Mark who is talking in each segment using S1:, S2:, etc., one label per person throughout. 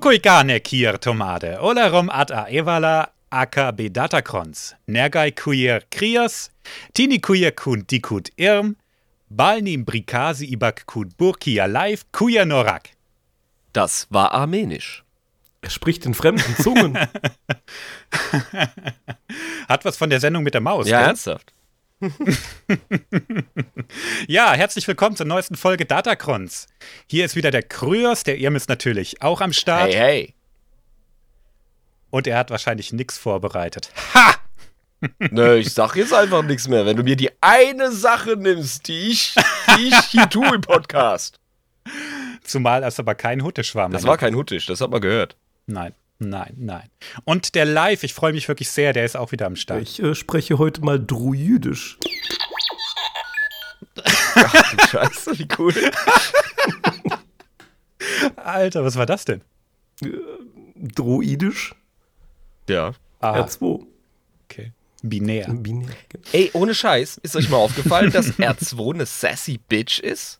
S1: Tukuikane kier tomade, olarom ad aevala aka bedatacrons, nergai queer krios, tini queer kun dikut irm, balnim brikasi ibak kut burkia live queer norak.
S2: Das war armenisch.
S3: Er spricht in fremden Zungen.
S1: Hat was von der Sendung mit der Maus.
S2: Ja,
S1: gell?
S2: ernsthaft.
S1: Ja, herzlich willkommen zur neuesten Folge Datacrons. Hier ist wieder der Kryos, der Irm ist natürlich auch am Start
S2: Hey, hey.
S1: und er hat wahrscheinlich nichts vorbereitet. Ha!
S2: Nö, ich sag jetzt einfach nichts mehr. Wenn du mir die eine Sache nimmst, die ich, die ich hier tue im Podcast.
S1: Zumal es aber kein
S2: Das
S1: war.
S2: war kein Huttisch, das hat man gehört.
S1: Nein, nein, nein. Und der Live, ich freue mich wirklich sehr, der ist auch wieder am Start.
S3: Ich äh, spreche heute mal Druidisch.
S2: Scheiße, wie cool.
S1: Alter, was war das denn?
S3: Druidisch?
S2: Ja.
S1: Ah,
S3: R2.
S1: okay. Binär.
S3: Binär.
S2: Ey, ohne Scheiß, ist euch mal aufgefallen, dass R2 eine sassy Bitch ist?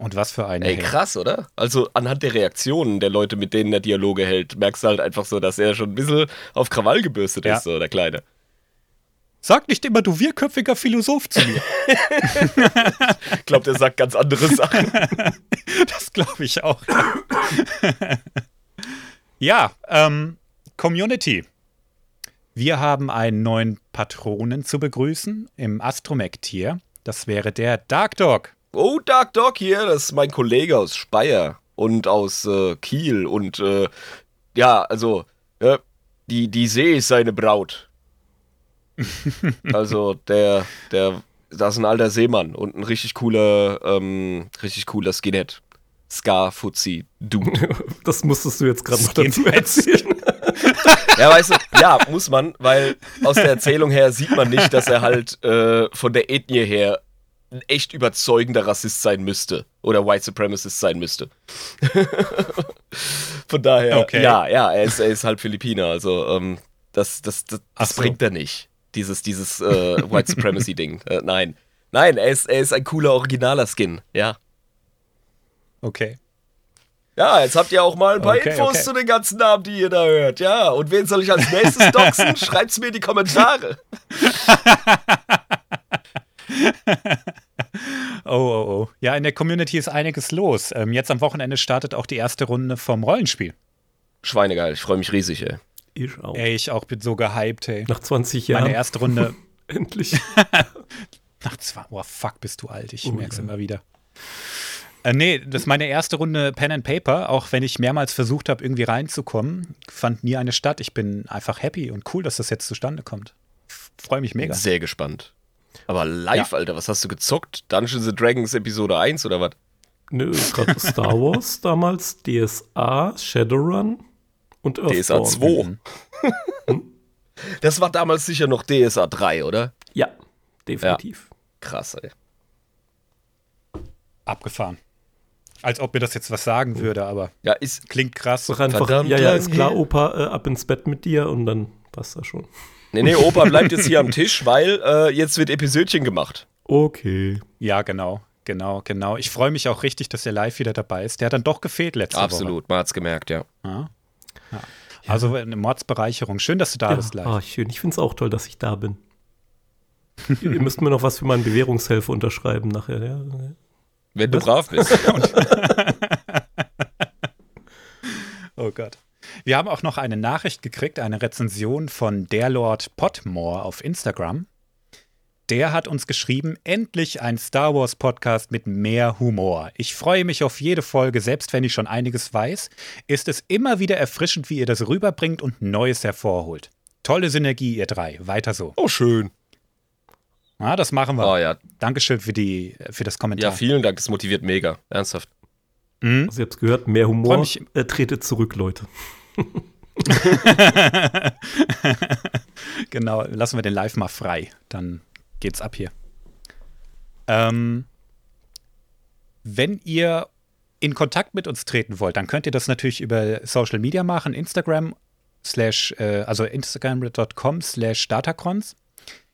S1: Und was für eine.
S2: Ey,
S1: hey.
S2: krass, oder? Also anhand der Reaktionen der Leute, mit denen er Dialoge hält, merkst du halt einfach so, dass er schon ein bisschen auf Krawall gebürstet
S1: Ja.
S2: ist, so der Kleine.
S1: Sag nicht immer, du wirköpfiger Philosoph zu mir.
S2: Ich glaube, der sagt ganz andere Sachen.
S1: das glaube ich auch. ja, ähm, Community. Wir haben einen neuen Patronen zu begrüßen im Astromech-Tier. Das wäre der Dark Dog.
S2: Oh, Dark Dog hier, das ist mein Kollege aus Speyer und aus äh, Kiel und äh, ja, also, ja, die, die See ist seine Braut. also, der, der, das ist ein alter Seemann und ein richtig cooler, ähm, richtig cooler Skinhead. Ska Fuzzi Dude.
S3: Das musstest du jetzt gerade noch dazu erzählen.
S2: Ja, weißt du, ja, muss man, weil aus der Erzählung her sieht man nicht, dass er halt äh, von der Ethnie her ein echt überzeugender Rassist sein müsste. Oder White Supremacist sein müsste. von daher,
S1: Okay.
S2: ja, ja, er ist, er ist halt Philippiner. Also, ähm, das, das, das, das
S1: so.
S2: bringt er nicht. Dieses, dieses äh, White Supremacy-Ding. Äh, nein. Nein, er ist, er ist ein cooler, originaler Skin, ja.
S1: Okay.
S2: Ja, jetzt habt ihr auch mal ein paar
S1: Okay,
S2: Infos
S1: okay.
S2: zu den ganzen Namen, die ihr da hört. Ja, und wen soll ich als nächstes doxen? Schreibt's mir in die Kommentare.
S1: Oh, oh, oh. Ja, in der Community ist einiges los. Ähm, jetzt am Wochenende startet auch die erste Runde vom Rollenspiel.
S2: Schweinegeil, ich freue mich riesig, ey.
S3: Ich auch.
S1: Ey, ich auch bin so gehypt, ey.
S3: Nach 20 Jahren.
S1: Meine erste Runde.
S3: Endlich.
S1: Nach zwei. Oh, fuck, bist du alt. Ich
S3: Oh,
S1: merk's
S3: ja.
S1: immer wieder. Äh, nee, das ist meine erste Runde Pen and Paper, auch wenn ich mehrmals versucht habe, irgendwie reinzukommen. Fand nie eine statt. Ich bin einfach happy und cool, dass das jetzt zustande kommt. Freue mich mega.
S2: Sehr gespannt. Aber live,
S1: Ja.
S2: Alter, was hast du gezockt? Dungeons and Dragons Episode 1 oder was?
S3: Nö, gerade Star Wars damals, DSA, Shadowrun und
S2: DSA
S3: Earthborn.
S2: 2. Das war damals sicher noch DSA 3, oder?
S3: Ja, definitiv.
S2: Krass, ey.
S1: Abgefahren. Als ob mir das jetzt was sagen würde, aber
S2: Ja, ist.
S1: klingt krass.
S3: Sag einfach,
S2: Verdammt
S3: ja, ja, ist klar. Opa, äh, ab ins Bett mit dir und dann passt das schon.
S2: Nee, nee, Opa bleibt jetzt hier am Tisch, weil äh, jetzt wird Episödchen gemacht.
S3: Okay.
S1: Ja, genau. Genau, genau. Ich freue mich auch richtig, dass der live wieder dabei ist. Der hat dann doch gefehlt letzte
S2: Absolut, man hat's gemerkt, ja.
S1: Woche. Ja. Ja. Also eine Mordsbereicherung. Schön, dass du da
S3: Ja,
S1: bist live.
S3: ah, schön. Ich finde es auch toll, dass ich da bin. Ihr müsst mir noch was für meinen Bewährungshelfer unterschreiben nachher. Ja.
S2: Wenn du brav bist.
S1: Oh Gott. Wir haben auch noch eine Nachricht gekriegt, eine Rezension von der Lord Potmore auf Instagram. Der hat uns geschrieben, endlich ein Star Wars Podcast mit mehr Humor. Ich freue mich auf jede Folge, selbst wenn ich schon einiges weiß, ist es immer wieder erfrischend, wie ihr das rüberbringt und Neues hervorholt. Tolle Synergie, ihr drei. Weiter so.
S2: Oh, schön.
S1: Ja, das machen wir.
S2: Oh ja.
S1: Dankeschön für, die, für das
S2: Ja,
S1: Kommentar.
S2: vielen Dank, das motiviert mega. Ernsthaft.
S1: Mhm.
S3: Also ihr habt gehört, mehr Humor. Äh, tretet zurück, Leute.
S1: genau, lassen wir den Live mal frei. Dann geht's ab hier. Ähm, wenn ihr in Kontakt mit uns treten wollt, dann könnt ihr das natürlich über Social Media machen, Instagram slash, äh, also instagram.com slash datacrons.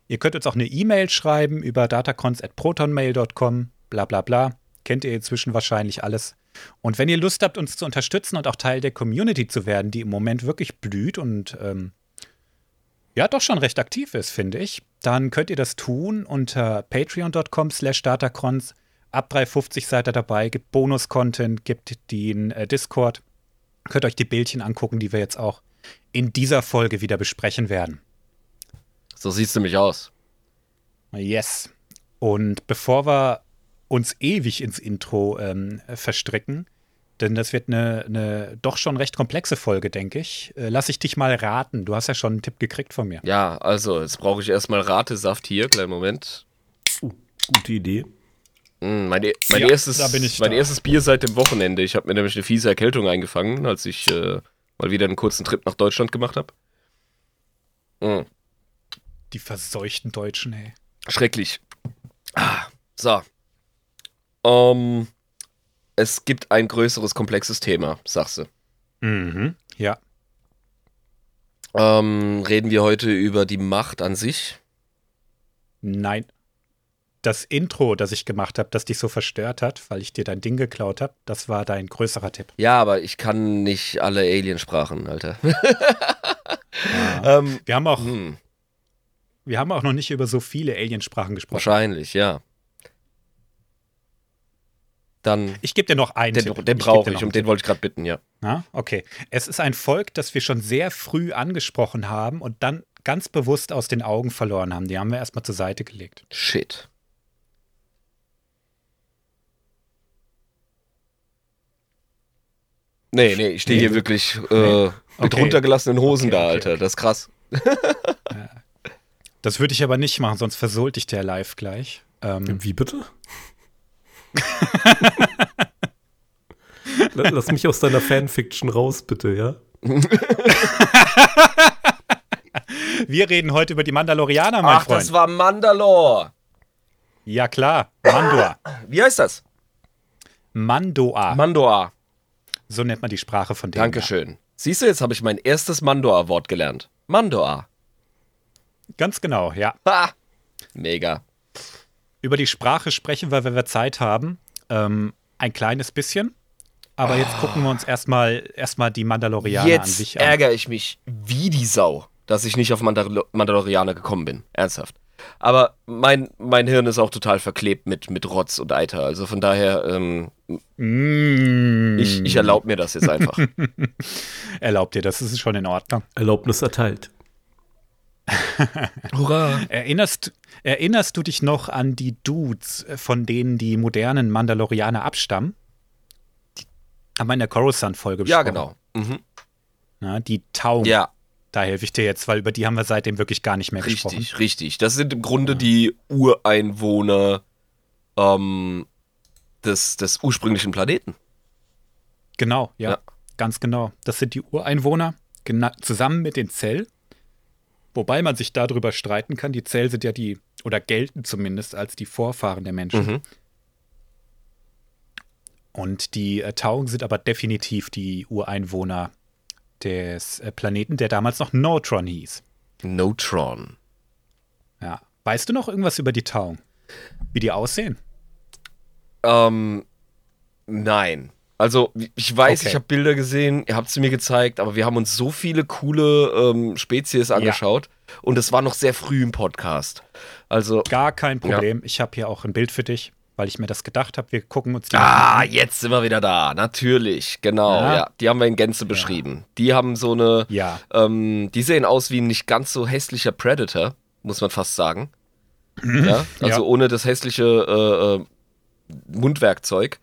S1: Ihr könnt uns auch eine E-Mail schreiben über datacrons at protonmail.com, bla bla bla. Kennt ihr inzwischen wahrscheinlich alles. Und wenn ihr Lust habt, uns zu unterstützen und auch Teil der Community zu werden, die im Moment wirklich blüht und ähm, ja, doch schon recht aktiv ist, finde ich, dann könnt ihr das tun unter patreon.com slash datacrons. Ab 350 seid ihr dabei, gibt Bonus-Content, gibt den äh, Discord. Könnt euch die Bildchen angucken, die wir jetzt auch in dieser Folge wieder besprechen werden.
S2: So sieht's nämlich aus.
S1: Yes. Und bevor wir uns ewig ins Intro ähm, verstricken, denn das wird eine, eine, doch schon recht komplexe Folge, denke ich. Äh, lass ich dich mal raten. Du hast ja schon einen Tipp gekriegt von mir.
S2: Ja, also, jetzt brauche ich erstmal Ratesaft hier. Kleinen Moment.
S3: Uh, gute Idee.
S2: Mm, mein, mein,
S1: Ja,
S2: erstes,
S1: da bin ich
S2: mein erstes Bier seit dem Wochenende. Ich habe mir nämlich eine fiese Erkältung eingefangen, als ich äh, mal wieder einen kurzen Trip nach Deutschland gemacht habe. Mm,
S1: Die verseuchten Deutschen, ey.
S2: schrecklich. Ah, so. Ähm, es gibt ein größeres, komplexes Thema, sagst du.
S1: Mhm. Ja.
S2: Ähm, reden wir heute über die Macht an sich?
S1: Nein. Das Intro, das ich gemacht habe, das dich so verstört hat, weil ich dir dein Ding geklaut habe, das war dein größerer Tipp.
S2: Ja, aber ich kann nicht alle Aliensprachen, Alter.
S1: Ja.
S2: ähm,
S1: Wir haben auch,
S2: hm,
S1: wir haben auch noch nicht über so viele Aliensprachen gesprochen.
S2: wahrscheinlich, ja. Dann,
S1: Ich gebe dir noch einen
S2: den,
S1: Tipp.
S2: den brauche ich,
S1: noch
S2: um den wollte ich gerade bitten, ja.
S1: Ja, okay. Es ist ein Volk, das wir schon sehr früh angesprochen haben und dann ganz bewusst aus den Augen verloren haben. Die haben wir erstmal zur Seite gelegt.
S2: Shit. Nee, nee, ich stehe
S1: Nee,
S2: hier wirklich äh, mit
S1: Okay.
S2: runtergelassenen Hosen
S1: Okay,
S2: da,
S1: okay,
S2: Alter. Das ist krass.
S1: Das würde ich aber nicht machen, sonst versohlt dich der live gleich. Ähm,
S3: Wie bitte? La- Lass mich aus deiner Fanfiction raus, bitte, ja?
S1: wir reden heute über die Mandalorianer, mein
S2: Ach,
S1: Freund.
S2: das war Mandalore.
S1: ja, klar. Mandoa.
S2: Wie heißt das?
S1: Mandoa.
S2: Mandoa.
S1: so nennt man die Sprache von denen.
S2: Dankeschön. Siehst du, jetzt habe ich mein erstes Mandoa-Wort gelernt. Mandoa.
S1: Ja. Ganz genau, ja.
S2: Ha! Mega.
S1: Über die Sprache sprechen wir, wenn wir Zeit haben. Ähm, ein kleines bisschen. Aber jetzt gucken wir uns erstmal erstmal die Mandalorianer an
S2: Jetzt
S1: sich an.
S2: ärgere ich mich wie die Sau, dass ich nicht auf Mandal Mandalorianer gekommen bin. Ernsthaft. Aber mein, mein Hirn ist auch total verklebt mit, mit Rotz und Eiter. Also von daher, ähm,
S1: Mm.
S2: ich, ich erlaube mir das jetzt einfach.
S1: Erlaubt dir, das ist schon in Ordnung.
S3: Erlaubnis erteilt.
S2: Hurra!
S1: Erinnerst, erinnerst du dich noch an die Dudes, äh, von denen die modernen Mandalorianer abstammen? Haben wir in der Coruscant-Folge
S2: Ja,
S1: besprochen.
S2: genau. Mhm.
S1: Ja, die Taum.
S2: Ja,
S1: Da helfe ich dir jetzt, weil über die haben wir seitdem wirklich gar nicht mehr gesprochen.
S2: richtig, richtig. Das sind im Grunde die Ureinwohner ähm, des, des ursprünglichen Planeten.
S1: Genau, ja,
S2: Ja.
S1: Ganz genau. Das sind die Ureinwohner, zusammen mit den Zell. Wobei man sich darüber streiten kann. Die Zell sind ja die, oder gelten zumindest als die Vorfahren der Menschen.
S2: Mhm.
S1: Und die äh, Taugen sind aber definitiv die Ureinwohner des äh, Planeten, der damals noch Notron hieß.
S2: Notron.
S1: Ja. Weißt du noch irgendwas über die Taugen? Wie die aussehen?
S2: Ähm, nein. Also, ich weiß,
S1: Okay.
S2: ich habe Bilder gesehen, ihr habt sie mir gezeigt, aber wir haben uns so viele coole ähm, Spezies angeschaut und es war noch sehr früh im Podcast. Also,
S1: Gar kein Problem. Ich habe hier auch ein Bild für dich, weil ich mir das gedacht habe. Wir gucken uns die
S2: ah,
S1: an.
S2: jetzt sind wir wieder da. Natürlich, genau.
S1: Ja.
S2: Ja, die haben wir in Gänze beschrieben. Die haben so eine,
S1: Ja.
S2: ähm, die sehen aus wie ein nicht ganz so hässlicher Predator, muss man fast sagen. Ja, also
S1: Ja.
S2: ohne das hässliche äh, äh, Mundwerkzeug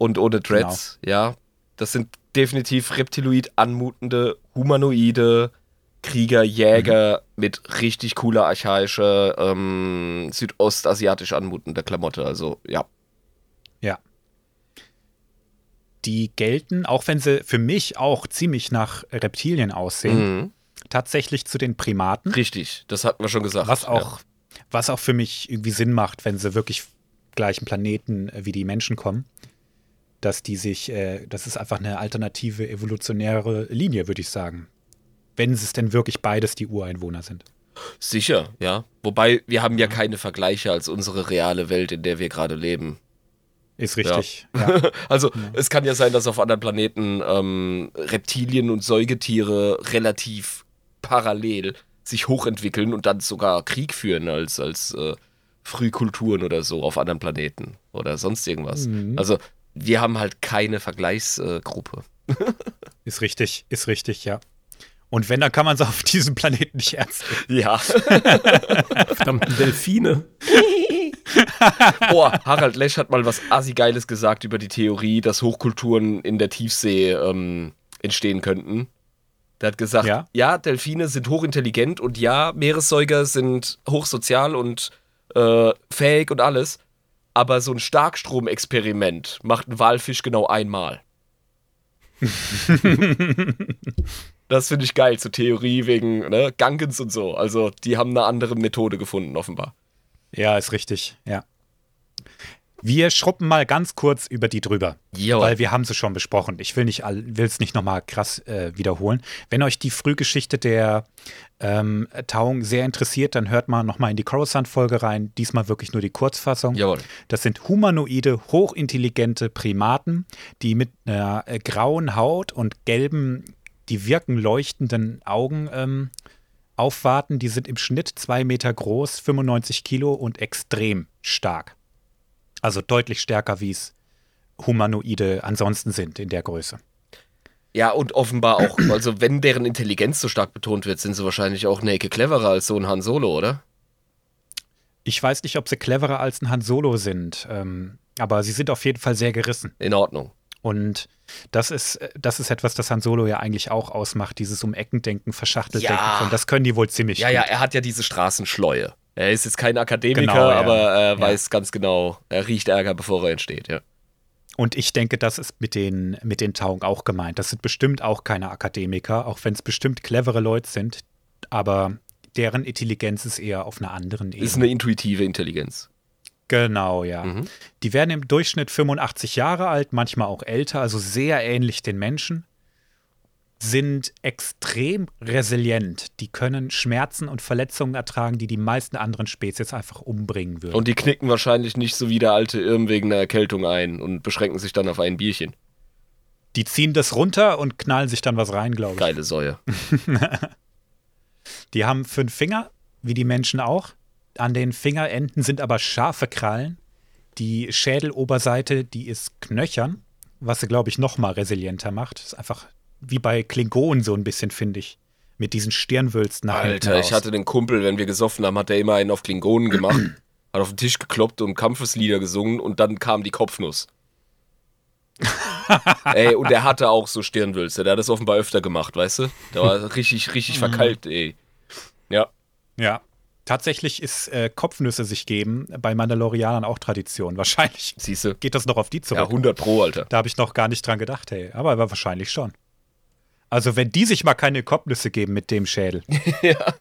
S2: und ohne Dreads, ja. Das sind definitiv reptiloid anmutende, humanoide Krieger, Jäger mit richtig cooler, archaischer, ähm, südostasiatisch anmutender Klamotte. Also, ja.
S1: Ja. Die gelten, auch wenn sie für mich auch ziemlich nach Reptilien aussehen,
S2: Mhm.
S1: tatsächlich zu den Primaten.
S2: Richtig, das hatten wir schon gesagt.
S1: Was auch, was auch für mich irgendwie Sinn macht, wenn sie wirklich gleichen Planeten äh, wie die Menschen kommen. Dass die sich, äh, das ist einfach eine alternative evolutionäre Linie, würde ich sagen. Wenn es denn wirklich beides die Ureinwohner sind.
S2: Ja. Sicher, ja. Wobei, wir haben ja keine Vergleiche als unsere reale Welt, in der wir gerade leben.
S1: Ist richtig. Ja.
S2: also es kann ja sein, dass auf anderen Planeten ähm, Reptilien und Säugetiere relativ parallel sich hochentwickeln und dann sogar Krieg führen als, als äh, Frühkulturen oder so auf anderen Planeten oder sonst irgendwas.
S1: Mhm.
S2: Also wir haben halt keine Vergleichsgruppe.
S1: Ist richtig, ist richtig, ja. Und wenn, dann kann man es auf diesem Planeten nicht ernst nehmen.
S2: Ja.
S3: Verdammten Delfine.
S2: Boah, Harald Lesch hat mal was assi-geiles gesagt über die Theorie, dass Hochkulturen in der Tiefsee ähm, entstehen könnten. Der hat gesagt,
S1: Ja?
S2: ja? Delfine sind hochintelligent und ja, Meeressäuger sind hochsozial und äh, fähig und alles. Aber so ein Starkstromexperiment macht ein Walfisch genau einmal. das finde ich geil, zur Theorie wegen ne, Gangens und so. Also, die haben eine andere Methode gefunden, offenbar.
S1: Ja, ist richtig, ja. Wir schruppen mal ganz kurz über die drüber,
S2: Jawohl.
S1: weil wir haben sie schon besprochen. Ich will nicht, will es nicht nochmal krass äh, wiederholen. Wenn euch die Frühgeschichte der ähm, Tauung sehr interessiert, dann hört mal nochmal in die Coruscant-Folge rein. Diesmal wirklich nur die Kurzfassung.
S2: Jawohl.
S1: Das sind humanoide, hochintelligente Primaten, die mit einer äh, grauen Haut und gelben, die wirken leuchtenden Augen ähm, aufwarten. Die sind im Schnitt zwei Meter groß, 95 Kilo und extrem stark. Also deutlich stärker, wie es Humanoide ansonsten sind in der Größe.
S2: Ja, und offenbar auch, also wenn deren Intelligenz so stark betont wird, sind sie wahrscheinlich auch eine Ecke cleverer als so ein Han Solo, oder?
S1: Ich weiß nicht, ob sie cleverer als ein Han Solo sind, ähm, aber sie sind auf jeden Fall sehr gerissen.
S2: In Ordnung.
S1: Und das ist, das ist etwas, das Han Solo ja eigentlich auch ausmacht, dieses um Ecken denken, verschachtelt
S2: Ja.
S1: denken. Und das können die wohl ziemlich
S2: Ja,
S1: gut.
S2: ja, er hat ja diese Straßenschleue. Er ist jetzt kein Akademiker,
S1: Genau, ja.
S2: aber er
S1: Ja.
S2: weiß ganz genau, er riecht Ärger, bevor er entsteht, ja.
S1: Und ich denke, das ist mit den, mit den Tauung auch gemeint. Das sind bestimmt auch keine Akademiker, auch wenn es bestimmt clevere Leute sind, aber deren Intelligenz ist eher auf einer anderen Ebene.
S2: Ist eine intuitive Intelligenz.
S1: Genau, ja.
S2: Mhm.
S1: Die werden im Durchschnitt 85 Jahre alt, manchmal auch älter, also sehr ähnlich den Menschen. Sind extrem resilient. Die können Schmerzen und Verletzungen ertragen, die die meisten anderen Spezies einfach umbringen würden.
S2: Und die knicken wahrscheinlich nicht so wie der alte Irm wegen einer Erkältung ein und beschränken sich dann auf ein Bierchen.
S1: die ziehen das runter und knallen sich dann was rein, glaube ich.
S2: Geile Säue.
S1: Die haben fünf Finger, wie die Menschen auch. An den Fingerenden sind aber scharfe Krallen. Die Schädeloberseite, die ist knöchern, was sie, glaube ich, noch mal resilienter macht. ist einfach wie bei Klingonen so ein bisschen, finde ich. Mit diesen Stirnwülsten nach
S2: Alter, ich hatte den Kumpel, wenn wir gesoffen haben, hat er immer einen auf Klingonen gemacht, hat auf den Tisch gekloppt und Kampfeslieder gesungen und dann kam die Kopfnuss. ey, und der hatte auch so Stirnwülste, der hat das offenbar öfter gemacht, weißt du? Der war richtig, richtig verkalkt, ey. Ja,
S1: Ja. Tatsächlich ist äh, Kopfnüsse sich geben bei Mandalorianern auch Tradition. Wahrscheinlich
S2: siehst du?
S1: geht das noch auf die zurück.
S2: Ja, 100 pro, Alter.
S1: Da habe ich noch gar nicht dran gedacht, hey. Aber aber wahrscheinlich schon. Also, wenn die sich mal keine Kopfnüsse geben mit dem Schädel.
S2: ja.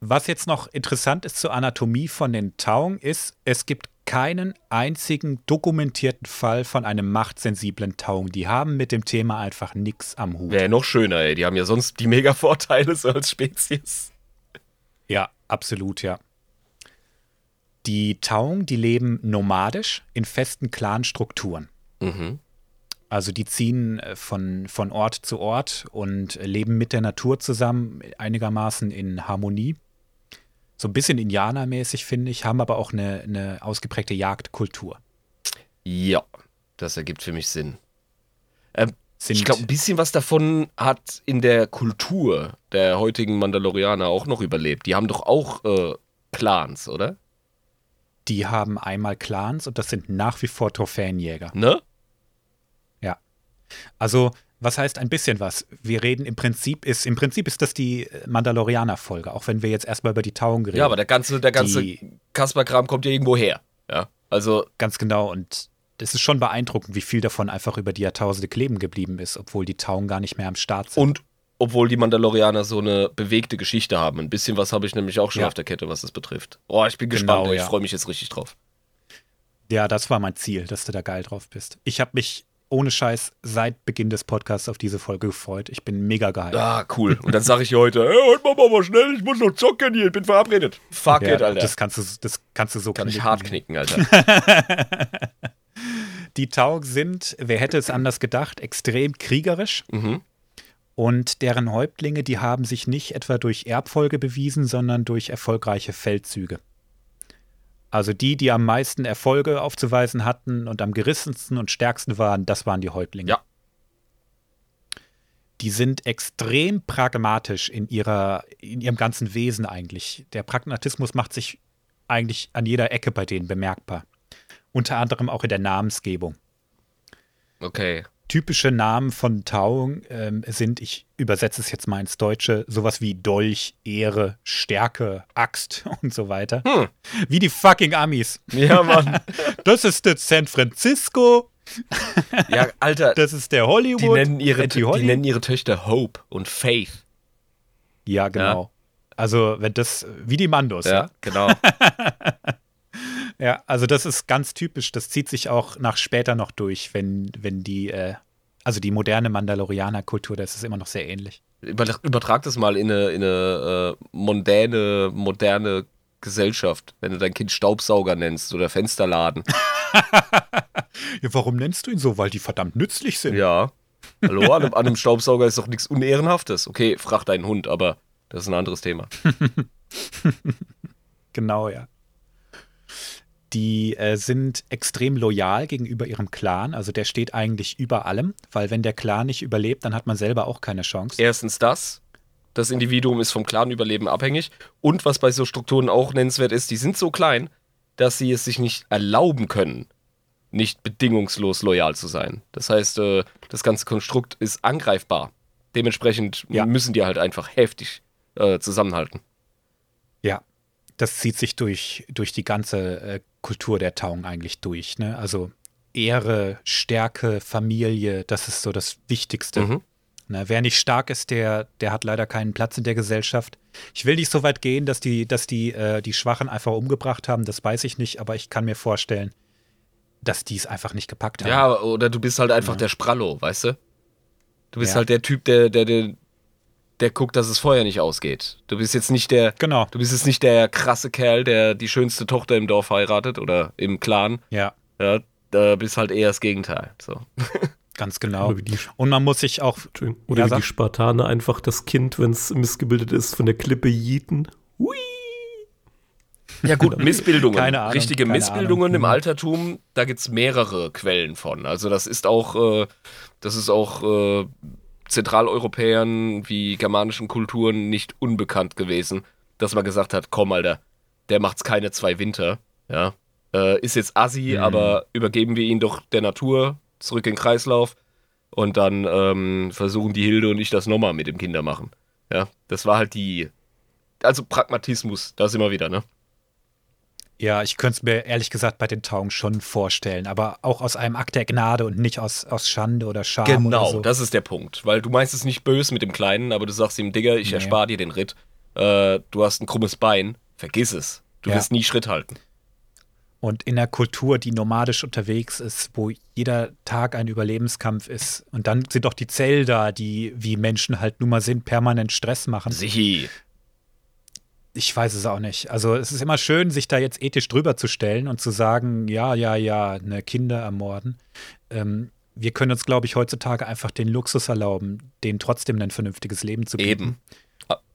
S1: Was jetzt noch interessant ist zur Anatomie von den Taung ist, es gibt keinen einzigen dokumentierten Fall von einem machtsensiblen Taung. Die haben mit dem Thema einfach nichts am Hut.
S2: Wäre noch schöner, ey. Die haben ja sonst die Mega-Vorteile so als Spezies.
S1: Ja, absolut, ja. Die Taung, die leben nomadisch in festen Clanstrukturen.
S2: Mhm.
S1: Also die ziehen äh, von, von Ort zu Ort und leben mit der Natur zusammen, einigermaßen in Harmonie. So ein bisschen indianermäßig, finde ich, haben aber auch eine, eine ausgeprägte Jagdkultur.
S2: Ja, das ergibt für mich Sinn. Ähm, ich glaube, ein bisschen was davon hat in der Kultur der heutigen Mandalorianer auch noch überlebt. Die haben doch auch äh, Clans, oder?
S1: die haben einmal Clans und das sind nach wie vor Trophäenjäger.
S2: Ne?
S1: Also, was heißt ein bisschen was? Wir reden im Prinzip ist, im Prinzip ist das die äh, Mandalorianer-Folge, auch wenn wir jetzt erstmal über die Taung reden.
S2: Ja, aber der ganze, der ganze
S1: Die-
S2: Kasper-Kram kommt ja irgendwo her. Ja. Also,
S1: Ganz genau. Und es ist schon beeindruckend, wie viel davon einfach über die Jahrtausende kleben geblieben ist, obwohl die Tauen gar nicht mehr am Start sind.
S2: und obwohl die Mandalorianer so eine bewegte Geschichte haben. Ein bisschen was habe ich nämlich auch schon
S1: Ja.
S2: auf der Kette, was das betrifft. Oh, ich bin
S1: Genau,
S2: gespannt. ey. Ich
S1: ja.
S2: freue mich jetzt richtig drauf.
S1: ja, das war mein Ziel, dass du da geil drauf bist. Ich habe mich ohne Scheiß seit Beginn des Podcasts auf diese Folge gefreut. Ich bin mega geil.
S2: Ah, cool. Und dann sage ich heute, hey, heute machen wir mal schnell, ich muss noch zocken hier, ich bin verabredet. Fuck
S1: Ja,
S2: it, Alter.
S1: Das kannst du, das kannst du so
S2: kann ich
S1: knicken.
S2: hart knicken, Alter.
S1: Die Taug sind, wer hätte es anders gedacht, extrem kriegerisch.
S2: mhm.
S1: Und deren Häuptlinge, die haben sich nicht etwa durch Erbfolge bewiesen, sondern durch erfolgreiche Feldzüge. Also die, die am meisten Erfolge aufzuweisen hatten und am gerissensten und stärksten waren, das waren die Häuptlinge.
S2: Ja.
S1: Die sind extrem pragmatisch in, ihrer, in ihrem ganzen Wesen eigentlich. Der Pragmatismus macht sich eigentlich an jeder Ecke bei denen bemerkbar. Unter anderem auch in der Namensgebung
S2: Okay.
S1: Typische Namen von Taung ähm, sind, ich übersetze es jetzt mal ins Deutsche, sowas wie Dolch, Ehre, Stärke, Axt und so weiter.
S2: Hm.
S1: Wie die fucking Amis.
S2: Ja, Mann.
S1: Das ist der San Francisco,
S2: Ja, Alter,
S1: das ist der Hollywood.
S2: die nennen, ihre, die,
S1: Holly-
S2: nennen ihre Töchter Hope und Faith.
S1: Ja, genau. Also, wenn das, wie die Mandos, ja.
S2: genau.
S1: Ja, also das ist ganz typisch. Das zieht sich auch nach später noch durch, wenn, wenn die, äh, also die moderne Mandalorianer-Kultur, das ist immer noch sehr ähnlich.
S2: Über, übertrag das mal in eine, in eine äh, mondäne, moderne Gesellschaft, wenn du dein Kind Staubsauger nennst oder Fensterladen.
S1: Ja, warum nennst du ihn so? Weil die verdammt nützlich sind.
S2: Ja. Hallo, an einem, an einem Staubsauger ist doch nichts Unehrenhaftes. Okay, frag deinen Hund, aber das ist ein anderes Thema.
S1: Genau, ja. Die äh, sind extrem loyal gegenüber ihrem Clan. Also der steht eigentlich über allem, weil wenn der Clan nicht überlebt, dann hat man selber auch keine Chance.
S2: Erstens das. Das Individuum ist vom Clanüberleben abhängig. Und was bei so Strukturen auch nennenswert ist, die sind so klein, dass sie es sich nicht erlauben können, nicht bedingungslos loyal zu sein. Das heißt, äh, das ganze Konstrukt ist angreifbar. Dementsprechend
S1: Ja.
S2: müssen die halt einfach heftig äh, zusammenhalten.
S1: Ja, das zieht sich durch, durch die ganze äh, Kultur der Taung eigentlich durch. Ne? Also Ehre, Stärke, Familie, das ist so das Wichtigste.
S2: Mhm.
S1: Ne? Wer nicht stark ist, der, der hat leider keinen Platz in der Gesellschaft. Ich will nicht so weit gehen, dass die, dass die, äh, die Schwachen einfach umgebracht haben, das weiß ich nicht, aber ich kann mir vorstellen, dass die es einfach nicht gepackt haben.
S2: Ja, oder du bist halt einfach
S1: Ja.
S2: der Sprallo, weißt du? Du bist
S1: Ja.
S2: halt der Typ, der, der, der, der guckt, dass es Feuer nicht ausgeht. Du bist jetzt nicht der,
S1: Genau.
S2: du bist jetzt nicht der krasse Kerl, der die schönste Tochter im Dorf heiratet oder im Clan.
S1: Ja,
S2: Ja, da bist halt eher das Gegenteil. So.
S1: ganz genau. Und man muss sich auch,
S3: Entschuldigung, oder
S1: Ja,
S3: wie die. Spartaner einfach das Kind, wenn es missgebildet ist, von der Klippe jieten. Hui!
S2: Ja gut, Missbildungen.
S1: Keine Ahnung,
S2: Richtige
S1: keine
S2: Missbildungen
S1: Ahnung.
S2: im. Altertum, da gibt es mehrere Quellen von. Also das ist auch, äh, das ist auch äh, Zentraleuropäern wie germanischen Kulturen nicht unbekannt gewesen, dass man gesagt hat, komm Alter, der macht's keine zwei Winter. Ja. Äh, ist jetzt assi,
S1: Mhm.
S2: aber übergeben wir ihn doch der Natur, zurück in den Kreislauf und dann ähm, versuchen die Hilde und ich das nochmal mit dem Kinder machen. Ja, das war halt die, also Pragmatismus, da sind wir wieder, ne?
S1: Ja, ich könnte es mir ehrlich gesagt bei den Taung schon vorstellen, aber auch aus einem Akt der Gnade und nicht aus, aus Schande oder Scham oder
S2: Genau,
S1: so.
S2: das ist der Punkt. Weil du meinst es nicht böse mit dem Kleinen, aber du sagst ihm, Digga, ich
S1: Nee.
S2: erspare dir den Ritt. Äh, du hast ein krummes Bein, vergiss es. Du
S1: Ja.
S2: wirst nie Schritt halten.
S1: Und in einer Kultur, die nomadisch unterwegs ist, wo jeder Tag ein Überlebenskampf ist. Und dann sind doch die Zelda, die, wie Menschen halt nun mal sind, permanent Stress machen.
S2: Sichi.
S1: Ich weiß es auch nicht. Also es ist immer schön, sich da jetzt ethisch drüber zu stellen und zu sagen, ja, ja, ja, ne, Kinder ermorden. Ähm, wir können uns, glaube ich, heutzutage einfach den Luxus erlauben, denen trotzdem ein vernünftiges Leben zu bieten.
S2: Eben.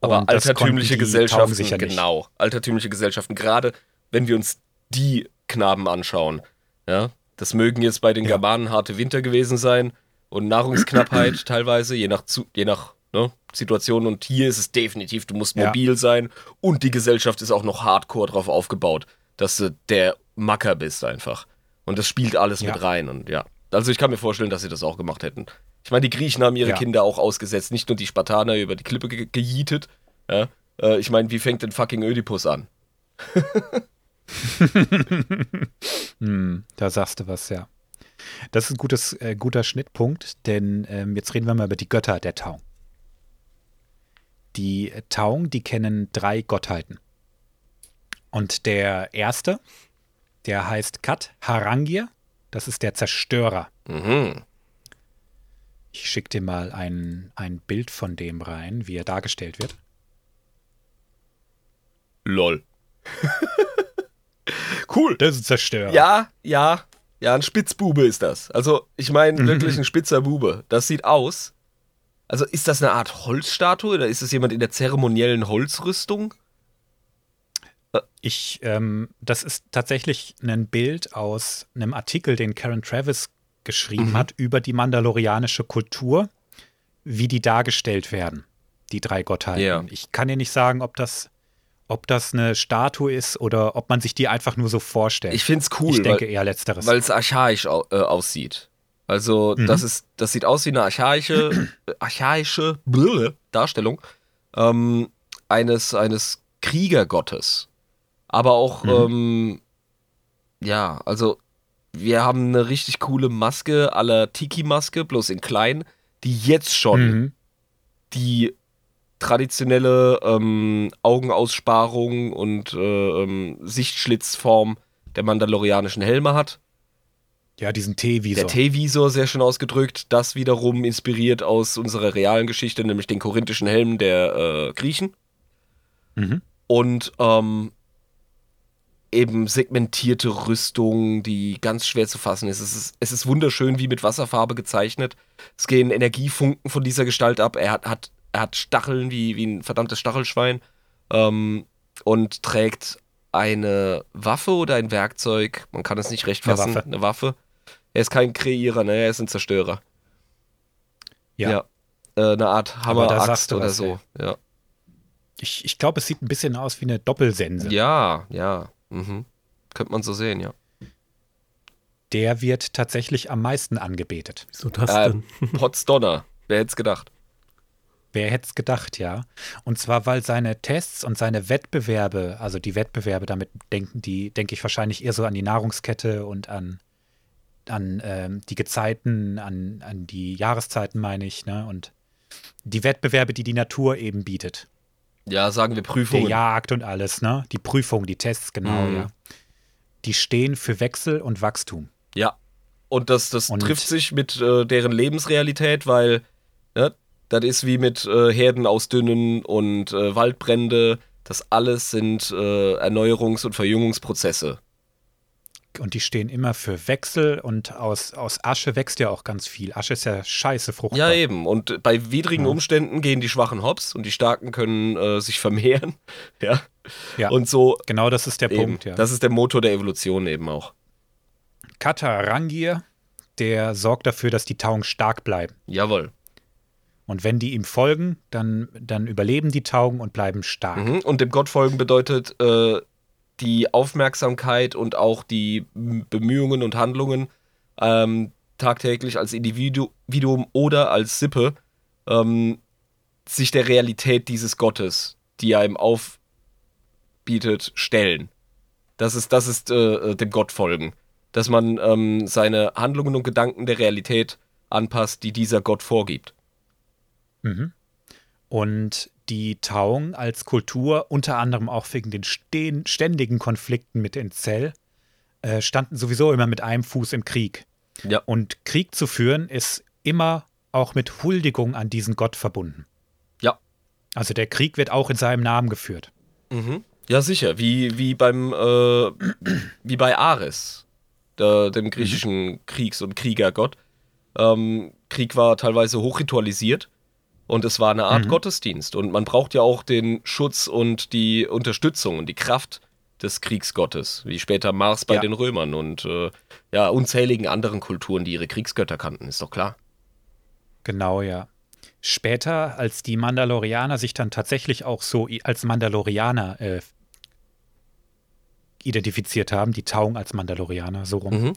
S2: Aber
S1: Und
S2: altertümliche Gesellschaften,
S1: sicher nicht.
S2: genau. Altertümliche Gesellschaften, gerade wenn wir uns die Knaben anschauen. Ja, das mögen jetzt bei den
S1: Ja.
S2: Germanen harte Winter gewesen sein und Nahrungsknappheit teilweise, je nach, je nach ne, Situation. Und hier ist es definitiv, du musst
S1: Ja.
S2: mobil sein und die Gesellschaft ist auch noch hardcore drauf aufgebaut, dass du der Macker bist einfach. Und das spielt alles
S1: Ja.
S2: mit rein und ja. Also ich kann mir vorstellen, dass sie das auch gemacht hätten. Ich meine, die Griechen haben ihre
S1: Ja.
S2: Kinder auch ausgesetzt, nicht nur die Spartaner über die Klippe ge gejietet. Ja? Äh, ich meine, wie fängt denn fucking Ödipus an?
S1: Hm, da sagst du was, ja. Das ist ein gutes, äh, guter Schnittpunkt, denn ähm, jetzt reden wir mal über die Götter der Taung. Die Taung, die kennen drei Gottheiten. Und der erste, der heißt Kat Harangir, das ist der Zerstörer.
S2: Mhm.
S1: schicke dir mal ein, ein Bild von dem rein, wie er dargestellt wird.
S2: Lol. cool.
S1: Das ist ein Zerstörer.
S2: Ja, ja, ja, ein Spitzbube ist das. Also, ich meine
S1: Mhm.
S2: wirklich ein spitzer Bube. Das sieht aus. Also, ist das eine Art Holzstatue oder ist das jemand in der zeremoniellen Holzrüstung?
S1: Ich, ähm, das ist tatsächlich ein Bild aus einem Artikel, den Karen Travis geschrieben
S2: Mhm.
S1: hat über die mandalorianische Kultur, wie die dargestellt werden, die drei Gottheiten.
S2: Ja.
S1: Ich kann dir nicht sagen, ob das, ob das eine Statue ist oder ob man sich die einfach nur so vorstellt.
S2: Ich find's cool,
S1: ich denke
S2: weil,
S1: eher letzteres.
S2: weil es archaisch au äh, aussieht. Also,
S1: Mhm.
S2: das ist, das sieht aus wie eine archaische, archaische Darstellung ähm, eines, eines Kriegergottes. Aber auch,
S1: Mhm.
S2: ähm, ja, also wir haben eine richtig coole Maske aller Tiki-Maske, bloß in klein, die jetzt schon
S1: mhm.
S2: die traditionelle ähm, Augenaussparung und äh, ähm, Sichtschlitzform der mandalorianischen Helme hat.
S1: Ja, diesen T-Visor.
S2: Der T-Visor sehr schön ausgedrückt, das wiederum inspiriert aus unserer realen Geschichte, nämlich den korinthischen Helm der äh, Griechen.
S1: Mhm.
S2: Und ähm, eben segmentierte Rüstung, die ganz schwer zu fassen ist. Es, ist. es ist wunderschön wie mit Wasserfarbe gezeichnet. Es gehen Energiefunken von dieser Gestalt ab. Er hat, hat, er hat Stacheln wie, wie ein verdammtes Stachelschwein ähm, und trägt eine Waffe oder ein Werkzeug. Man kann es nicht recht
S1: Eine
S2: fassen.
S1: Waffe.
S2: Eine Waffe. Er ist kein Kreierer, ne? er ist ein Zerstörer.
S1: ja.
S2: Äh, eine Art
S1: da
S2: Hammer,
S1: sagst
S2: Axt
S1: du
S2: oder
S1: was,
S2: so. Ja.
S1: Ich, ich glaube, es sieht ein bisschen aus wie eine Doppelsense.
S2: ja, ja. Mhm. Könnte man so sehen, ja.
S1: Der wird tatsächlich am meisten angebetet.
S3: Wieso das
S2: Äh,
S3: denn?
S2: Potsdonner. Wer hätte es gedacht?
S1: Wer hätte es gedacht, ja. Und zwar, weil seine Tests und seine Wettbewerbe, also die Wettbewerbe, damit denken die, denke ich wahrscheinlich eher so an die Nahrungskette und an, an ähm, die Gezeiten, an, an die Jahreszeiten, meine ich, ne? Und die Wettbewerbe, die die Natur eben bietet.
S2: Ja, sagen wir
S1: Der
S2: Prüfungen.
S1: Jagd und alles, ne? Die Prüfung, die Tests, genau,
S2: Mhm.
S1: ja. Die stehen für Wechsel und Wachstum.
S2: Ja. Und das, das
S1: Und-
S2: trifft sich mit äh, deren Lebensrealität, weil ne, das ist wie mit äh, Herden ausdünnen und äh, Waldbrände. Das alles sind äh, Erneuerungs- und Verjüngungsprozesse.
S1: Und die stehen immer für Wechsel und aus, aus Asche wächst ja auch ganz viel. Asche ist ja scheiße fruchtbar.
S2: Ja, eben. Und bei widrigen
S1: Ja.
S2: Umständen gehen die Schwachen hops und die Starken können äh, sich vermehren. Ja.
S1: Ja.
S2: Und so.
S1: Genau das ist der
S2: Eben.
S1: Punkt, ja.
S2: Das ist der Motor der Evolution eben auch.
S1: Katarangir, der sorgt dafür, dass die Taugen stark bleiben.
S2: Jawohl.
S1: Und wenn die ihm folgen, dann, dann überleben die Taugen und bleiben stark.
S2: Mhm. Und dem Gott folgen bedeutet äh, die Aufmerksamkeit und auch die Bemühungen und Handlungen ähm, tagtäglich als Individu- Individuum oder als Sippe ähm, sich der Realität dieses Gottes, die er ihm aufbietet, stellen. Das ist, das ist äh, äh, dem Gott folgen. Dass man ähm, seine Handlungen und Gedanken der Realität anpasst, die dieser Gott vorgibt.
S1: Mhm. Und die Taung als Kultur, unter anderem auch wegen den ständigen Konflikten mit den Zell, äh, standen sowieso immer mit einem Fuß im Krieg.
S2: Ja.
S1: Und Krieg zu führen ist immer auch mit Huldigung an diesen Gott verbunden.
S2: Ja.
S1: Also der Krieg wird auch in seinem Namen geführt.
S2: Mhm. Ja, sicher. Wie, wie beim äh, wie bei Ares, der, dem griechischen Kriegs- und Kriegergott. Ähm, Krieg war teilweise hochritualisiert und es war eine Art
S1: Mhm.
S2: Gottesdienst. Und man braucht ja auch den Schutz und die Unterstützung und die Kraft des Kriegsgottes, wie später Mars bei
S1: Ja.
S2: den Römern und äh, ja, unzähligen anderen Kulturen, die ihre Kriegsgötter kannten, ist doch klar.
S1: Genau, ja. Später, als die Mandalorianer sich dann tatsächlich auch so als Mandalorianer äh, identifiziert haben, die Taung als Mandalorianer, so rum,
S2: Mhm.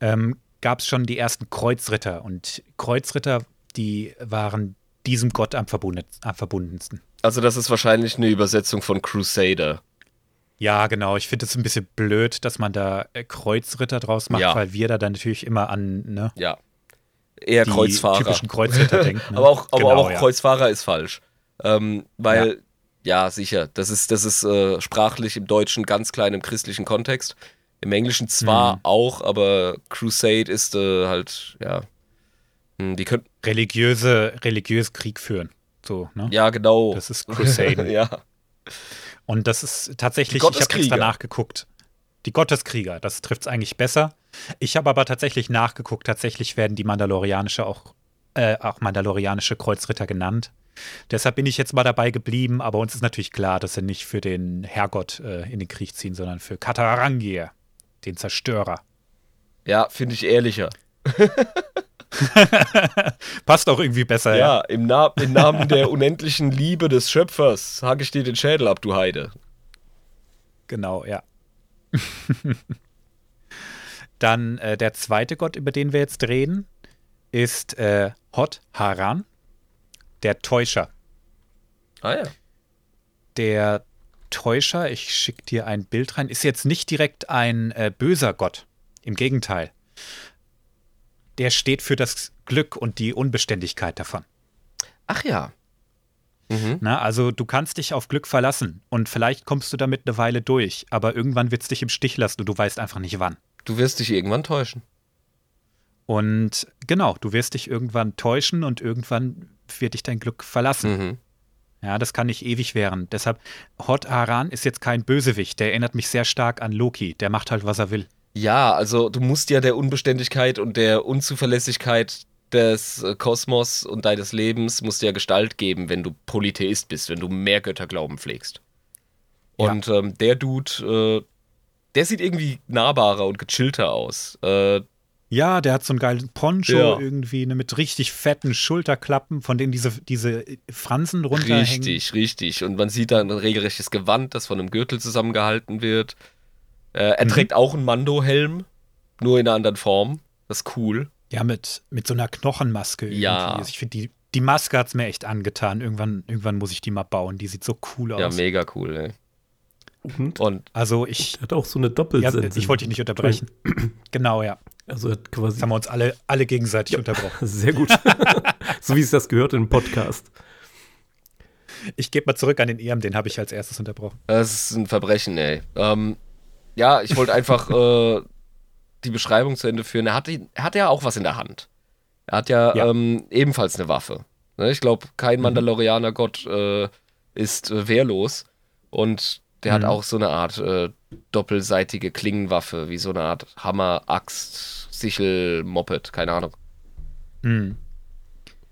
S1: ähm, gab es schon die ersten Kreuzritter. Und Kreuzritter, die waren diesem Gott am, verbunden, am verbundensten.
S2: Also das ist wahrscheinlich eine Übersetzung von Crusader.
S1: Ja, genau. Ich finde es ein bisschen blöd, dass man da äh, Kreuzritter draus macht,
S2: Ja.
S1: weil wir da dann natürlich immer an ne,
S2: Ja. Eher Kreuzfahrer.
S1: typischen Kreuzritter denken. Ne?
S2: aber auch, aber
S1: Genau,
S2: auch
S1: ja.
S2: Kreuzfahrer ist falsch. Ähm, weil, ja. sicher, das ist, das ist äh, sprachlich im Deutschen ganz klein im christlichen Kontext. Im Englischen zwar
S1: Mhm.
S2: auch, aber Crusade ist äh, halt, ja, die könnten.
S1: religiöse, religiös Krieg führen. So, ne?
S2: Ja, genau.
S1: Das ist Crusade.
S2: ja.
S1: Und das ist tatsächlich, ich habe extra
S2: Gotteskrieger.
S1: nachgeguckt. Die Gotteskrieger, das trifft es eigentlich besser. Ich habe aber tatsächlich nachgeguckt, tatsächlich werden die Mandalorianische auch, äh, auch Mandalorianische Kreuzritter genannt. Deshalb bin ich jetzt mal dabei geblieben, aber uns ist natürlich klar, dass sie nicht für den Herrgott äh, in den Krieg ziehen, sondern für Katarangir, den Zerstörer.
S2: Ja, finde ich ehrlicher.
S1: Passt auch irgendwie besser, ja.
S2: Ja, im, Na im Namen der unendlichen Liebe des Schöpfers hake ich dir den Schädel ab, du Heide.
S1: Genau, ja. Dann äh, der zweite Gott, über den wir jetzt reden, ist äh, Hot Haran, der Täuscher.
S2: Ah ja.
S1: Der Täuscher, ich schicke dir ein Bild rein, ist jetzt nicht direkt ein äh, böser Gott. Im Gegenteil. Der steht für das Glück und die Unbeständigkeit davon.
S2: Ach ja. Mhm.
S1: Na, also du kannst dich auf Glück verlassen und vielleicht kommst du damit eine Weile durch, aber irgendwann wird es dich im Stich lassen und du weißt einfach nicht wann.
S2: Du wirst dich irgendwann täuschen.
S1: Und genau, du wirst dich irgendwann täuschen und irgendwann wird dich dein Glück verlassen.
S2: Mhm.
S1: Ja, das kann nicht ewig währen. Deshalb, Hot Haran ist jetzt kein Bösewicht. Der erinnert mich sehr stark an Loki. Der macht halt, was er will.
S2: Ja, also du musst ja der Unbeständigkeit und der Unzuverlässigkeit des äh, Kosmos und deines Lebens musst du ja Gestalt geben, wenn du Polytheist bist, wenn du mehr Götterglauben pflegst.
S1: Ja.
S2: Und ähm, der Dude, äh, der sieht irgendwie nahbarer und gechillter aus. Äh,
S1: Ja, der hat so einen geilen Poncho
S2: Ja.
S1: irgendwie ne, mit richtig fetten Schulterklappen, von denen diese, diese Fransen runterhängen.
S2: Richtig, richtig. Und man sieht da ein regelrechtes Gewand, das von einem Gürtel zusammengehalten wird. Äh, er
S1: Mhm.
S2: trägt auch einen Mando-Helm, nur in einer anderen Form. Das ist cool.
S1: Ja, mit, mit so einer Knochenmaske. Irgendwie.
S2: Ja.
S1: Also ich finde, die, die Maske hat es mir echt angetan. Irgendwann, irgendwann muss ich die mal bauen. Die sieht so cool aus.
S2: Ja, mega cool, ey.
S3: Und
S2: Und
S1: also ich,
S3: er hat auch so eine
S1: ja,
S3: Doppelsense.
S1: ich wollte dich nicht unterbrechen. genau, ja.
S3: Also hat quasi
S1: Jetzt haben wir uns alle, alle gegenseitig unterbrochen.
S3: sehr gut. so wie es das gehört im Podcast.
S1: Ich gebe mal zurück an den EM, den habe ich als erstes unterbrochen.
S2: Das ist ein Verbrechen, ey. Ähm, ja, ich wollte einfach äh, die Beschreibung zu Ende führen. Er hat, er hat ja auch was in der Hand. Er hat ja,
S1: Ja.
S2: Ähm, ebenfalls eine Waffe. Ne? Ich glaube, kein Mandalorianer-Gott äh, ist äh, wehrlos. Und der hat
S1: Mhm.
S2: auch so eine Art äh, doppelseitige Klingenwaffe, wie so eine Art Hammer, Axt, Sichel, Moped, keine Ahnung.
S1: Hm.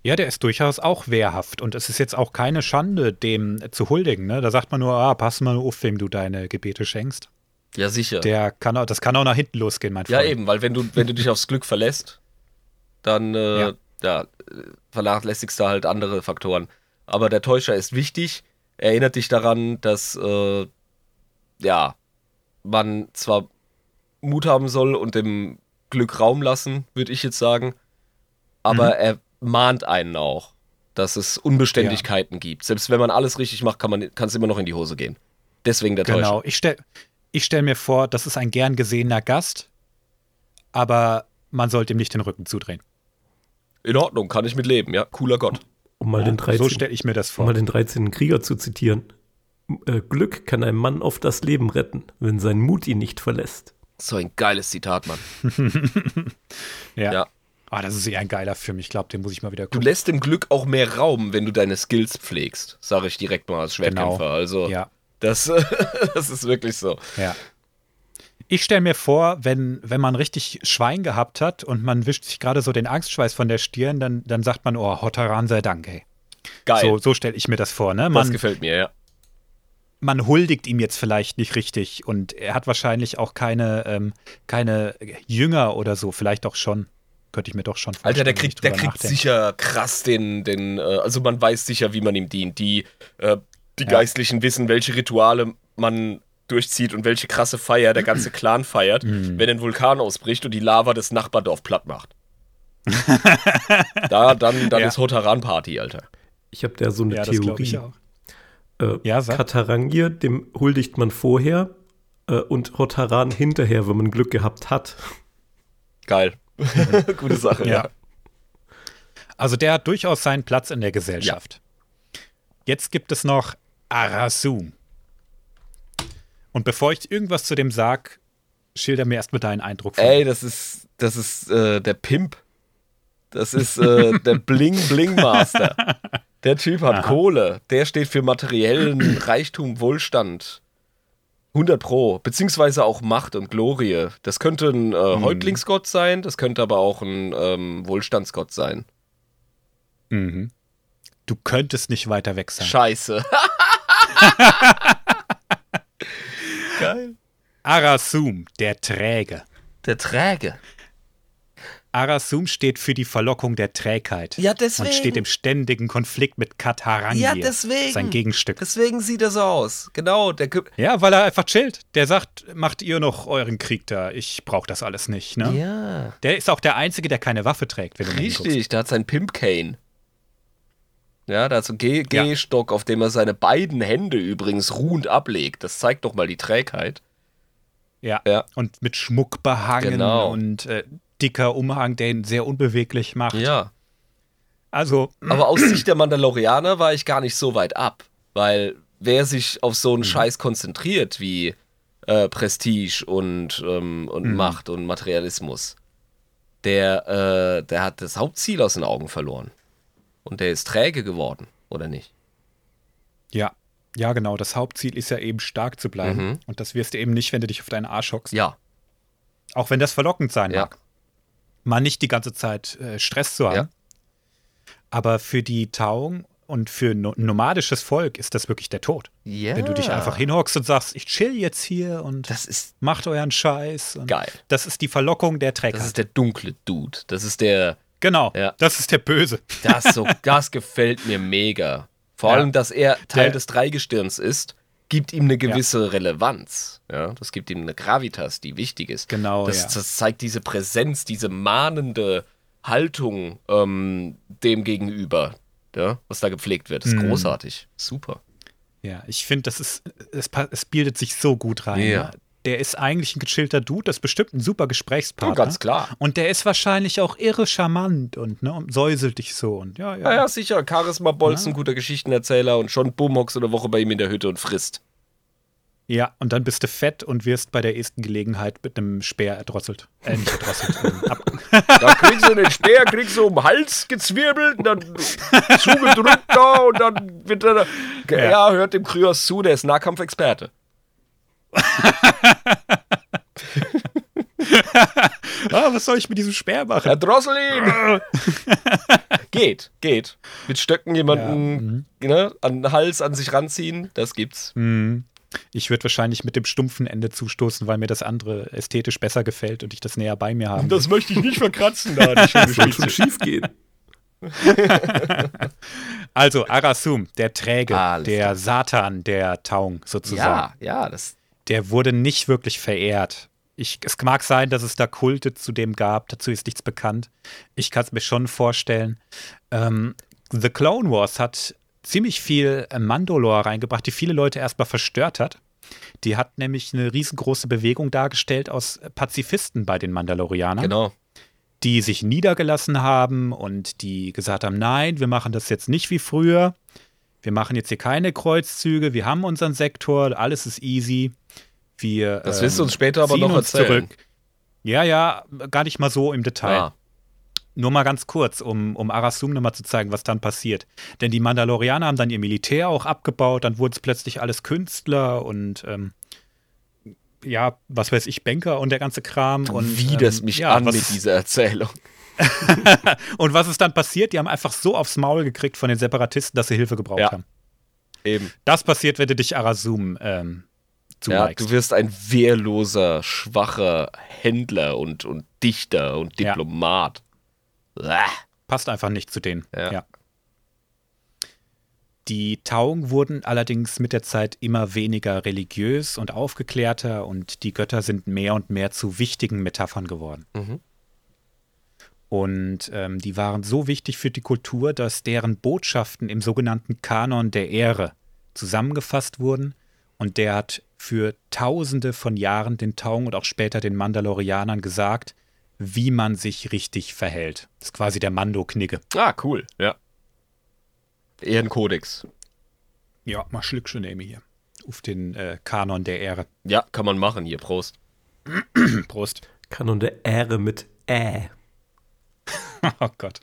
S1: Ja, der ist durchaus auch wehrhaft und es ist jetzt auch keine Schande, dem zu huldigen. Ne? Da sagt man nur, ah, pass mal auf, wem du deine Gebete schenkst.
S2: Ja, sicher.
S1: Der kann auch, das kann auch nach hinten losgehen, mein
S2: Ja,
S1: Freund.
S2: eben, weil wenn du, wenn du dich aufs Glück verlässt, dann äh,
S1: Ja.
S2: ja. vernachlässigst du halt andere Faktoren. Aber der Täuscher ist wichtig. Er erinnert dich daran, dass äh, ja, man zwar Mut haben soll und dem Glück Raum lassen, würde ich jetzt sagen, aber
S1: Mhm.
S2: er mahnt einen auch, dass es Unbeständigkeiten gibt. Selbst wenn man alles richtig macht, kann es immer noch in die Hose gehen. Deswegen der Täuscher.
S1: Genau. Ich stelle ich stell mir vor, das ist ein gern gesehener Gast, aber man sollte ihm nicht den Rücken zudrehen.
S2: In Ordnung, kann ich mit leben, ja. Cooler Gott.
S3: Um mal, den, 13,
S1: so stelle ich mir das
S3: um
S1: vor.
S3: mal den 13. Krieger zu zitieren. Äh, Glück kann einem Mann oft das Leben retten, wenn sein Mut ihn nicht verlässt.
S2: So ein geiles Zitat, Mann.
S1: ja.
S2: Ja.
S1: Ah, das ist eh ein geiler Film. Ich glaube, den muss ich mal wieder
S2: Du
S1: gucken.
S2: lässt dem Glück auch mehr Raum, wenn du deine Skills pflegst, sage ich direkt mal als Schwertkämpfer.
S1: Genau.
S2: Also
S1: Ja,
S2: das, das ist wirklich so.
S1: ja. Ich stelle mir vor, wenn, wenn man richtig Schwein gehabt hat und man wischt sich gerade so den Angstschweiß von der Stirn, dann, dann sagt man, oh, Hotaran sei Dank, ey.
S2: Geil.
S1: So, so stelle ich mir das vor, ne?
S2: das
S1: Man,
S2: gefällt mir, ja.
S1: man huldigt ihm jetzt vielleicht nicht richtig und er hat wahrscheinlich auch keine, ähm, keine Jünger oder so, vielleicht auch schon. Könnte ich mir doch schon vorstellen.
S2: Alter, der kriegt, der kriegt
S1: nachdenke.
S2: sicher krass den, den, äh, also man weiß sicher, wie man ihm dient. Die, äh, die
S1: Ja.
S2: Geistlichen wissen, welche Rituale man durchzieht und welche krasse Feier der ganze Clan feiert,
S1: Mhm.
S2: wenn ein Vulkan ausbricht und die Lava das Nachbardorf platt macht. da, dann, dann
S1: Ja.
S2: ist Hotaran-Party, Alter.
S3: Ich habe da so eine
S1: Ja, das glaube
S3: Theorie.
S1: ich auch.
S3: Äh,
S1: Ja, sag.
S3: Katarangir, dem huldigt man vorher äh, und Hotaran hinterher, wenn man Glück gehabt hat.
S2: Geil. Gute Sache, ja.
S1: Ja. Also der hat durchaus seinen Platz in der Gesellschaft. Jetzt gibt es noch Arasu. Und bevor ich irgendwas zu dem sag, schilder mir erstmal deinen Eindruck. von.
S2: Ey, das ist, das ist äh, der Pimp Das ist äh, der Bling Bling Master. Der Typ hat Kohle. Der steht für materiellen Reichtum, Wohlstand. 100 Pro. Beziehungsweise auch Macht und Glorie. Das könnte ein äh, Häuptlingsgott sein, das könnte aber auch ein ähm, Wohlstandsgott sein.
S1: Mhm. Du könntest nicht weiter weg sein.
S2: Scheiße. Geil.
S1: Arasum, der Träge.
S2: Der Träge.
S1: Arasum steht für die Verlockung der Trägheit.
S2: Ja, deswegen.
S1: Und steht im ständigen Konflikt mit Katarangir,
S2: Ja, deswegen.
S1: sein Gegenstück.
S2: Deswegen sieht er so aus. Genau, der
S1: Ja, weil er einfach chillt. Der sagt, macht ihr noch euren Krieg da. Ich brauche das alles nicht. Ne?
S2: Ja.
S1: Der ist auch der Einzige, der keine Waffe trägt, wenn du.
S2: Richtig, der hat seinen Pimp Cane. Ja, da hat so einen G- Gehstock, auf dem er seine beiden Hände übrigens ruhend ablegt. Das zeigt doch mal die Trägheit.
S1: Ja.
S2: Ja.
S1: Und mit Schmuck behangen
S2: Genau.
S1: und äh, dicker Umhang, der ihn sehr unbeweglich macht.
S2: Ja.
S1: Also,
S2: Aber aus Sicht der Mandalorianer war ich gar nicht so weit ab. Weil wer sich auf so einen
S1: Mhm.
S2: Scheiß konzentriert wie äh, Prestige und, ähm, und
S1: Mhm.
S2: Macht und Materialismus, der, äh, der hat das Hauptziel aus den Augen verloren. Und der ist träge geworden, oder nicht?
S1: ja. Ja, genau. Das Hauptziel ist ja eben stark zu bleiben.
S2: Mhm.
S1: Und das wirst du eben nicht, wenn du dich auf deinen Arsch hockst.
S2: Ja.
S1: Auch wenn das verlockend sein
S2: Ja.
S1: mag. Mal nicht die ganze Zeit äh, Stress zu haben.
S2: Ja.
S1: Aber für die Tauung und für no nomadisches Volk ist das wirklich der Tod.
S2: Ja.
S1: Wenn du dich einfach hinhockst und sagst, ich chill jetzt hier und
S2: Das ist
S1: macht euren Scheiß. Und
S2: geil.
S1: Das ist die Verlockung der Träger.
S2: Das ist der dunkle Dude. Das ist der.
S1: Genau,
S2: Ja.
S1: das ist der Böse.
S2: Das, so, das gefällt mir mega. Vor
S1: Ja.
S2: allem, dass er Teil
S1: Der-
S2: des Dreigestirns ist, gibt ihm eine gewisse Relevanz. Ja, das gibt ihm eine Gravitas, die wichtig ist.
S1: Genau,
S2: das,
S1: ja.
S2: das zeigt diese Präsenz, diese mahnende Haltung ähm, dem gegenüber, ja, was da gepflegt wird. Das ist
S1: Mhm.
S2: großartig. Super.
S1: Ja, ich finde, das ist, es, es bildet sich so gut rein.
S2: Ja.
S1: Der ist eigentlich ein gechillter Dude, das ist bestimmt ein super Gesprächspartner.
S2: Ja, ganz klar.
S1: Und der ist wahrscheinlich auch irre charmant und, ne, und säuselt dich so. Und ja, ja.
S2: Ja, ja, sicher. Charisma Bolzen,
S1: Ja.
S2: guter Geschichtenerzähler und schon bumm hockst eine Woche bei ihm in der Hütte und frisst.
S1: Ja, und dann bist du fett und wirst bei der ersten Gelegenheit mit einem Speer erdrosselt. Äh, nicht erdrosselt. ähm, ab.
S2: Da kriegst du den Speer, kriegst du um den Hals gezwirbelt, und dann zugedrückt da und dann wird er. Ja,
S1: Ja.
S2: hört dem Kryos zu, der ist Nahkampfexperte.
S1: ah, was soll ich mit diesem Speer machen?
S2: Erdrossel ihn! geht, geht. Mit Stöcken jemanden ne, an den Hals an sich ranziehen, das gibt's.
S1: Hm. Ich würde wahrscheinlich mit dem stumpfen Ende zustoßen, weil mir das andere ästhetisch besser gefällt und ich das näher bei mir haben.
S2: Das möchte ich nicht verkratzen, da ich schon
S3: schief gehen.
S1: Also, Arasum, der Träge,
S2: Alles
S1: der
S2: klar.
S1: Satan der Taung sozusagen.
S2: Ja, ja, das.
S1: Der wurde nicht wirklich verehrt. Ich, es mag sein, dass es da Kulte zu dem gab, dazu ist nichts bekannt. Ich kann es mir schon vorstellen. Ähm, The Clone Wars hat ziemlich viel äh, Mandalore reingebracht, die viele Leute erstmal verstört hat. Die hat nämlich eine riesengroße Bewegung dargestellt aus Pazifisten bei den Mandalorianern,
S2: Genau.
S1: die sich niedergelassen haben und die gesagt haben, nein, wir machen das jetzt nicht wie früher. Wir machen jetzt hier keine Kreuzzüge, wir haben unseren Sektor, alles ist easy. Wir,
S2: Das
S1: ähm,
S2: wirst du uns später aber noch erzählen.
S1: Zurück. Ja, ja, gar nicht mal so im Detail.
S2: Ah,
S1: Nur mal ganz kurz, um, um Arasum nochmal zu zeigen, was dann passiert. Denn die Mandalorianer haben dann ihr Militär auch abgebaut, dann wurden es plötzlich alles Künstler und ähm, ja, was weiß ich, Banker und der ganze Kram. Und,
S2: wie das
S1: ähm,
S2: mich
S1: ja,
S2: an mit dieser Erzählung.
S1: Und was ist dann passiert? Die haben einfach so aufs Maul gekriegt von den Separatisten, dass sie Hilfe gebraucht
S2: Ja.
S1: haben.
S2: Eben.
S1: Das passiert, wenn du dich Arasum ähm,
S2: Ja,
S1: zuneigst.
S2: du wirst ein wehrloser, schwacher Händler und, und Dichter und
S1: Ja.
S2: Diplomat. Uah.
S1: Passt einfach nicht zu denen.
S2: Ja.
S1: Ja. Die Tauung wurden allerdings mit der Zeit immer weniger religiös und aufgeklärter und die Götter sind mehr und mehr zu wichtigen Metaphern geworden.
S2: Mhm.
S1: Und ähm, die waren so wichtig für die Kultur, dass deren Botschaften im sogenannten Kanon der Ehre zusammengefasst wurden und der hat für tausende von Jahren den Tauung und auch später den Mandalorianern gesagt, wie man sich richtig verhält. Das ist quasi der Mando-Knigge.
S2: Ah, cool. Ja. Ehrenkodex.
S1: Ja, mal Schlückchen nehme hier. Auf den äh, Kanon der Ehre.
S2: Ja, kann man machen hier. Prost.
S1: Prost.
S3: Kanon der Ehre mit Ä.
S1: oh Gott.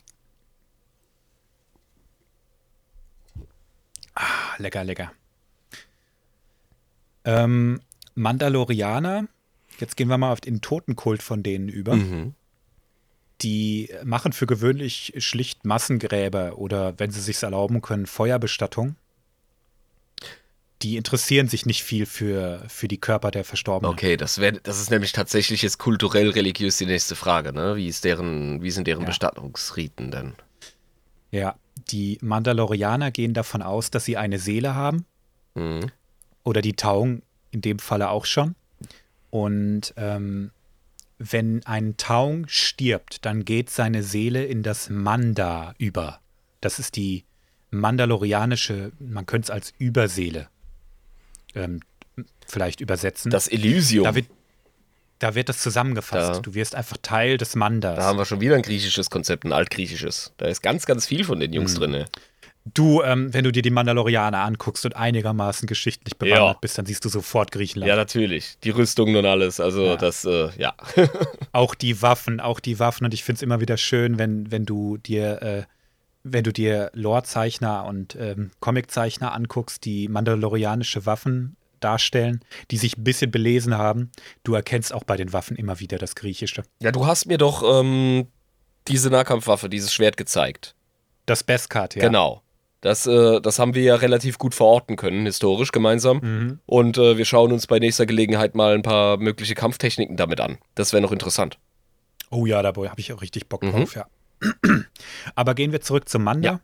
S1: Ah, lecker, lecker. Ähm, Mandalorianer, jetzt gehen wir mal auf den Totenkult von denen über.
S2: Mhm.
S1: Die machen für gewöhnlich schlicht Massengräber oder, wenn sie sich erlauben können, Feuerbestattung. Die interessieren sich nicht viel für, für die Körper der Verstorbenen.
S2: Okay, das, wär, das ist nämlich tatsächlich jetzt kulturell religiös die nächste Frage, ne? Wie, ist deren, wie sind deren
S1: Ja.
S2: Bestattungsriten denn?
S1: Ja, die Mandalorianer gehen davon aus, dass sie eine Seele haben.
S2: Mhm.
S1: Oder die Taung in dem Falle auch schon. Und ähm, wenn ein Taung stirbt, dann geht seine Seele in das Manda über. Das ist die mandalorianische, man könnte es als Überseele ähm, vielleicht übersetzen.
S2: Das Elysium.
S1: da, wird, da wird das zusammengefasst.
S2: Da-
S1: Du wirst einfach Teil des Mandas.
S2: Da haben wir schon wieder ein griechisches Konzept, ein altgriechisches. Da ist ganz, ganz viel von den. Jungs drin. ne?
S1: Du, ähm, wenn du dir die Mandalorianer anguckst und einigermaßen geschichtlich bewandert
S2: Ja.
S1: bist, dann siehst du sofort Griechenland.
S2: Ja, natürlich. Die Rüstungen und alles. Also,
S1: Ja.
S2: das, äh, ja.
S1: Auch die Waffen, auch die Waffen. Und ich finde es immer wieder schön, wenn, wenn du dir, äh, wenn du dir Lore-Zeichner und ähm, Comic-Zeichner anguckst, die mandalorianische Waffen darstellen, die sich ein bisschen belesen haben. Du erkennst auch bei den Waffen immer wieder das Griechische.
S2: Ja, du hast mir doch ähm, diese Nahkampfwaffe, dieses Schwert gezeigt.
S1: Das Beskar, ja.
S2: Genau. Das, äh, das haben wir ja relativ gut verorten können, historisch gemeinsam.
S1: Mhm.
S2: Und äh, wir schauen uns bei nächster Gelegenheit mal ein paar mögliche Kampftechniken damit an. Das wäre noch interessant.
S1: Oh ja, da habe ich auch richtig Bock
S2: Mhm.
S1: drauf, ja. Aber gehen wir zurück zum Manda.
S2: Ja.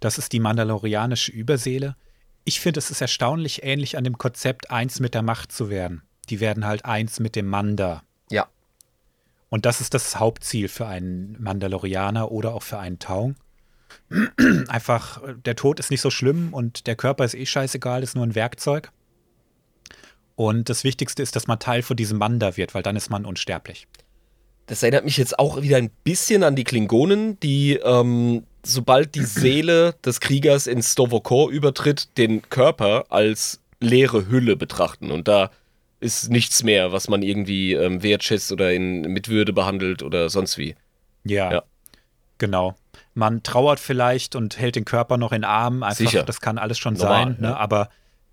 S1: Das ist die mandalorianische Überseele. Ich finde, es ist erstaunlich ähnlich an dem Konzept, eins mit der Macht zu werden. Die werden halt eins mit dem Manda.
S2: Ja.
S1: Und das ist das Hauptziel für einen Mandalorianer oder auch für einen Taung. Einfach, der Tod ist nicht so schlimm und der Körper ist eh scheißegal, ist nur ein Werkzeug. Und das Wichtigste ist, dass man Teil von diesem Manda wird, weil dann ist man unsterblich.
S2: Das erinnert mich jetzt auch wieder ein bisschen an die Klingonen, die, ähm, sobald die Seele des Kriegers in Stovokor übertritt, den Körper als leere Hülle betrachten. Und da ist nichts mehr, was man irgendwie ähm, wertschätzt oder in, mit Würde behandelt oder sonst wie.
S1: Ja,
S2: Ja.
S1: genau. Man trauert vielleicht und hält den Körper noch in Armen. Einfach,
S2: Sicher.
S1: das kann alles schon
S2: Normal,
S1: sein. Ne?
S2: ja.
S1: Aber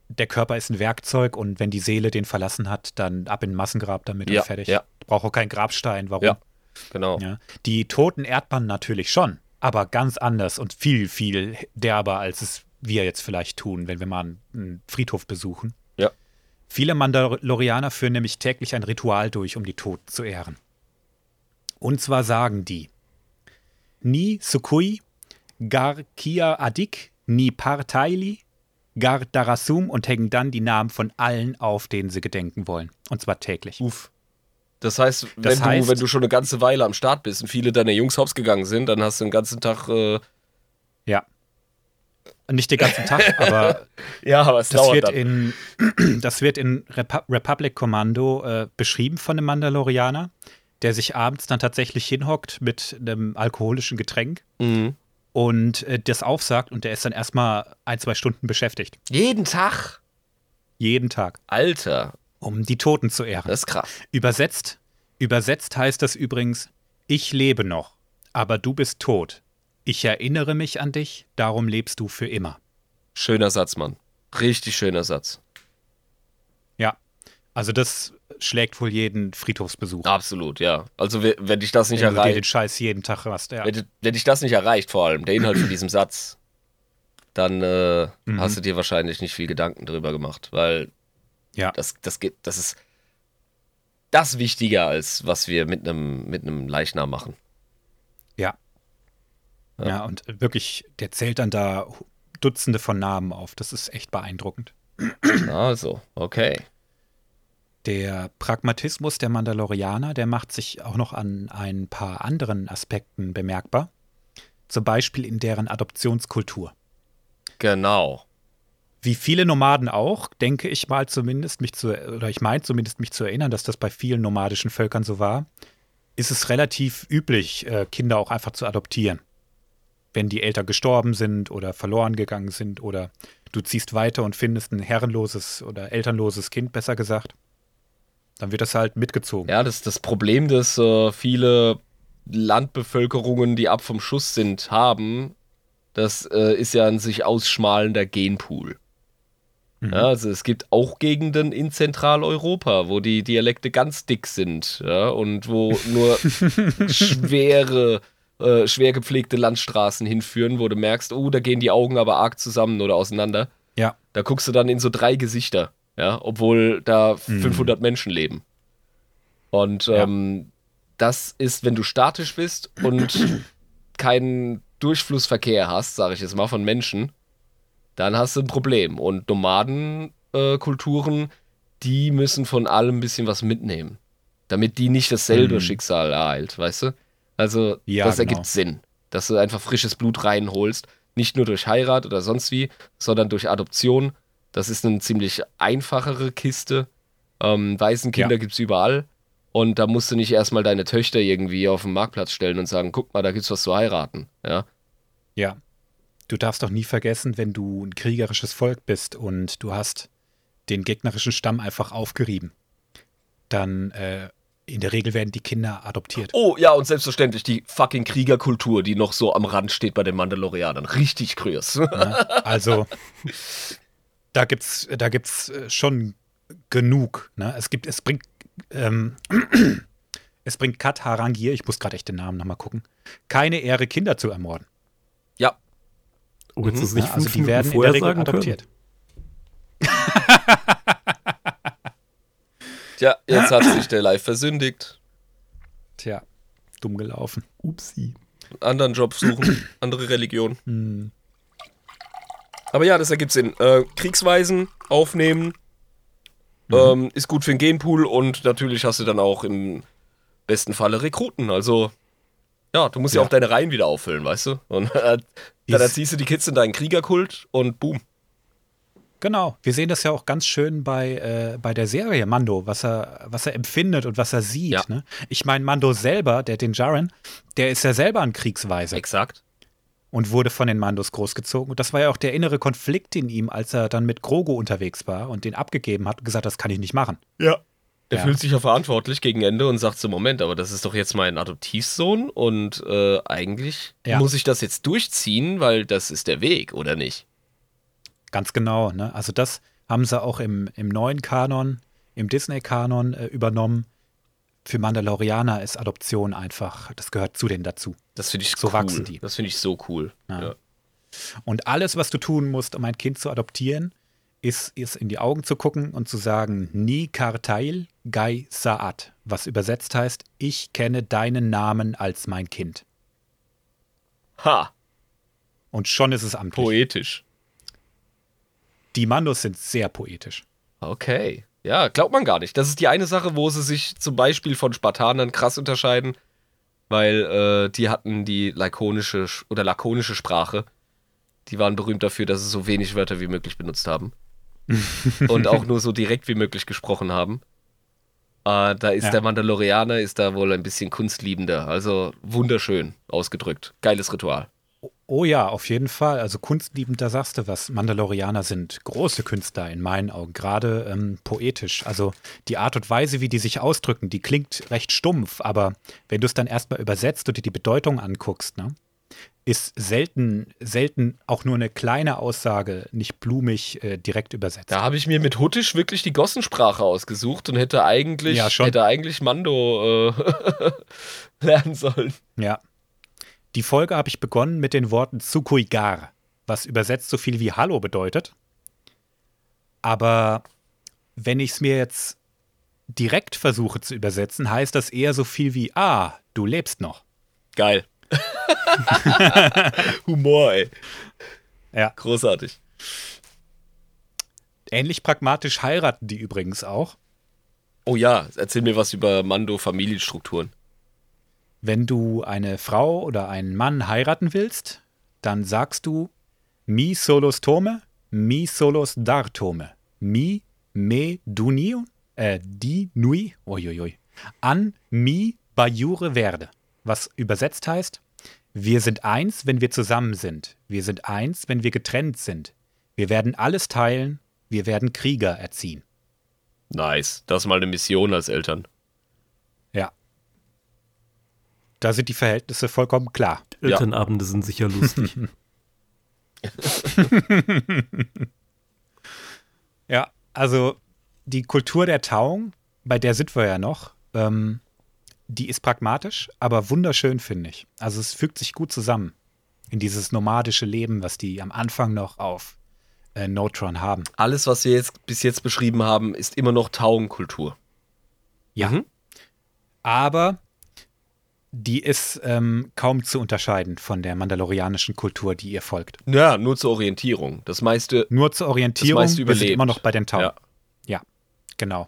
S1: der Körper ist ein Werkzeug und wenn die Seele den verlassen hat, dann ab in ein Massengrab damit
S2: Ja,
S1: und fertig.
S2: ja.
S1: Braucht auch keinen Grabstein. Warum?
S2: Ja. Genau.
S1: Ja. Die Toten ehrt man natürlich schon, aber ganz anders und viel, viel derber, als es wir jetzt vielleicht tun, wenn wir mal einen- einen Friedhof besuchen.
S2: Ja.
S1: Viele Mandalorianer führen nämlich täglich ein Ritual durch, um die Toten zu ehren. Und zwar sagen die: Ni Sukui, Gar Kia Adik, Ni Partaili, Gar Darasum und hängen dann die Namen von allen auf, denen sie gedenken wollen. Und zwar täglich.
S2: Uff. Das heißt, wenn,
S1: Das heißt-
S2: du, wenn du schon eine ganze Weile am Start bist und viele deiner Jungs hops gegangen sind, dann hast du den ganzen Tag. Äh,
S1: Ja. Nicht den ganzen Tag, aber
S2: ja, aber es
S1: Das
S2: dauert
S1: wird,
S2: dann.
S1: in, das wird in Repu Republic Commando äh, beschrieben von einem Mandalorianer, der sich abends dann tatsächlich hinhockt mit einem alkoholischen Getränk
S2: Mhm.
S1: und äh, das aufsagt und der ist dann erstmal ein, zwei Stunden beschäftigt.
S2: Jeden Tag.
S1: Jeden Tag,
S2: Alter,
S1: um die Toten zu ehren.
S2: das ist krass.
S1: Übersetzt, übersetzt heißt das übrigens, ich lebe noch, aber du bist tot. Ich erinnere mich an dich, darum lebst du für immer.
S2: Schöner Satz, Mann. Richtig schöner Satz.
S1: Ja, also das schlägt wohl jeden Friedhofsbesuch.
S2: Absolut, ja. Also, we- wenn dich das nicht
S1: wenn du dir den
S2: erreicht,
S1: Scheiß jeden Tag hast. Ja.
S2: wenn, wenn dich das nicht erreicht, vor allem der Inhalt von diesem Satz, dann äh,
S1: Mhm.
S2: hast du dir wahrscheinlich nicht viel Gedanken drüber gemacht, weil
S1: Ja.
S2: das, das geht, das ist das wichtiger als was wir mit einem mit einem Leichnam machen.
S1: Ja.
S2: Ja.
S1: ja. und wirklich, der zählt dann da Dutzende von Namen auf. Das ist echt beeindruckend.
S2: Also, okay.
S1: Der Pragmatismus der Mandalorianer, der macht sich auch noch an ein paar anderen Aspekten bemerkbar. Zum Beispiel in deren Adoptionskultur.
S2: Genau.
S1: Wie viele Nomaden auch, denke ich mal zumindest, mich zu, oder ich meine zumindest mich zu erinnern, dass das bei vielen nomadischen Völkern so war, ist es relativ üblich, äh, Kinder auch einfach zu adoptieren. Wenn die Eltern gestorben sind oder verloren gegangen sind oder du ziehst weiter und findest ein herrenloses oder elternloses Kind, besser gesagt, dann wird das halt mitgezogen.
S2: Ja, das das Problem, das äh, viele Landbevölkerungen, die ab vom Schuss sind, haben, das äh, ist ja ein sich ausschmalender Genpool.
S1: Mhm.
S2: Ja, also es gibt auch Gegenden in Zentraleuropa, wo die Dialekte ganz dick sind, ja, und wo nur schwere, äh, schwer gepflegte Landstraßen hinführen, wo du merkst, oh, da gehen die Augen aber arg zusammen oder auseinander.
S1: Ja.
S2: Da guckst du dann in so drei Gesichter, ja, obwohl da
S1: Mhm.
S2: 500 Menschen leben. Und
S1: Ja.
S2: ähm, das ist, wenn du statisch bist und keinen Durchflussverkehr hast, sage ich jetzt mal, von Menschen, dann hast du ein Problem. Und Nomadenkulturen, äh, die müssen von allem ein bisschen was mitnehmen, damit die nicht dasselbe
S1: Mhm.
S2: Schicksal ereilt, weißt du? Also,
S1: Ja,
S2: das
S1: genau.
S2: ergibt Sinn, dass du einfach frisches Blut reinholst, nicht nur durch Heirat oder sonst wie, sondern durch Adoption. Das ist eine ziemlich einfachere Kiste. Ähm, Waisenkinder
S1: Ja.
S2: gibt es überall. Und da musst du nicht erstmal deine Töchter irgendwie auf den Marktplatz stellen und sagen, guck mal, da gibt's was zu heiraten. Ja.
S1: Ja. Du darfst doch nie vergessen, wenn du ein kriegerisches Volk bist und du hast den gegnerischen Stamm einfach aufgerieben, dann äh, in der Regel werden die Kinder adoptiert.
S2: Oh, ja, und selbstverständlich die fucking Kriegerkultur, die noch so am Rand steht bei den Mandalorianern. Richtig grüß.
S1: Ne? Also da gibt's, da gibt's äh, schon genug. Ne? Es gibt, es bringt, ähm, es bringt Kat Harangir, ich muss gerade echt den Namen nochmal gucken, keine Ehre, Kinder zu ermorden.
S2: ja,
S3: Oh, jetzt
S2: Mhm.
S3: ist nicht
S1: Ne? Also
S3: fünf
S1: die
S3: Minuten
S1: werden in
S3: vorher
S1: der Regel
S3: sagen
S1: adoptiert.
S2: Tja, jetzt hat sich der Live versündigt.
S1: Tja, dumm gelaufen.
S3: Upsi.
S2: Anderen Job suchen, andere Religion.
S1: Hm.
S2: Aber ja, das ergibt Sinn. Äh, Kriegsweisen aufnehmen ähm, ist gut für den Genpool und natürlich hast du dann auch im besten Falle Rekruten. Also, ja, du musst ja,
S1: Ja.
S2: auch deine Reihen wieder auffüllen, weißt du? Und äh, dann erziehst du die Kids in deinen Kriegerkult und boom.
S1: Genau, wir sehen das ja auch ganz schön bei, äh, bei der Serie Mando, was er, was er empfindet und was er sieht.
S2: Ja.
S1: Ne? Ich meine, Mando selber, der den Jaren, der ist ja selber ein Kriegsweise
S2: Exakt.
S1: und wurde von den Mandos großgezogen. Und das war ja auch der innere Konflikt in ihm, als er dann mit Grogu unterwegs war und den abgegeben hat und gesagt, das kann ich nicht machen.
S2: Ja. Der
S1: Ja.
S2: fühlt sich ja verantwortlich gegen Ende und sagt so, Moment, aber das ist doch jetzt mein Adoptivsohn und äh, eigentlich
S1: Ja.
S2: muss ich das jetzt durchziehen, weil das ist der Weg, oder nicht?
S1: Ganz genau. Ne? Also das haben sie auch im, im neuen Kanon, im Disney-Kanon äh, übernommen. Für Mandalorianer ist Adoption einfach, das gehört zu denen dazu.
S2: Das finde ich
S1: So
S2: cool.
S1: wachsen die.
S2: Das finde ich so cool.
S1: Ja.
S2: Ja.
S1: Und alles, was du tun musst, um ein Kind zu adoptieren, ist, ist in die Augen zu gucken und zu sagen, Ni Kartail Gai Saat, was übersetzt heißt, ich kenne deinen Namen als mein Kind.
S2: Ha,
S1: Und schon ist es amtlich.
S2: poetisch.
S1: Die Mandos sind sehr poetisch.
S2: Okay. Ja, glaubt man gar nicht. Das ist die eine Sache, wo sie sich zum Beispiel von Spartanern krass unterscheiden, weil äh, die hatten die lakonische Sch- oder lakonische Sprache. Die waren berühmt dafür, dass sie so wenig Wörter wie möglich benutzt haben. und auch nur so direkt wie möglich gesprochen haben. Äh, da ist
S1: Ja.
S2: der Mandalorianer ist da wohl ein bisschen kunstliebender. Also wunderschön ausgedrückt. Geiles Ritual.
S1: Oh ja, auf jeden Fall. Also kunstliebend, da sagst du was. Mandalorianer sind große Künstler in meinen Augen, gerade ähm, poetisch. Also die Art und Weise, wie die sich ausdrücken, die klingt recht stumpf, aber wenn du es dann erstmal übersetzt und dir die Bedeutung anguckst, ne, ist selten, selten auch nur eine kleine Aussage nicht blumig äh, direkt übersetzt.
S2: Da habe ich mir mit Huttisch wirklich die Gossensprache ausgesucht und hätte eigentlich,
S1: Ja,
S2: hätte eigentlich Mando äh, lernen sollen.
S1: Ja. Die Folge habe ich begonnen mit den Worten Tsukuigar, was übersetzt so viel wie Hallo bedeutet. Aber wenn ich es mir jetzt direkt versuche zu übersetzen, heißt das eher so viel wie Ah, du lebst noch.
S2: Geil. Humor, ey.
S1: Ja.
S2: Großartig.
S1: Ähnlich pragmatisch heiraten die übrigens auch.
S2: Oh ja, erzähl mir was über Mando-Familienstrukturen.
S1: Wenn du eine Frau oder einen Mann heiraten willst, dann sagst du mi solos tome, mi solos dar tome, mi me dunio, äh, di nui, uiuiui, an mi bajure werde. Was übersetzt heißt, wir sind eins, wenn wir zusammen sind. Wir sind eins, wenn wir getrennt sind. Wir werden alles teilen. Wir werden Krieger erziehen.
S2: Nice. Das ist mal eine Mission als Eltern.
S1: Ja. Da sind die Verhältnisse vollkommen klar.
S2: Ja.
S3: Elternabende sind sicher lustig.
S1: ja, also die Kultur der Tauung, bei der sind wir ja noch, ähm, die ist pragmatisch, aber wunderschön, finde ich. Also es fügt sich gut zusammen in dieses nomadische Leben, was die am Anfang noch auf äh, Notron haben.
S2: Alles, was wir jetzt bis jetzt beschrieben haben, ist immer noch Taugenkultur.
S1: Ja.
S2: Mhm.
S1: Aber die ist ähm, kaum zu unterscheiden von der mandalorianischen Kultur, die ihr folgt.
S2: Ja, nur zur Orientierung. Das meiste.
S1: Nur zur Orientierung,
S2: Das meiste überlebt.
S1: immer noch bei den Tauben.
S2: Ja.
S1: Ja, genau.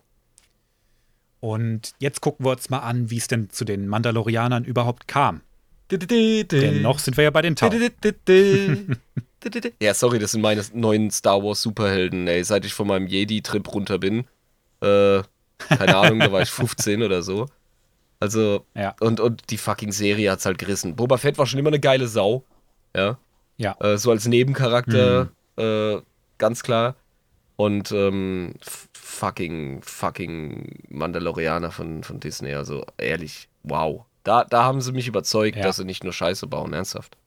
S1: Und jetzt gucken wir uns mal an, wie es denn zu den Mandalorianern überhaupt kam. Denn noch sind wir ja bei den Tauben.
S2: Ja, sorry, das sind meine neuen Star Wars Superhelden, ey. Seit ich von meinem Jedi-Trip runter bin. Äh, keine Ahnung, da war ich 15 oder so. Also,
S1: Ja.
S2: und, und die fucking Serie hat's halt gerissen. Boba Fett war schon immer eine geile Sau. Ja.
S1: Ja.
S2: Äh, so als Nebencharakter,
S1: Mhm.
S2: äh, ganz klar. Und ähm, fucking, fucking Mandalorianer von, von Disney. Also ehrlich, wow. Da, da haben sie mich überzeugt,
S1: Ja.
S2: dass sie nicht nur Scheiße bauen, ernsthaft.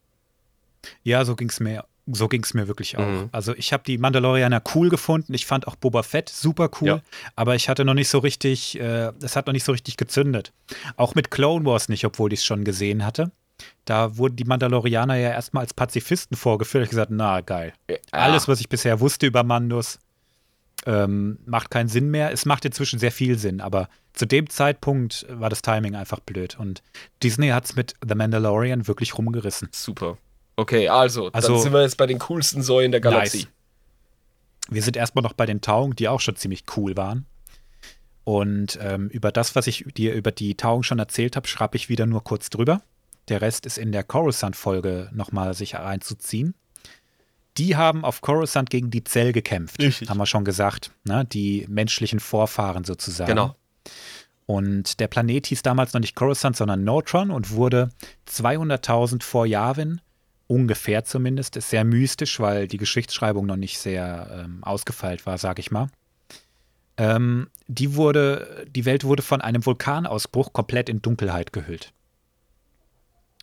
S1: Ja, so ging es mir. So ging es mir wirklich auch.
S2: Mhm.
S1: Also ich habe die Mandalorianer cool gefunden. Ich fand auch Boba Fett super cool,
S2: Ja.
S1: aber ich hatte noch nicht so richtig, äh, es hat noch nicht so richtig gezündet. Auch mit Clone Wars nicht, obwohl ich es schon gesehen hatte. Da wurden die Mandalorianer ja erstmal als Pazifisten vorgeführt. Ich gesagt, na geil.
S2: Ja.
S1: Alles, was ich bisher wusste über Mandos, ähm, macht keinen Sinn mehr. Es macht inzwischen sehr viel Sinn, aber zu dem Zeitpunkt war das Timing einfach blöd. Und Disney hat es mit The Mandalorian wirklich rumgerissen.
S2: Super. Okay, also,
S1: Also-
S2: dann sind wir jetzt bei den coolsten Säulen der Galaxie.
S1: Nice. Wir sind erstmal noch bei den Tauungen, die auch schon ziemlich cool waren. Und ähm, über das, was ich dir über die Tauung schon erzählt habe, schreibe ich wieder nur kurz drüber. Der Rest ist in der Coruscant-Folge nochmal sich reinzuziehen. Die haben auf Coruscant gegen die Zell gekämpft.
S2: Richtig.
S1: Haben wir schon gesagt. Ne? Die menschlichen Vorfahren sozusagen.
S2: Genau.
S1: Und der Planet hieß damals noch nicht Coruscant, sondern Notron und wurde 200.000 vor Yavin, ungefähr zumindest, ist sehr mystisch, weil die Geschichtsschreibung noch nicht sehr ähm, ausgefeilt war, sag ich mal. Ähm, die, wurde, die Welt wurde von einem Vulkanausbruch komplett in Dunkelheit gehüllt.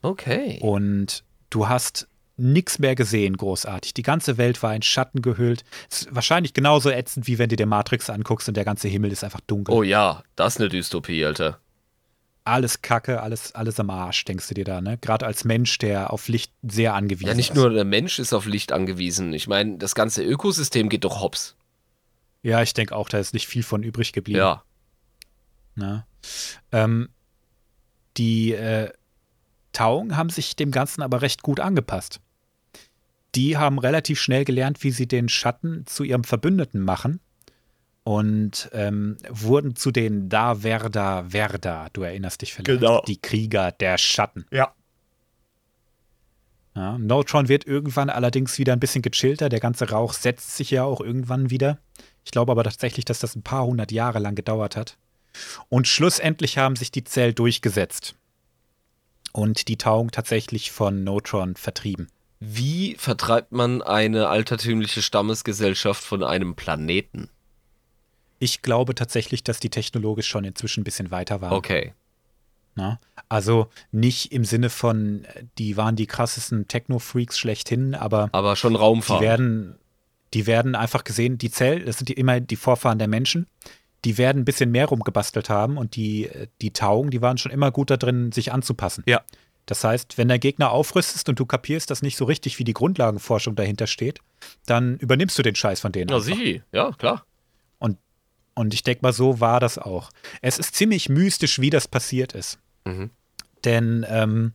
S2: Okay.
S1: Und du hast nichts mehr gesehen, großartig. Die ganze Welt war in Schatten gehüllt. Ist wahrscheinlich genauso ätzend, wie wenn du dir Matrix anguckst und der ganze Himmel ist einfach dunkel.
S2: Oh ja, das ist eine Dystopie, Alter.
S1: alles Kacke, alles, alles am Arsch, denkst du dir da, ne? Gerade als Mensch, der auf Licht sehr angewiesen
S2: Ja, nicht
S1: ist.
S2: nur der Mensch ist auf Licht angewiesen. Ich meine, das ganze Ökosystem geht doch hops.
S1: Ja, ich denke auch, da ist nicht viel von übrig geblieben.
S2: Ja.
S1: Ne? Ähm, die äh, Tauung haben sich dem Ganzen aber recht gut angepasst. Die haben relativ schnell gelernt, wie sie den Schatten zu ihrem Verbündeten machen und ähm, wurden zu den Da Verda Verda. Du erinnerst dich vielleicht.
S2: Genau.
S1: Die Krieger der Schatten.
S2: Ja.
S1: Ja, Notron wird irgendwann allerdings wieder ein bisschen gechillter. Der ganze Rauch setzt sich ja auch irgendwann wieder. Ich glaube aber tatsächlich, dass das ein paar hundert Jahre lang gedauert hat. Und schlussendlich haben sich die Zell durchgesetzt. Und die Tauung tatsächlich von Notron vertrieben.
S2: Wie vertreibt man eine altertümliche Stammesgesellschaft von einem Planeten?
S1: Ich glaube tatsächlich, dass die technologisch schon inzwischen ein bisschen weiter waren.
S2: Okay.
S1: Ne? Also nicht im Sinne von, die waren die krassesten Techno-Freaks schlechthin, aber
S2: Aber schon
S1: Die
S2: Raumfahrt.
S1: werden, die werden einfach gesehen, die Zell, das sind die, immer die Vorfahren der Menschen, die werden ein bisschen mehr rumgebastelt haben und die, äh, die Taugen, die waren schon immer gut da drin, sich anzupassen.
S2: Ja.
S1: Das heißt, wenn der Gegner aufrüstest und du kapierst das nicht so richtig, wie die Grundlagenforschung dahinter steht, dann übernimmst du den Scheiß von denen.
S2: Ja, sicher. Ja, klar.
S1: Und ich denke mal, so war das auch. Es ist ziemlich mystisch, wie das passiert ist.
S2: Mhm.
S1: Denn ähm,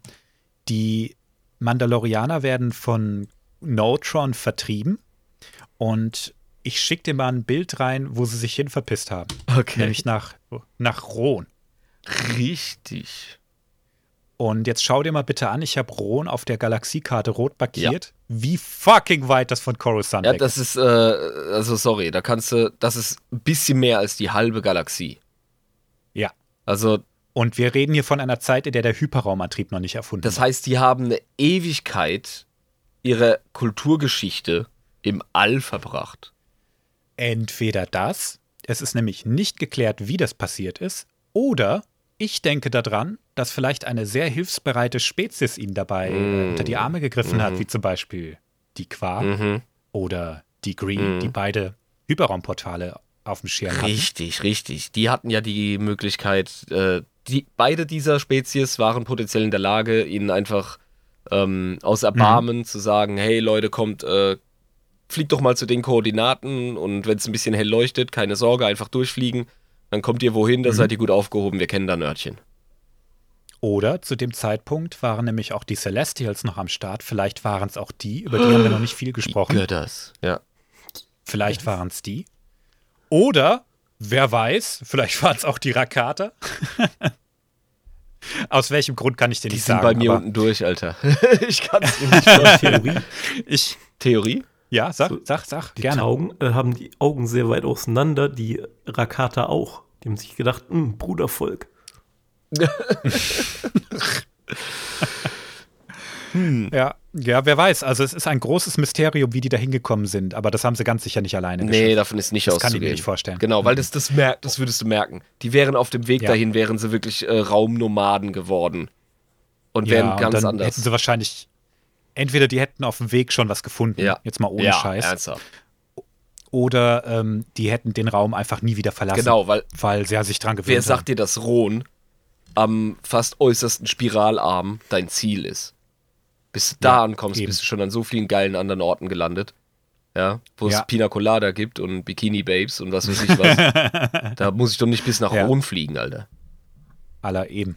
S1: die Mandalorianer werden von Notron vertrieben. Und ich schicke dir mal ein Bild rein, wo sie sich hin verpisst haben.
S2: Okay.
S1: Nämlich nach, nach Rohn.
S2: Richtig.
S1: Und jetzt schau dir mal bitte an, ich habe Rohn auf der Galaxiekarte rot markiert. Wie fucking weit das von Coruscant
S2: Ja,
S1: weg
S2: das ist, äh, also sorry, da kannst du, das ist ein bisschen mehr als die halbe Galaxie.
S1: Ja.
S2: Also,
S1: Und wir reden hier von einer Zeit, in der der Hyperraumantrieb noch nicht erfunden
S2: das heißt, die haben eine Ewigkeit ihrer Kulturgeschichte im All verbracht.
S1: Entweder das, es ist nämlich nicht geklärt, wie das passiert ist, oder ich denke daran, dass vielleicht eine sehr hilfsbereite Spezies ihnen dabei
S2: Mm.
S1: unter die Arme gegriffen hat,
S2: Mhm.
S1: wie zum Beispiel die Qua
S2: Mhm.
S1: oder die Green,
S2: Mhm.
S1: die beide Hyperraumportale auf dem Schirm hatten.
S2: Richtig, richtig. Die hatten ja die Möglichkeit, äh, die, beide dieser Spezies waren potenziell in der Lage, ihnen einfach ähm, aus Erbarmen zu sagen, hey Leute, kommt, äh, fliegt doch mal zu den Koordinaten und wenn es ein bisschen hell leuchtet, keine Sorge, einfach durchfliegen. Dann kommt ihr wohin, da
S1: Mhm.
S2: seid ihr gut aufgehoben, wir kennen da Nördchen.
S1: Oder zu dem Zeitpunkt waren nämlich auch die Celestials noch am Start. Vielleicht waren es auch die, über die haben wir noch nicht viel gesprochen.
S2: Götters. Ja.
S1: Vielleicht waren es die. Oder, wer weiß, vielleicht waren es auch die Rakater. Aus welchem Grund kann ich dir
S2: Die
S1: nicht
S2: sind
S1: sagen.
S2: bei mir unten durch, Alter. ich kann es nicht.
S3: Theorie.
S1: ich,
S2: Theorie?
S1: Ja, sag,
S3: So,
S1: sag, sag,
S3: Die
S1: gerne.
S3: Taugen äh, haben die Augen sehr weit auseinander, die Rakata auch. Die haben sich gedacht, hm, Brudervolk.
S1: Ja, ja, wer weiß. Also es ist ein großes Mysterium, wie die da hingekommen sind. Aber das haben sie ganz sicher nicht alleine
S2: Nee,
S1: geschafft.
S2: davon ist nicht
S1: Das kann ich
S2: auszugehen.
S1: mir nicht vorstellen.
S2: Genau, weil das, das, mer das würdest du merken. Die wären auf dem Weg
S1: Ja.
S2: dahin, wären sie wirklich äh, Raumnomaden geworden. Und wären
S1: ja, und
S2: ganz
S1: dann
S2: anders.
S1: hätten sie wahrscheinlich, entweder die hätten auf dem Weg schon was gefunden,
S2: Ja.
S1: jetzt mal ohne
S2: ja,
S1: Scheiß,
S2: ernsthaft.
S1: oder ähm, die hätten den Raum einfach nie wieder verlassen,
S2: Genau, weil
S1: weil sie sich dran gewöhnt
S2: wer
S1: haben.
S2: sagt dir, dass Rohn am fast äußersten Spiralarm dein Ziel ist? Bis du da
S1: Ja,
S2: ankommst,
S1: eben.
S2: bist du schon an so vielen geilen anderen Orten gelandet. Ja, wo
S1: Ja.
S2: es Pina Colada gibt und Bikini Babes und was weiß ich was. da muss ich doch nicht bis nach
S1: Ja.
S2: Rohn fliegen, Alter.
S1: aller eben.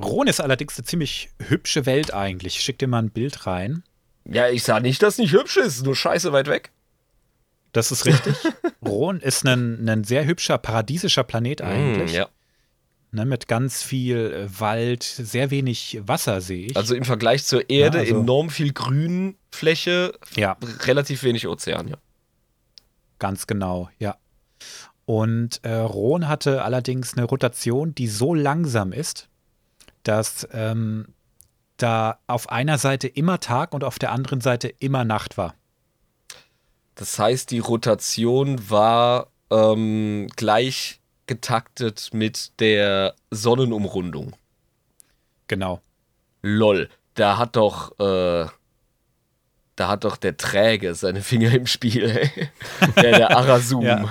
S1: Ron ist allerdings eine ziemlich hübsche Welt eigentlich. Ich schick dir mal ein Bild rein.
S2: Ja, ich sag nicht, dass nicht hübsch ist, nur scheiße weit weg.
S1: Das ist richtig. Ron ist ein, ein sehr hübscher, paradiesischer Planet eigentlich.
S2: Mm, ja.
S1: Ne, mit ganz viel äh, Wald, sehr wenig Wasser sehe ich.
S2: Also im Vergleich zur Erde
S1: Ja, also-
S2: enorm viel Grünfläche,
S1: ja,
S2: relativ wenig Ozean, ja.
S1: ganz genau, ja. Und äh, Ron hatte allerdings eine Rotation, die so langsam ist, dass ähm, da auf einer Seite immer Tag und auf der anderen Seite immer Nacht war.
S2: Das heißt, die Rotation war ähm, gleich getaktet mit der Sonnenumrundung.
S1: Genau.
S2: Lol, da hat doch, äh, da hat doch der Träge seine Finger im Spiel, ey. Der, der Arasum.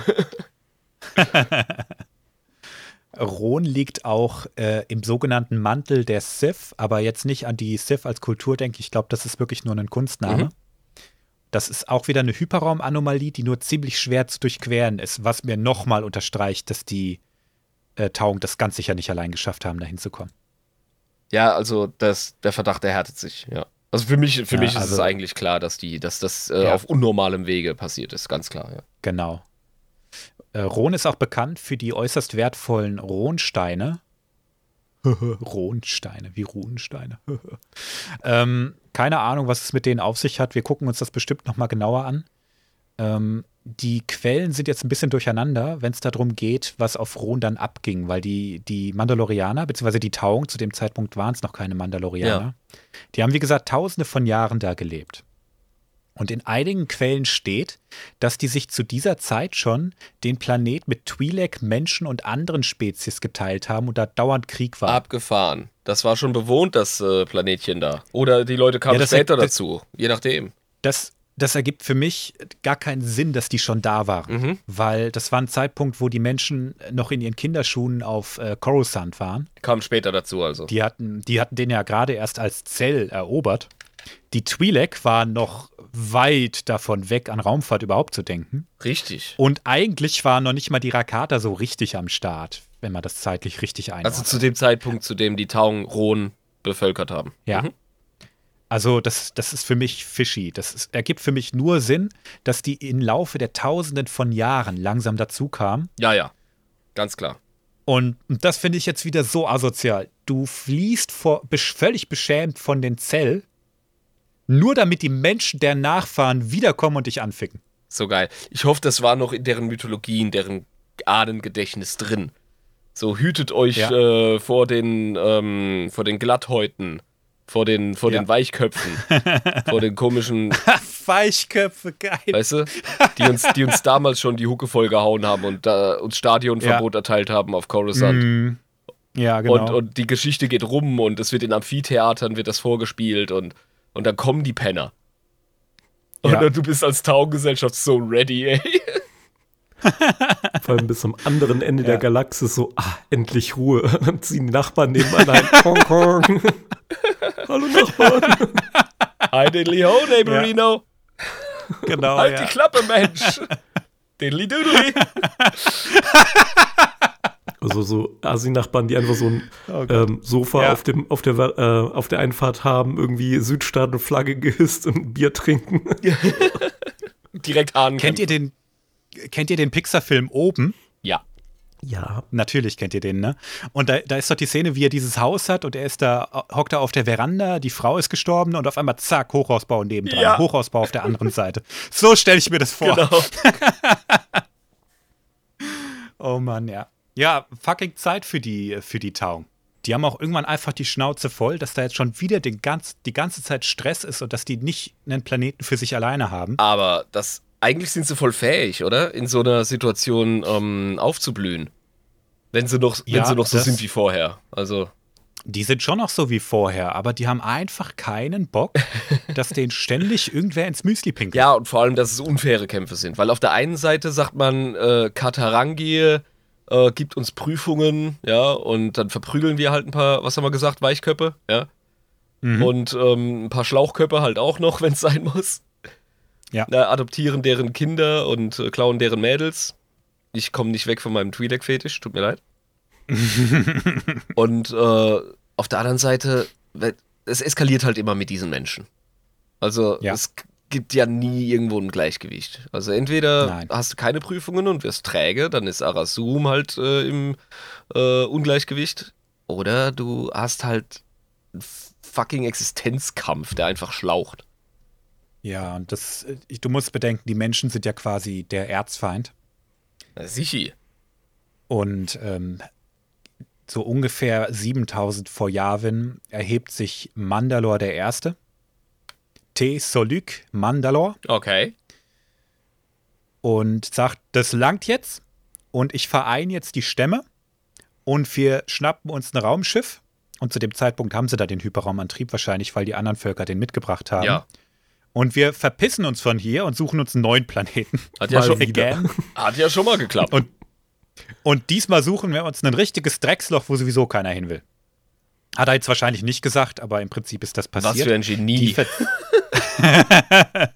S1: Ron liegt auch äh, im sogenannten Mantel der Sith, aber jetzt nicht an die Sith als Kultur denke. Ich glaube, das ist wirklich nur ein Kunstname.
S2: Mhm.
S1: Das ist auch wieder eine Hyperraumanomalie, die nur ziemlich schwer zu durchqueren ist, was mir nochmal unterstreicht, dass die äh, Tauung das ganz sicher nicht allein geschafft haben, da hinzukommen.
S2: Ja, also das, der Verdacht erhärtet sich, ja. Also für mich, für
S1: Ja,
S2: mich ist es
S1: also-
S2: eigentlich klar, dass die, dass das äh,
S1: Ja.
S2: auf unnormalem Wege passiert ist, ganz klar, ja.
S1: Genau. Äh, Ron ist auch bekannt für die äußerst wertvollen Ronsteine. Ronsteine, wie Runensteine. ähm, keine Ahnung, was es mit denen auf sich hat. Wir gucken uns das bestimmt noch mal genauer an. Ähm, die Quellen sind jetzt ein bisschen durcheinander, wenn es darum geht, was auf Ron dann abging, weil die, die Mandalorianer, beziehungsweise die Tauung, zu dem Zeitpunkt waren es noch keine Mandalorianer, die haben, wie gesagt, tausende von Jahren da gelebt. Und in einigen Quellen steht, dass die sich zu dieser Zeit schon den Planet mit Twi'lek, Menschen und anderen Spezies geteilt haben und da dauernd Krieg war.
S2: Abgefahren. Das war schon bewohnt, das äh, Planetchen da. Oder die Leute kamen
S1: Ja, das-
S2: später
S1: das-
S2: dazu, je nachdem.
S1: Das, das ergibt für mich gar keinen Sinn, dass die schon da waren.
S2: Mhm.
S1: Weil das war ein Zeitpunkt, wo die Menschen noch in ihren Kinderschuhen auf äh, Coruscant waren.
S2: Kamen später dazu also.
S1: Die hatten, die hatten den ja gerade erst als Zell erobert. Die Twi'lek waren noch weit davon weg, an Raumfahrt überhaupt zu denken.
S2: Richtig.
S1: Und eigentlich waren noch nicht mal die Rakata so richtig am Start, wenn man das zeitlich richtig einordnet.
S2: Also zu dem Zeitpunkt, zu dem die Tauung Rohn bevölkert haben.
S1: ja.
S2: Mhm.
S1: Also das, das ist für mich fishy. Das ist, ergibt für mich nur Sinn, dass die im Laufe der Tausenden von Jahren langsam dazu kamen.
S2: Ja, ja. Ganz klar.
S1: Und und das finde ich jetzt wieder so asozial. Du fließt vor, besch- völlig beschämt von den Zell, nur damit die Menschen, deren Nachfahren, wiederkommen und dich anficken.
S2: So geil. Ich hoffe, das war noch in deren Mythologie, in deren Ahnengedächtnis drin. So hütet euch
S1: Ja.
S2: äh, vor den ähm, vor den Glatthäuten, vor den vor
S1: Ja.
S2: den Weichköpfen, vor den komischen,
S1: Weichköpfe, geil.
S2: weißt du, die uns die uns damals schon die Hucke vollgehauen haben und äh, uns Stadionverbot erteilt haben auf Coruscant.
S1: Mm, ja, genau.
S2: Und, und die Geschichte geht rum und es wird in Amphitheatern wird das vorgespielt und, und dann kommen die Penner. Oder
S1: Ja.
S2: du bist als Taugengesellschaft so ready, ey.
S3: Vor allem bis zum anderen Ende
S1: Ja.
S3: der Galaxis so, ah, endlich Ruhe. Dann ziehen die Nachbarn nebenan ein. Kong, Kong. Hallo Nachbarn.
S2: Hi, diddly ho, neighborino.
S1: Genau,
S2: Halt
S1: ja.
S2: die Klappe, Mensch. diddly doodly.
S3: Also so Asi-Nachbarn, die einfach so ein
S1: Oh
S3: ähm, Sofa
S1: Ja.
S3: auf, dem, auf, der, äh, auf der Einfahrt haben, irgendwie Südstaaten-Flagge gehisst und Bier trinken.
S2: Direkt Hahn.
S1: Kennt ihr den, kennt ihr den Pixar-Film Oben?
S2: Ja.
S3: Ja.
S1: Natürlich kennt ihr den, ne? Und da, da ist doch die Szene, wie er dieses Haus hat und er ist da, hockt da auf der Veranda, die Frau ist gestorben und auf einmal zack, Hochhausbau nebendran,
S2: Ja.
S1: Hochhausbau auf der anderen Seite. So stelle ich mir das vor.
S2: Genau.
S1: Oh Mann, ja. Ja, fucking Zeit für die, für die Tau. Die haben auch irgendwann einfach die Schnauze voll, dass da jetzt schon wieder den ganz, die ganze Zeit Stress ist und dass die nicht einen Planeten für sich alleine haben.
S2: Aber das, eigentlich sind sie voll fähig, oder? In so einer Situation ähm, aufzublühen. Wenn sie noch, wenn
S1: Ja,
S2: sie noch so sind wie vorher. Also,
S1: Die sind schon noch so wie vorher, aber die haben einfach keinen Bock, dass denen ständig irgendwer ins Müsli pinkelt.
S2: ja, und vor allem, dass es unfaire Kämpfe sind. Weil auf der einen Seite sagt man, äh, Katarangi äh, gibt uns Prüfungen, ja, und dann verprügeln wir halt ein paar, was haben wir gesagt, Weichköppe, ja.
S1: Mhm.
S2: Und ähm, ein paar Schlauchköppe halt auch noch, wenn es sein muss.
S1: Ja.
S2: Na, adoptieren deren Kinder und äh, klauen deren Mädels. Ich komme nicht weg von meinem Twi'lek-Fetisch, tut mir leid. und äh, auf der anderen Seite, es eskaliert halt immer mit diesen Menschen. Also
S1: Ja.
S2: es gibt ja nie irgendwo ein Gleichgewicht. Also entweder
S1: Nein.
S2: hast du keine Prüfungen und wirst träge, dann ist Arasum halt äh, im äh, Ungleichgewicht. Oder du hast halt einen fucking Existenzkampf, der einfach schlaucht.
S1: Ja, und das, äh, du musst bedenken, die Menschen sind ja quasi der Erzfeind.
S2: Sichi.
S1: Und ähm, so ungefähr 7000 vor Yavin erhebt sich Mandalor der Erste. Te Soluk Mandalor
S2: Okay.
S1: und sagt, das langt jetzt und ich vereine jetzt die Stämme und wir schnappen uns ein Raumschiff. Und zu dem Zeitpunkt haben sie da den Hyperraumantrieb wahrscheinlich, weil die anderen Völker den mitgebracht haben.
S2: Ja.
S1: Und wir verpissen uns von hier und suchen uns einen neuen Planeten.
S2: Hat ja, schon, hat ja schon mal geklappt.
S1: Und, und diesmal suchen wir uns ein richtiges Drecksloch, wo sowieso keiner hin will. Hat er jetzt wahrscheinlich nicht gesagt, aber im Prinzip ist das
S2: Was
S1: passiert.
S2: für ein
S1: die,
S2: Genie.
S1: ver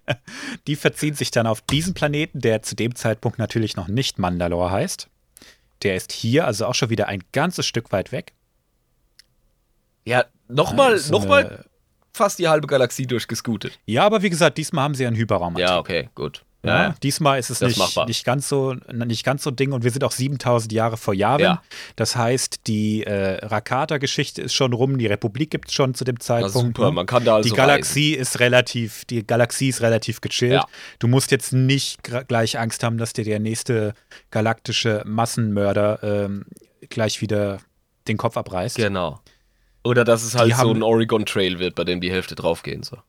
S1: die verziehen sich dann auf diesen Planeten, der zu dem Zeitpunkt natürlich noch nicht Mandalore heißt. Der ist hier, also auch schon wieder ein ganzes Stück weit weg.
S2: Ja, nochmal,
S1: ist so
S2: nochmal
S1: eine-
S2: fast die halbe Galaxie durchgescootet.
S1: Ja, aber wie gesagt, diesmal haben sie einen Hyperraum.
S2: Ja, okay, gut.
S1: Ja,
S2: Ja,
S1: diesmal ist es
S2: Das
S1: nicht,
S2: machbar.
S1: nicht, ganz so, nicht ganz so Ding und wir sind auch 7000 Jahre vor Yavin.
S2: Ja.
S1: Das heißt, die äh, Rakata-Geschichte ist schon rum, die Republik gibt es schon zu dem Zeitpunkt.
S2: super,
S1: ne?
S2: man kann da also
S1: die Galaxie ist relativ, die Galaxie ist relativ gechillt. Du musst jetzt nicht gleich Angst haben, dass dir der nächste galaktische Massenmörder ähm, gleich wieder den Kopf abreißt.
S2: reisen. Genau. Oder dass es halt
S1: Die
S2: so ein Oregon Trail wird, bei dem die Hälfte draufgehen soll.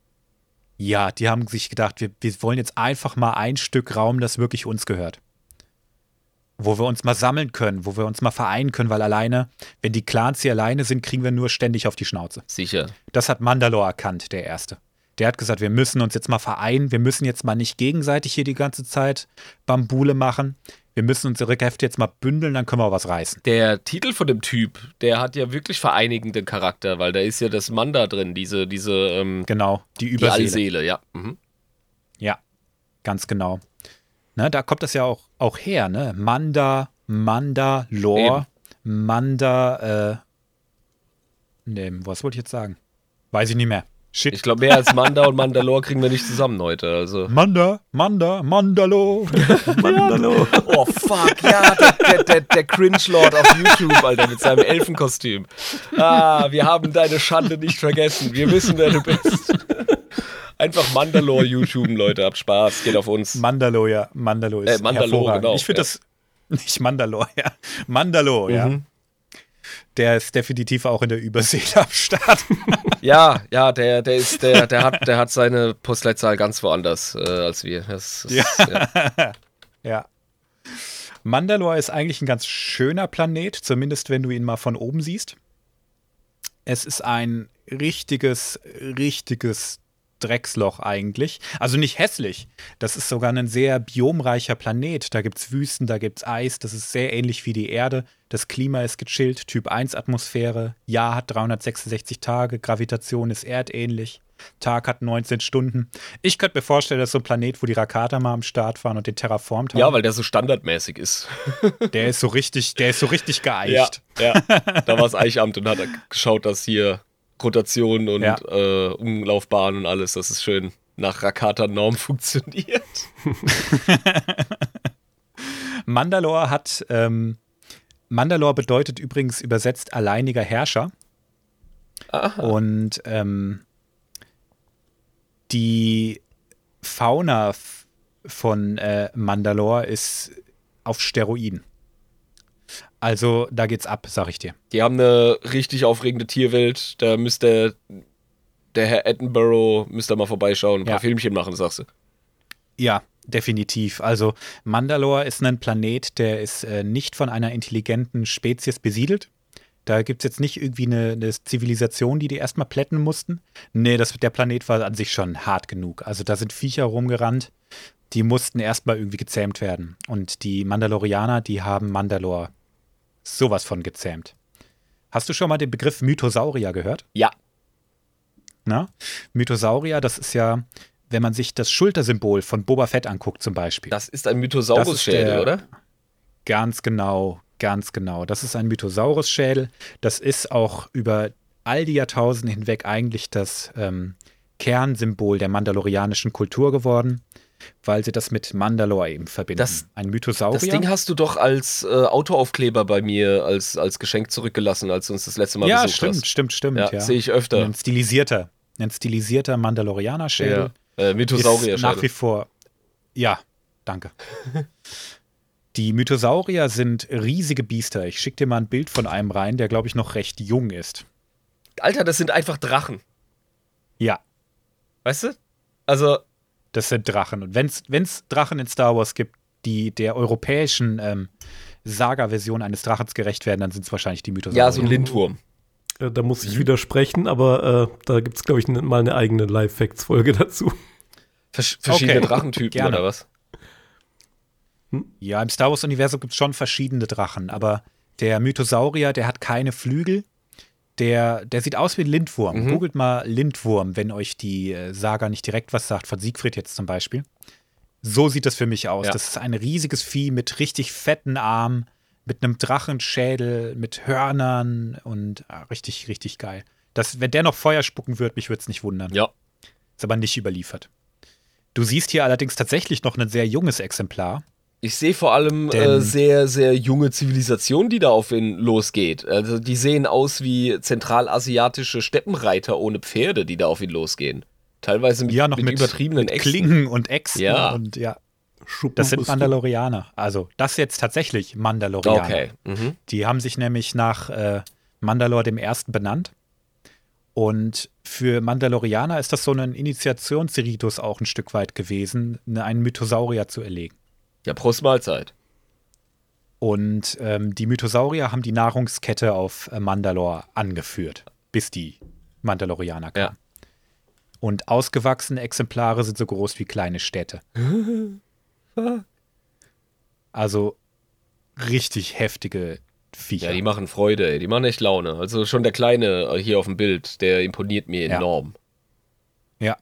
S1: Ja, die haben sich gedacht, wir, wir wollen jetzt einfach mal ein Stück Raum, das wirklich uns gehört. Wo wir uns mal sammeln können, wo wir uns mal vereinen können, weil alleine, wenn die Clans hier alleine sind, kriegen wir nur ständig auf die Schnauze.
S2: Sicher.
S1: Das hat Mandalore erkannt, der Erste. Der hat gesagt, wir müssen uns jetzt mal vereinen, wir müssen jetzt mal nicht gegenseitig hier die ganze Zeit Bambule machen. Wir müssen unsere Kräfte jetzt mal bündeln, dann können wir auch was reißen.
S2: Der Titel von dem Typ, der hat ja wirklich vereinigenden Charakter, weil da ist ja das Manda drin, diese, diese, ähm,
S1: Genau, die
S2: die
S1: Überseele.
S2: Allseele, ja. Mhm.
S1: Ja, ganz genau. Ne, da kommt das ja auch, auch her, ne? Manda, Manda, Lore, Manda, äh, ne, was wollte ich jetzt sagen? Weiß ich nicht mehr. Shit.
S2: Ich glaube, mehr als Manda und Mandalore kriegen wir nicht zusammen heute. Also.
S1: Manda, Manda, Mandalo.
S3: Mandalo.
S2: Oh fuck, ja, der, der, der, der Cringe-Lord auf YouTube, Alter, mit seinem Elfenkostüm. Ah, wir haben deine Schande nicht vergessen. Wir wissen, wer du bist. Einfach Mandalore YouTuben, Leute, habt Spaß, geht auf uns.
S1: Mandalo, ja. Mandalo ist
S2: Äh, Mandalore,
S1: hervorragend.
S2: genau,
S1: Ich finde
S2: ja.
S1: das, nicht Mandalore, ja. Mandalo, ja. Der ist definitiv auch in der Überseele am Start.
S2: Ja, ja, der, der ist, der, der hat, der hat seine Postleitzahl ganz woanders äh, als wir. Das, ist, ja.
S1: Ja. Mandalore ist eigentlich ein ganz schöner Planet, zumindest wenn du ihn mal von oben siehst. Es ist ein richtiges, richtiges Drecksloch eigentlich. Also nicht hässlich. Das ist sogar ein sehr biomreicher Planet. Da gibt es Wüsten, da gibt es Eis. Das ist sehr ähnlich wie die Erde. Das Klima ist gechillt, Typ 1 Atmosphäre. Jahr hat 366 Tage, Gravitation ist erdähnlich. Tag hat 19 Stunden. Ich könnte mir vorstellen, dass so ein Planet, wo die Rakata mal am Start waren und den terraformt haben.
S2: Ja, weil der so standardmäßig ist.
S1: Der ist so richtig, der ist so richtig geeicht.
S2: Ja, ja. da war das Eichamt und hat geschaut, dass hier Rotation und
S1: Ja.
S2: äh, Umlaufbahn und alles, dass es schön nach Rakata-Norm funktioniert.
S1: Mandalore hat, ähm, Mandalore bedeutet übrigens übersetzt alleiniger Herrscher. Und ähm, die Fauna von äh, Mandalore ist auf Steroiden. Also da geht's ab, sag ich dir.
S2: Die haben eine richtig aufregende Tierwelt. Da müsste der Herr Attenborough müsste mal vorbeischauen, ein
S1: Ja.
S2: paar Filmchen machen, sagst du.
S1: Ja, definitiv. Also Mandalore ist ein Planet, der ist äh, nicht von einer intelligenten Spezies besiedelt. Da gibt es jetzt nicht irgendwie eine, eine Zivilisation, die die erstmal plätten mussten. Nee, das, der Planet war an sich schon hart genug. Also da sind Viecher rumgerannt, die mussten erstmal irgendwie gezähmt werden. Und die Mandalorianer, die haben Mandalore sowas von gezähmt. Hast du schon mal den Begriff Mythosaurier gehört?
S2: Ja,
S1: Na? Mythosaurier, das ist ja, wenn man sich das Schultersymbol von Boba Fett anguckt zum Beispiel.
S2: das ist ein Mythosaurus-Schädel, oder?
S1: Ganz genau, ganz genau. Das ist ein Mythosaurus-Schädel. Das ist auch über all die Jahrtausende hinweg eigentlich das ähm, Kernsymbol der mandalorianischen Kultur geworden, weil sie das mit Mandalore eben verbinden.
S2: Das-
S1: ein Mythosaurier.
S2: Das Ding hast du doch als äh, Autoaufkleber bei mir als, als Geschenk zurückgelassen, als du uns das letzte Mal
S1: ja,
S2: besucht
S1: stimmt,
S2: hast.
S1: stimmt, stimmt,
S2: Ja,
S1: ja.
S2: sehe ich öfter.
S1: Ein stilisierter, ein stilisierter Mandalorianer-Schädel.
S2: Ja. Äh,
S1: ist
S2: Mythosaurier
S1: nach wie vor. Ja, danke. Die Mythosaurier sind riesige Biester. Ich schicke dir mal ein Bild von einem rein, der, glaube ich, noch recht jung ist.
S2: Alter, das sind einfach Drachen.
S1: Ja,
S2: Weißt du? Also,
S1: das sind Drachen. Und wenn es Drachen in Star Wars gibt, die der europäischen ähm, Saga-Version eines Drachens gerecht werden, dann sind es wahrscheinlich die Mythosaurier.
S2: ja, so ein Lindwurm.
S3: Äh, da muss
S1: Mhm.
S3: ich widersprechen, aber äh, da gibt es, glaube ich, ne, mal eine eigene Live-Facts-Folge dazu.
S2: Versch verschiedene
S1: Okay,
S2: Drachentypen
S1: gerne.
S2: oder was?
S1: Ja, im Star Wars-Universum gibt es schon verschiedene Drachen, aber der Mythosaurier, der hat keine Flügel. Der, der sieht aus wie ein Lindwurm.
S2: Mhm.
S1: Googelt mal Lindwurm, wenn euch die äh, Saga nicht direkt was sagt, von Siegfried jetzt zum Beispiel. So sieht das für mich aus.
S2: Ja.
S1: Das ist ein riesiges Vieh mit richtig fetten Armen, mit einem Drachenschädel, mit Hörnern und ah, richtig, richtig geil. Das, wenn der noch Feuer spucken wird, mich würde es nicht wundern.
S2: Ja.
S1: Ist aber nicht überliefert. Du siehst hier allerdings tatsächlich noch ein sehr junges Exemplar.
S2: Ich sehe vor allem äh, sehr, sehr junge Zivilisation, die da auf ihn losgeht. Also die sehen aus wie zentralasiatische Steppenreiter ohne Pferde, die da auf ihn losgehen. Teilweise mit,
S1: Ja, noch
S2: mit,
S1: mit,
S2: übertriebenen
S1: mit. Klingen und Äxten.
S2: Ja.
S1: Und ja,
S3: Schuppen
S1: das sind Mandalorianer. Also, das jetzt tatsächlich Mandalorianer.
S2: Okay. Mhm.
S1: Die haben sich nämlich nach äh, Mandalore dem Ersten benannt. Und für Mandalorianer ist das so ein Initiationsritus auch ein Stück weit gewesen, ne- einen Mythosaurier zu erlegen.
S2: Ja, Prost Mahlzeit.
S1: Und ähm, die Mythosaurier haben die Nahrungskette auf äh, Mandalore angeführt, bis die Mandalorianer kamen.
S2: Ja.
S1: Und ausgewachsene Exemplare sind so groß wie kleine Städte. Also richtig heftige Viecher.
S2: Ja, die machen Freude, ey. die machen echt Laune. Also schon der Kleine äh, hier auf dem Bild, der imponiert mir
S1: Ja.
S2: enorm.
S1: Ja.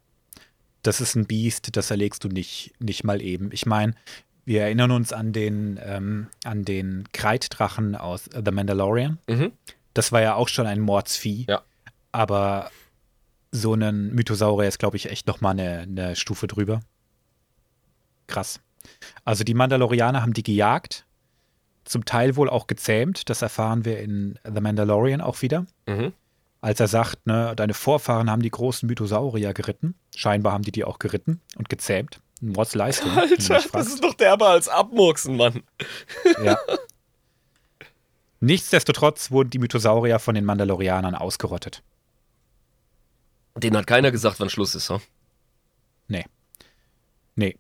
S1: Das ist ein Biest, das erlegst du nicht, nicht mal eben. Ich meine, wir erinnern uns an den, ähm, an den Kreiddrachen aus The Mandalorian.
S2: Mhm.
S1: Das war ja auch schon ein Mordsvieh.
S2: Ja.
S1: Aber so ein Mythosaurier ist, glaube ich, echt noch mal eine, eine Stufe drüber. Krass. Also die Mandalorianer haben die gejagt, zum Teil wohl auch gezähmt. Das erfahren wir in The Mandalorian auch wieder.
S2: Mhm.
S1: Als er sagt, ne, deine Vorfahren haben die großen Mythosaurier geritten. Scheinbar haben die die auch geritten und gezähmt. Du mich
S2: Alter, das ist doch derber als Abmurksen, Mann.
S1: Ja. Nichtsdestotrotz wurden die Mythosaurier von den Mandalorianern ausgerottet.
S2: Den hat keiner gesagt, wann Schluss ist, ha?
S1: Nee. Nee.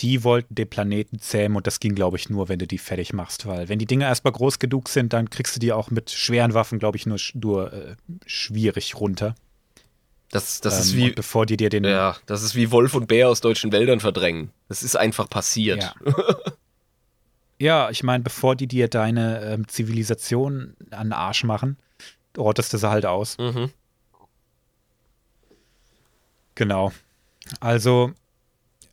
S1: Die wollten den Planeten zähmen und das ging, glaube ich, nur, wenn du die fertig machst. Weil wenn die Dinger erstmal groß genug sind, dann kriegst du die auch mit schweren Waffen, glaube ich, nur, nur äh, schwierig runter.
S2: Das, das ist
S1: Ähm,
S2: wie,
S1: und bevor die dir den.
S2: ja, das ist wie Wolf und Bär aus deutschen Wäldern verdrängen. Das ist einfach passiert.
S1: Ja. Ja, ich meine, bevor die dir deine ähm, Zivilisation an den Arsch machen, rottest du sie halt aus.
S2: Mhm.
S1: Genau. Also,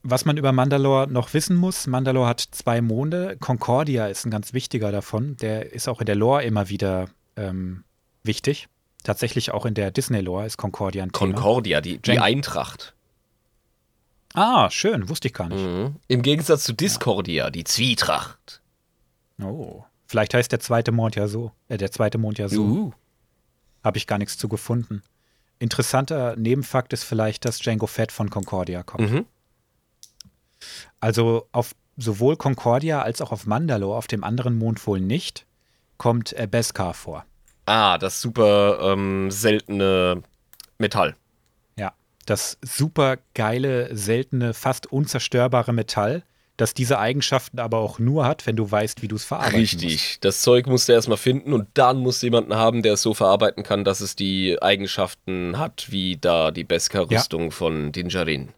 S1: was man über Mandalore noch wissen muss, Mandalore hat zwei Monde. Concordia ist ein ganz wichtiger davon. Der ist auch in der Lore immer wieder ähm, wichtig. Tatsächlich auch in der Disney-Lore ist Concordia ein Thema.
S2: Concordia, die, die Eintracht.
S1: Ah, schön, wusste ich gar nicht.
S2: Mhm. Im Gegensatz zu Discordia, die Zwietracht.
S1: Oh. Vielleicht heißt der zweite Mond ja so. Äh, der zweite Mond ja so.
S2: Uh.
S1: Habe ich gar nichts zu gefunden. Interessanter Nebenfakt ist vielleicht, dass Django Fett von Concordia kommt.
S2: Mhm.
S1: Also auf sowohl Concordia als auch auf Mandalore, auf dem anderen Mond wohl nicht, kommt Beskar vor.
S2: Ah, das super ähm, seltene Metall.
S1: Ja, das super geile, seltene, fast unzerstörbare Metall, das diese Eigenschaften aber auch nur hat, wenn du weißt, wie du es verarbeiten musst.
S2: Richtig. Das Zeug musst du erstmal finden und dann musst du jemanden haben, der es so verarbeiten kann, dass es die Eigenschaften hat, wie da die Beskar-Rüstung von Dinjarin.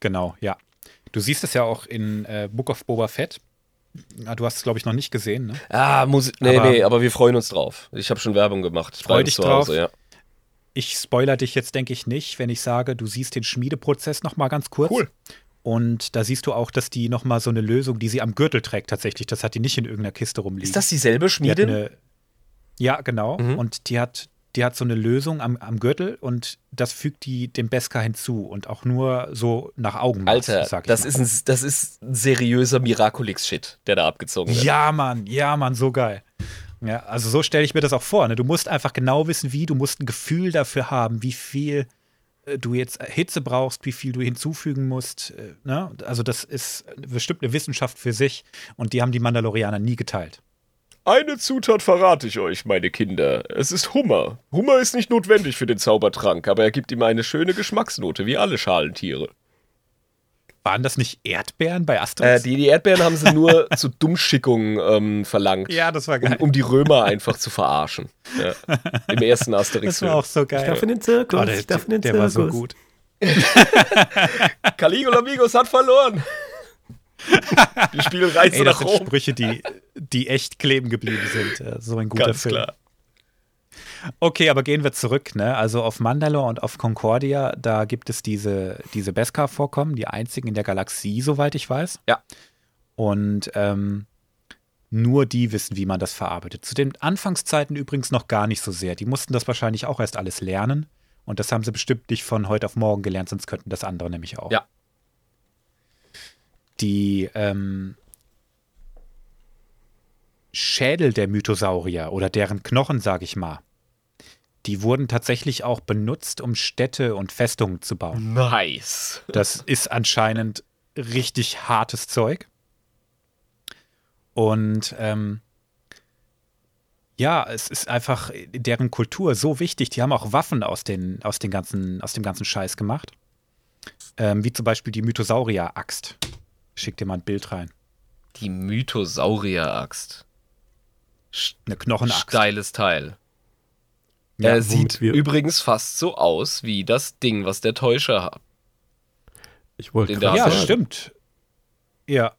S1: Genau, ja. Du siehst es ja auch in äh, Book of Boba Fett. Ah, Du hast es, glaube ich, noch nicht gesehen, ne?
S2: Ah, muss nee,
S1: Aber-
S2: nee, aber wir freuen uns drauf. Ich habe schon Werbung gemacht.
S1: Freu dich
S2: zu Hause,
S1: drauf.
S2: Ja.
S1: Ich spoiler dich jetzt, denke ich, nicht, wenn ich sage, du siehst den Schmiedeprozess noch mal ganz kurz.
S2: Cool.
S1: Und da siehst du auch, dass die noch mal so eine Lösung, die sie am Gürtel trägt, tatsächlich, das hat die nicht in irgendeiner Kiste rumliegen.
S2: Ist das dieselbe
S1: die
S2: Schmiedin?
S1: eine, Ja, genau.
S2: Mhm.
S1: Und die hat, die hat so eine Lösung am, am Gürtel und das fügt die dem Beskar hinzu und auch nur so nach Augenmaß,
S2: Alter, das
S1: mal.
S2: ist, ein, das ist ein seriöser Miraculix-Shit, der da abgezogen wird.
S1: Ja, Mann, ja, Mann, so geil. Ja, also so stelle ich mir das auch vor. Ne? Du musst einfach genau wissen, wie, du musst ein Gefühl dafür haben, wie viel äh, du jetzt Hitze brauchst, wie viel du hinzufügen musst. äh, Ne? Also das ist bestimmt eine Wissenschaft für sich und die haben die Mandalorianer nie geteilt.
S2: Eine Zutat verrate ich euch, meine Kinder. Es ist Hummer. Hummer ist nicht notwendig für den Zaubertrank, aber er gibt ihm eine schöne Geschmacksnote, wie alle Schalentiere.
S1: Waren das nicht Erdbeeren bei
S2: Äh,
S1: Asterix?
S2: die, die Erdbeeren haben sie nur zur Dummschickung ähm, verlangt.
S1: ja, das war
S2: um,
S1: geil.
S2: um die Römer einfach zu verarschen. Ja. Im ersten
S1: das
S2: Asterix-Film.
S1: war auch so
S3: Ich
S1: geil.
S3: darf in den Zirkus,
S1: Oh, der
S3: ich darf in den
S1: der
S3: Zirkus.
S1: war so gut.
S2: Caligula Amigos hat verloren. Die spielen Reise
S1: Ey, das
S2: nach
S1: sind
S2: Rom.
S1: Sprüche, die, die echt kleben geblieben sind. So ein guter
S2: Ganz
S1: Film.
S2: klar.
S1: Okay, aber gehen wir zurück, ne? Also auf Mandalore und auf Concordia, da gibt es diese, diese Beskar-Vorkommen, die einzigen in der Galaxie, soweit ich weiß.
S2: Ja.
S1: Und ähm, nur die wissen, wie man das verarbeitet. Zu den Anfangszeiten übrigens noch gar nicht so sehr. Die mussten das wahrscheinlich auch erst alles lernen. Und das haben sie bestimmt nicht von heute auf morgen gelernt, sonst könnten das andere nämlich auch.
S2: Ja.
S1: Die ähm, Schädel der Mythosaurier oder deren Knochen, sage ich mal, die wurden tatsächlich auch benutzt, um Städte und Festungen zu bauen.
S2: Nice.
S1: Das ist anscheinend richtig hartes Zeug. Und ähm, ja, es ist einfach in deren Kultur so wichtig. Die haben auch Waffen aus, den, aus, den ganzen, aus dem ganzen Scheiß gemacht. Ähm, wie zum Beispiel die Mythosaurier-Axt. Schick dir mal ein Bild rein.
S2: Die Mythosaurier-Axt.
S1: Eine Knochenaxt.
S2: Steiles Teil.
S1: Ja,
S2: er sieht
S3: wir-
S2: übrigens fast so aus wie das Ding, was der Täuscher hat.
S3: Ich wollte
S1: Ja,
S2: sagen.
S1: stimmt. Ja.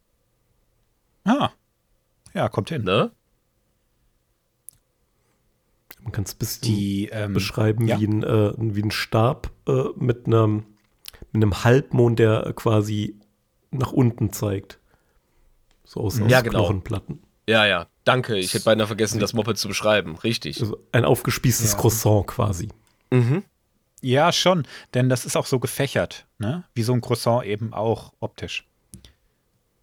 S1: Ah. Ja, kommt hin.
S2: Ne?
S3: Man kann es ein bisschen
S1: Die ähm,
S3: beschreiben
S1: ja.
S3: wie, ein, äh, wie ein Stab äh, mit, einem, mit einem Halbmond, der quasi nach unten zeigt. So aus, aus
S2: Ja, genau.
S3: Knochenplatten.
S2: Ja, ja. Danke. Ich hätte beinahe vergessen, das Moped zu beschreiben. Richtig.
S3: Also ein aufgespießtes
S1: Ja.
S3: Croissant quasi.
S2: Mhm.
S1: Ja, schon, denn das ist auch so gefächert, ne? Wie so ein Croissant eben auch optisch.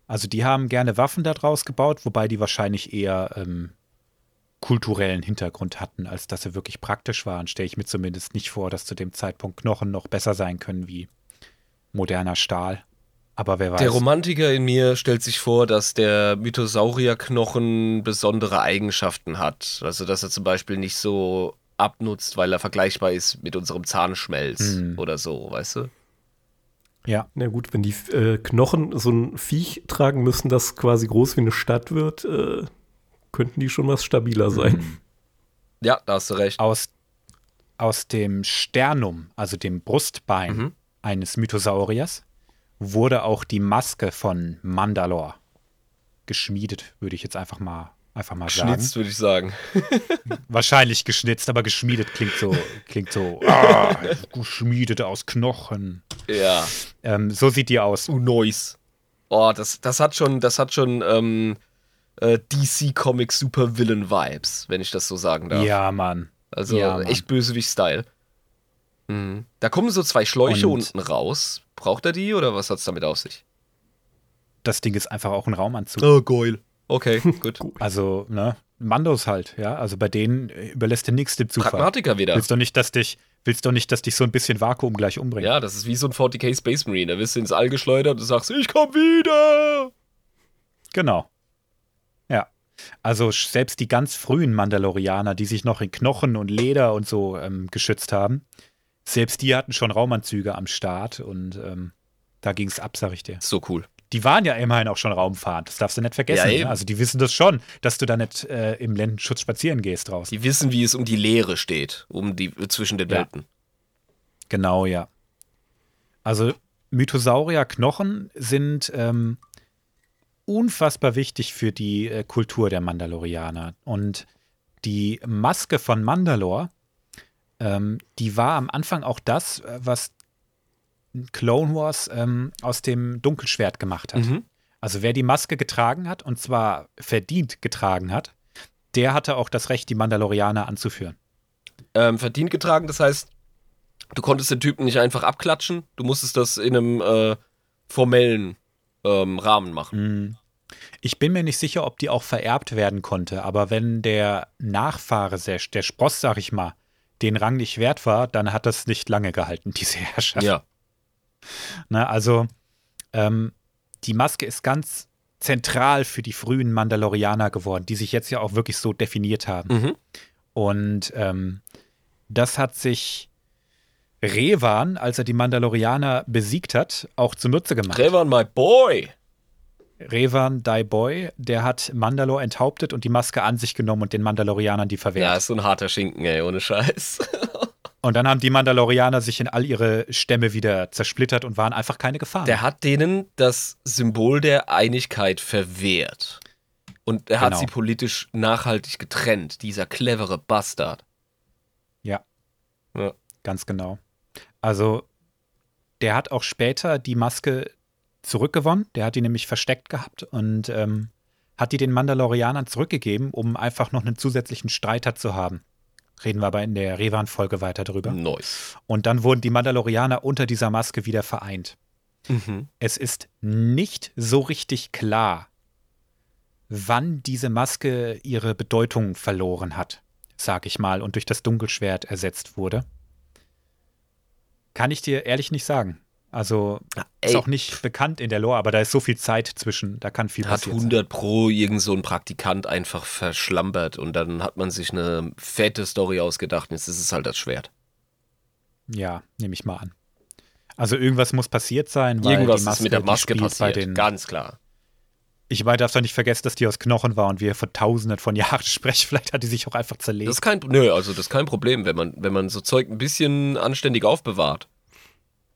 S1: Also die haben gerne Waffen daraus gebaut, wobei die wahrscheinlich eher ähm, kulturellen Hintergrund hatten, als dass sie wirklich praktisch waren. Stelle ich mir zumindest nicht vor, dass zu dem Zeitpunkt Knochen noch besser sein können wie moderner Stahl. Aber wer weiß.
S2: Der Romantiker in mir stellt sich vor, dass der Mythosaurierknochen besondere Eigenschaften hat. Also, dass er zum Beispiel nicht so abnutzt, weil er vergleichbar ist mit unserem Zahnschmelz
S1: Hm.
S2: oder so, weißt du?
S1: ja,
S3: Na gut, wenn die äh, Knochen so ein Viech tragen müssen, das quasi groß wie eine Stadt wird, äh, könnten die schon was stabiler sein.
S2: Ja, da hast du recht.
S1: aus, aus dem Sternum, also dem Brustbein
S2: Mhm.
S1: eines Mythosauriers, wurde auch die Maske von Mandalore geschmiedet, würde ich jetzt einfach mal, einfach mal sagen.
S2: Schnitzt, würde ich sagen.
S1: Wahrscheinlich geschnitzt, aber geschmiedet klingt so, klingt so, ah, geschmiedet aus Knochen.
S2: Ja.
S1: Ähm, so sieht die aus.
S2: Uh, Noise. Oh, das, das hat schon, das hat schon ähm, äh, DC Comics Super Villain Vibes, wenn ich das so sagen darf.
S1: Ja, Mann.
S2: Also
S1: Ja, Mann.
S2: echt Bösewicht-Style. Mhm. Da kommen so zwei Schläuche
S1: Und-
S2: unten raus. Braucht er die oder was hat's damit auf sich?
S1: Das Ding ist einfach auch ein Raumanzug.
S2: Oh, geil. Okay, gut.
S1: Also, ne, Mandos halt, ja. Also bei denen überlässt du nichts dem Zufall.
S2: Pragmatiker wieder.
S1: Willst doch nicht, dass dich, willst doch nicht, dass dich so ein bisschen Vakuum gleich umbringt.
S2: Ja, das ist wie so ein 40k Space Marine. Da wirst du ins All geschleudert und du sagst, ich komm wieder.
S1: Genau. Ja. Also selbst die ganz frühen Mandalorianer, die sich noch in Knochen und Leder und so ähm, geschützt haben, selbst die hatten schon Raumanzüge am Start und ähm, da ging es ab, sag ich dir.
S2: So cool.
S1: Die waren ja immerhin auch schon raumfahrend, das darfst du nicht vergessen.
S2: Ja,
S1: ne? Also die wissen das schon, dass du da nicht äh, im Lendenschutz spazieren gehst draußen.
S2: Die wissen, wie es um die Leere steht, um die zwischen den
S1: Ja.
S2: Welten.
S1: Genau, ja. Also Mythosaurier-Knochen sind ähm, unfassbar wichtig für die äh, Kultur der Mandalorianer. Und die Maske von Mandalore, ähm, die war am Anfang auch das, äh, was Clone Wars ähm, aus dem Dunkelschwert gemacht hat.
S2: Mhm.
S1: Also wer die Maske getragen hat, und zwar verdient getragen hat, der hatte auch das Recht, die Mandalorianer anzuführen.
S2: Ähm, verdient getragen, das heißt, du konntest den Typen nicht einfach abklatschen. Du musstest das in einem äh, formellen ähm, Rahmen machen.
S1: Ich bin mir nicht sicher, ob die auch vererbt werden konnte, aber wenn der Nachfahre, der Spross, sag ich mal, den Rang nicht wert war, dann hat das nicht lange gehalten, diese Herrschaft.
S2: Ja.
S1: Ne, also, ähm, die Maske ist ganz zentral für die frühen Mandalorianer geworden, die sich jetzt ja auch wirklich so definiert haben.
S2: Mhm.
S1: Und ähm, das hat sich Revan, als er die Mandalorianer besiegt hat, auch zunutze gemacht.
S2: Revan, my boy.
S1: Revan Dai Boy, der hat Mandalore enthauptet und die Maske an sich genommen und den Mandalorianern die
S2: Ja,
S1: verwehrt.
S2: ist so ein harter Schinken, ey, ohne Scheiß.
S1: Und dann haben die Mandalorianer sich in all ihre Stämme wieder zersplittert und waren einfach keine Gefahr.
S2: Der hat denen das Symbol der Einigkeit verwehrt. Und er hat
S1: Genau.
S2: sie politisch nachhaltig getrennt, dieser clevere Bastard.
S1: ja,
S2: Ja.
S1: ganz genau. Also, der hat auch später die Maske zurückgewonnen. Der hat die nämlich versteckt gehabt und ähm, hat die den Mandalorianern zurückgegeben, um einfach noch einen zusätzlichen Streiter zu haben. Reden wir aber in der Revan-Folge weiter drüber.
S2: Nice.
S1: Und dann wurden die Mandalorianer unter dieser Maske wieder vereint.
S2: Mhm.
S1: Es ist nicht so richtig klar, wann diese Maske ihre Bedeutung verloren hat, sag ich mal, und durch das Dunkelschwert ersetzt wurde. Kann ich dir ehrlich nicht sagen. Also ist
S2: ey.
S1: auch nicht bekannt in der Lore, aber da ist so viel Zeit zwischen, da kann viel
S2: Hat
S1: passieren.
S2: 100 Pro irgend so ein Praktikant einfach verschlampert und dann hat man sich eine fette Story ausgedacht und jetzt ist es halt das Schwert.
S1: Ja, nehme ich mal an. Also irgendwas muss passiert sein, weil
S2: Irgendwas
S1: die Maske,
S2: ist mit der Maske passiert,
S1: den,
S2: ganz klar.
S1: ich meine, darfst doch nicht vergessen, dass die aus Knochen war und wir von Tausenden von Jahren sprechen. Vielleicht hat die sich auch einfach zerlegt.
S2: Das ist kein, nö, also das ist kein Problem, wenn man, wenn man so Zeug ein bisschen anständig aufbewahrt.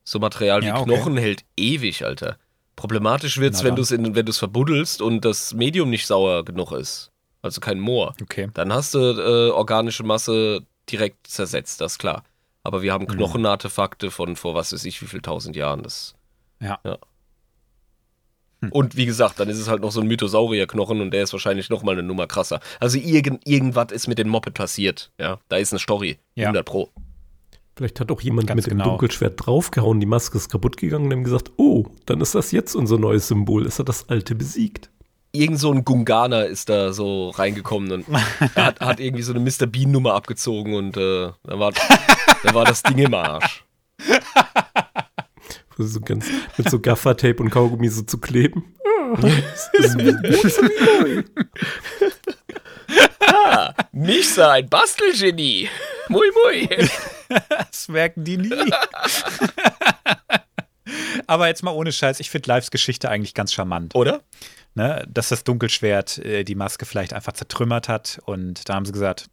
S2: So Material wie
S1: Ja, okay.
S2: Knochen hält ewig, Alter. Problematisch wird's,
S1: Na
S2: wenn du es wenn du's verbuddelst und das Medium nicht sauer genug ist. Also kein Moor.
S1: okay.
S2: Dann hast du äh, organische Masse direkt zersetzt, das ist klar. Aber wir haben
S1: Mhm.
S2: Knochenartefakte von vor was weiß ich wie viel tausend Jahren. Das,
S1: Ja. Hm.
S2: Und wie gesagt, dann ist es halt noch so ein Mythosaurierknochen und der ist wahrscheinlich noch mal eine Nummer krasser. Also irgend, irgendwas ist mit dem Moped passiert. Ja, da ist eine Story.
S1: Ja.
S2: 100 Pro.
S3: Vielleicht hat auch jemand
S1: Ganz
S3: mit dem
S1: genau.
S3: Dunkelschwert draufgehauen, die Maske ist kaputt gegangen und haben gesagt, oh, dann ist das jetzt unser neues Symbol, ist er das alte besiegt.
S2: Irgend so ein Gunganer ist da so reingekommen und er hat, hat irgendwie so eine Mr. Bean Nummer abgezogen und äh, dann, war, dann war das Ding im Arsch.
S3: So ganz, mit so Gaffertape und Kaugummi so zu kleben.
S2: Nicht so ein Bastelgenie. Mui, mui.
S1: Das merken die nie. Aber jetzt mal ohne Scheiß, ich finde Lives Geschichte eigentlich ganz charmant.
S2: Oder?
S1: Ne? Dass das Dunkelschwert äh, die Maske vielleicht einfach zertrümmert hat und da haben sie gesagt,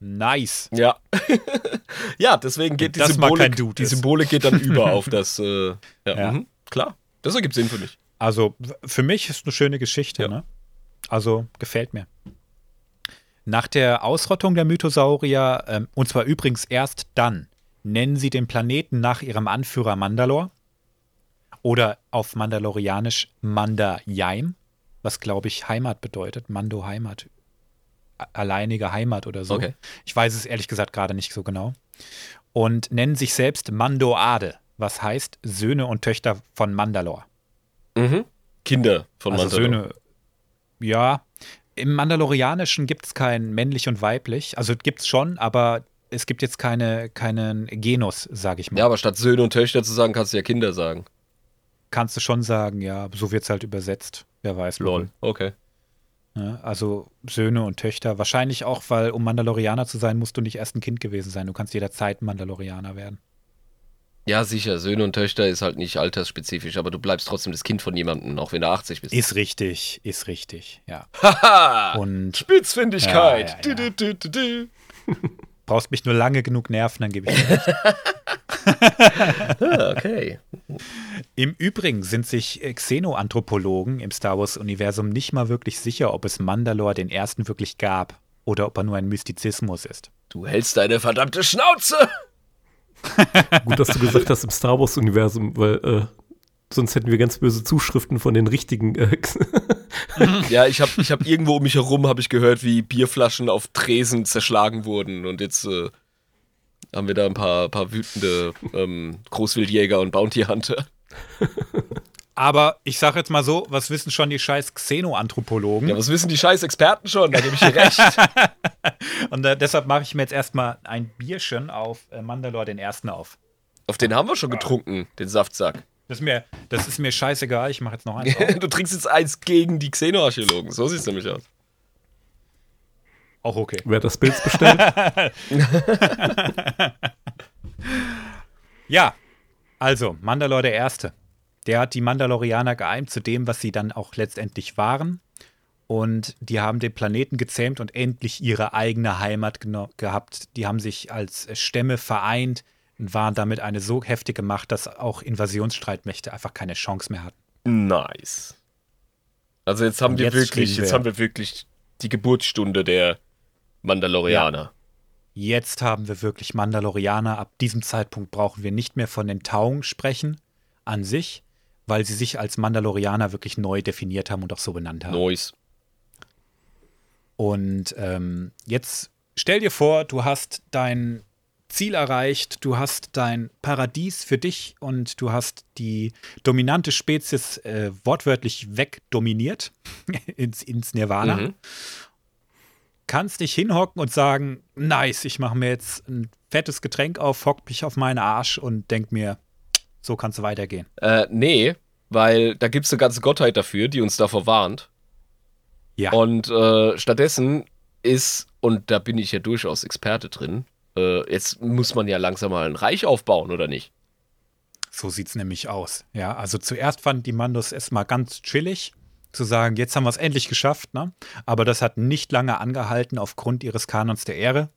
S1: Nice.
S2: Ja. ja, deswegen geht die
S1: Das
S2: Symbolik, die. Symbolik geht dann über auf das, äh, ja,
S1: Ja.
S2: Mhm, klar. Das ergibt Sinn für mich.
S1: Also für mich ist eine schöne Geschichte,
S2: Ja.
S1: ne? Also gefällt mir. Nach der Ausrottung der Mythosaurier, ähm, und zwar übrigens erst dann, nennen sie den Planeten nach ihrem Anführer Mandalor oder auf Mandalorianisch Mandayaim, was glaube ich Heimat bedeutet, Mando Heimat, alleinige Heimat oder so.
S2: Okay.
S1: Ich weiß es ehrlich gesagt gerade nicht so genau. Und nennen sich selbst Mandoade, was heißt Söhne und Töchter von Mandalor.
S2: Mhm. Kinder von
S1: Also
S2: Mandalore.
S1: Söhne. Ja. Im Mandalorianischen gibt es kein männlich und weiblich. Also gibt es schon, aber es gibt jetzt keine, keinen Genus, sage ich mal.
S2: Ja, aber statt Söhne und Töchter zu sagen, kannst du ja Kinder sagen.
S1: Kannst du schon sagen, ja, so wird es halt übersetzt. Wer weiß.
S2: Lol. Okay.
S1: Ja, also Söhne und Töchter. Wahrscheinlich auch, weil um Mandalorianer zu sein, musst du nicht erst ein Kind gewesen sein. Du kannst jederzeit Mandalorianer werden.
S2: Ja, sicher. Söhne und Töchter ist halt nicht altersspezifisch, aber du bleibst trotzdem das Kind von jemandem, auch wenn du 80 bist.
S1: Ist richtig, ist richtig, ja.
S2: Haha!
S1: Und
S2: Spitzfindigkeit.
S1: Ja, ja, ja.
S2: Du, du, du, du,
S1: brauchst mich nur lange genug nerven, dann gebe ich dir recht.
S2: Ah, okay.
S1: Im Übrigen sind sich äh, Xenoanthropologen im Star Wars-Universum nicht mal wirklich sicher, ob es Mandalore den ersten wirklich gab oder ob er nur ein Mystizismus ist.
S2: Du hältst deine verdammte Schnauze!
S3: Gut, dass du gesagt hast im Star Wars-Universum, weil äh, sonst hätten wir ganz böse Zuschriften von den richtigen. Äh,
S2: Ja, ich habe ich hab irgendwo um mich herum habe ich gehört, wie Bierflaschen auf Tresen zerschlagen wurden und jetzt äh, haben wir da ein paar, paar wütende ähm, Großwildjäger und Bounty Hunter.
S1: Aber ich sage jetzt mal so, was wissen schon die scheiß Xenoanthropologen?
S2: Ja, was wissen die scheiß Experten schon? Da gebe ich dir recht.
S1: Und äh, deshalb mache ich mir jetzt erstmal ein Bierchen auf äh, Mandalore den ersten auf.
S2: Auf den haben wir schon getrunken, den Saftsack.
S1: Das ist mir, das ist mir scheißegal, ich mache jetzt noch eins auf.
S2: Du trinkst jetzt eins gegen die Xenoarchäologen. So sieht es nämlich aus.
S1: Auch okay.
S3: wer hat das Bild bestellt?
S1: Ja, also Mandalore der Erste. Der hat die Mandalorianer geeimt zu dem, was sie dann auch letztendlich waren. Und die haben den Planeten gezähmt und endlich ihre eigene Heimat gehabt. Die haben sich als Stämme vereint und waren damit eine so heftige Macht, dass auch Invasionsstreitmächte einfach keine Chance mehr hatten.
S2: Nice. Also jetzt haben
S1: Und
S2: wir
S1: jetzt
S2: wirklich,
S1: stehen
S2: jetzt
S1: wir-
S2: haben wir wirklich die Geburtsstunde der Mandalorianer.
S1: Jetzt haben wir wirklich Mandalorianer. Ab diesem Zeitpunkt brauchen wir nicht mehr von den Tauung sprechen an sich, weil sie sich als Mandalorianer wirklich neu definiert haben und auch so benannt haben.
S2: Nice.
S1: Und ähm, jetzt stell dir vor, du hast dein Ziel erreicht, du hast dein Paradies für dich und du hast die dominante Spezies äh, wortwörtlich wegdominiert ins, ins Nirvana.
S2: Mhm.
S1: Kannst dich hinhocken und sagen, nice, ich mache mir jetzt ein fettes Getränk auf, hock mich auf meinen Arsch und denk mir, so kannst du weitergehen.
S2: Äh, nee, weil da gibt es eine ganze Gottheit dafür, die uns davor warnt.
S1: Ja.
S2: Und äh, stattdessen ist, und da bin ich ja durchaus Experte drin, äh, jetzt muss man ja langsam mal ein Reich aufbauen, oder nicht?
S1: So sieht's nämlich aus. Ja, also zuerst fanden die Mandos erstmal ganz chillig, zu sagen, jetzt haben wir es endlich geschafft, ne? Aber das hat nicht lange angehalten aufgrund ihres Kanons der Ehre.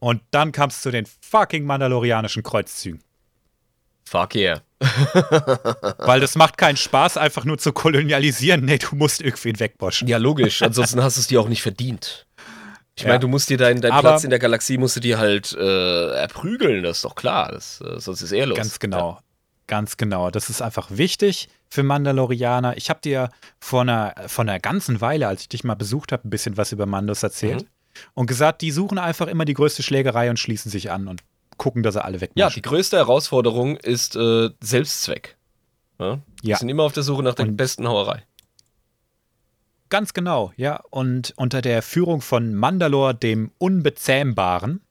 S1: Und dann kam es zu den fucking mandalorianischen Kreuzzügen.
S2: Fuck yeah.
S1: Weil das macht keinen Spaß, einfach nur zu kolonialisieren. Nee, du musst irgendwen wegboschen.
S2: Ja, logisch. Ansonsten hast du es dir auch nicht verdient. Ich
S1: Ja.
S2: meine, du musst dir deinen dein
S1: Aber-
S2: Platz in der Galaxie musst du dir halt äh, erprügeln, das ist doch klar. Das, äh, sonst ist ehrlos.
S1: Ganz genau. Ganz genau. Das ist einfach wichtig für Mandalorianer. Ich habe dir vor einer, vor einer ganzen Weile, als ich dich mal besucht habe, ein bisschen was über Mandos erzählt.
S2: Mhm.
S1: Und gesagt, die suchen einfach immer die größte Schlägerei und schließen sich an und gucken, dass sie alle
S2: Ja,
S1: wegmachen.
S2: die größte Herausforderung ist äh, Selbstzweck. Ja? Die
S1: Ja.
S2: sind immer auf der Suche nach der
S1: Und-
S2: besten Hauerei.
S1: Ganz genau, ja. Und unter der Führung von Mandalor, dem Unbezähmbaren,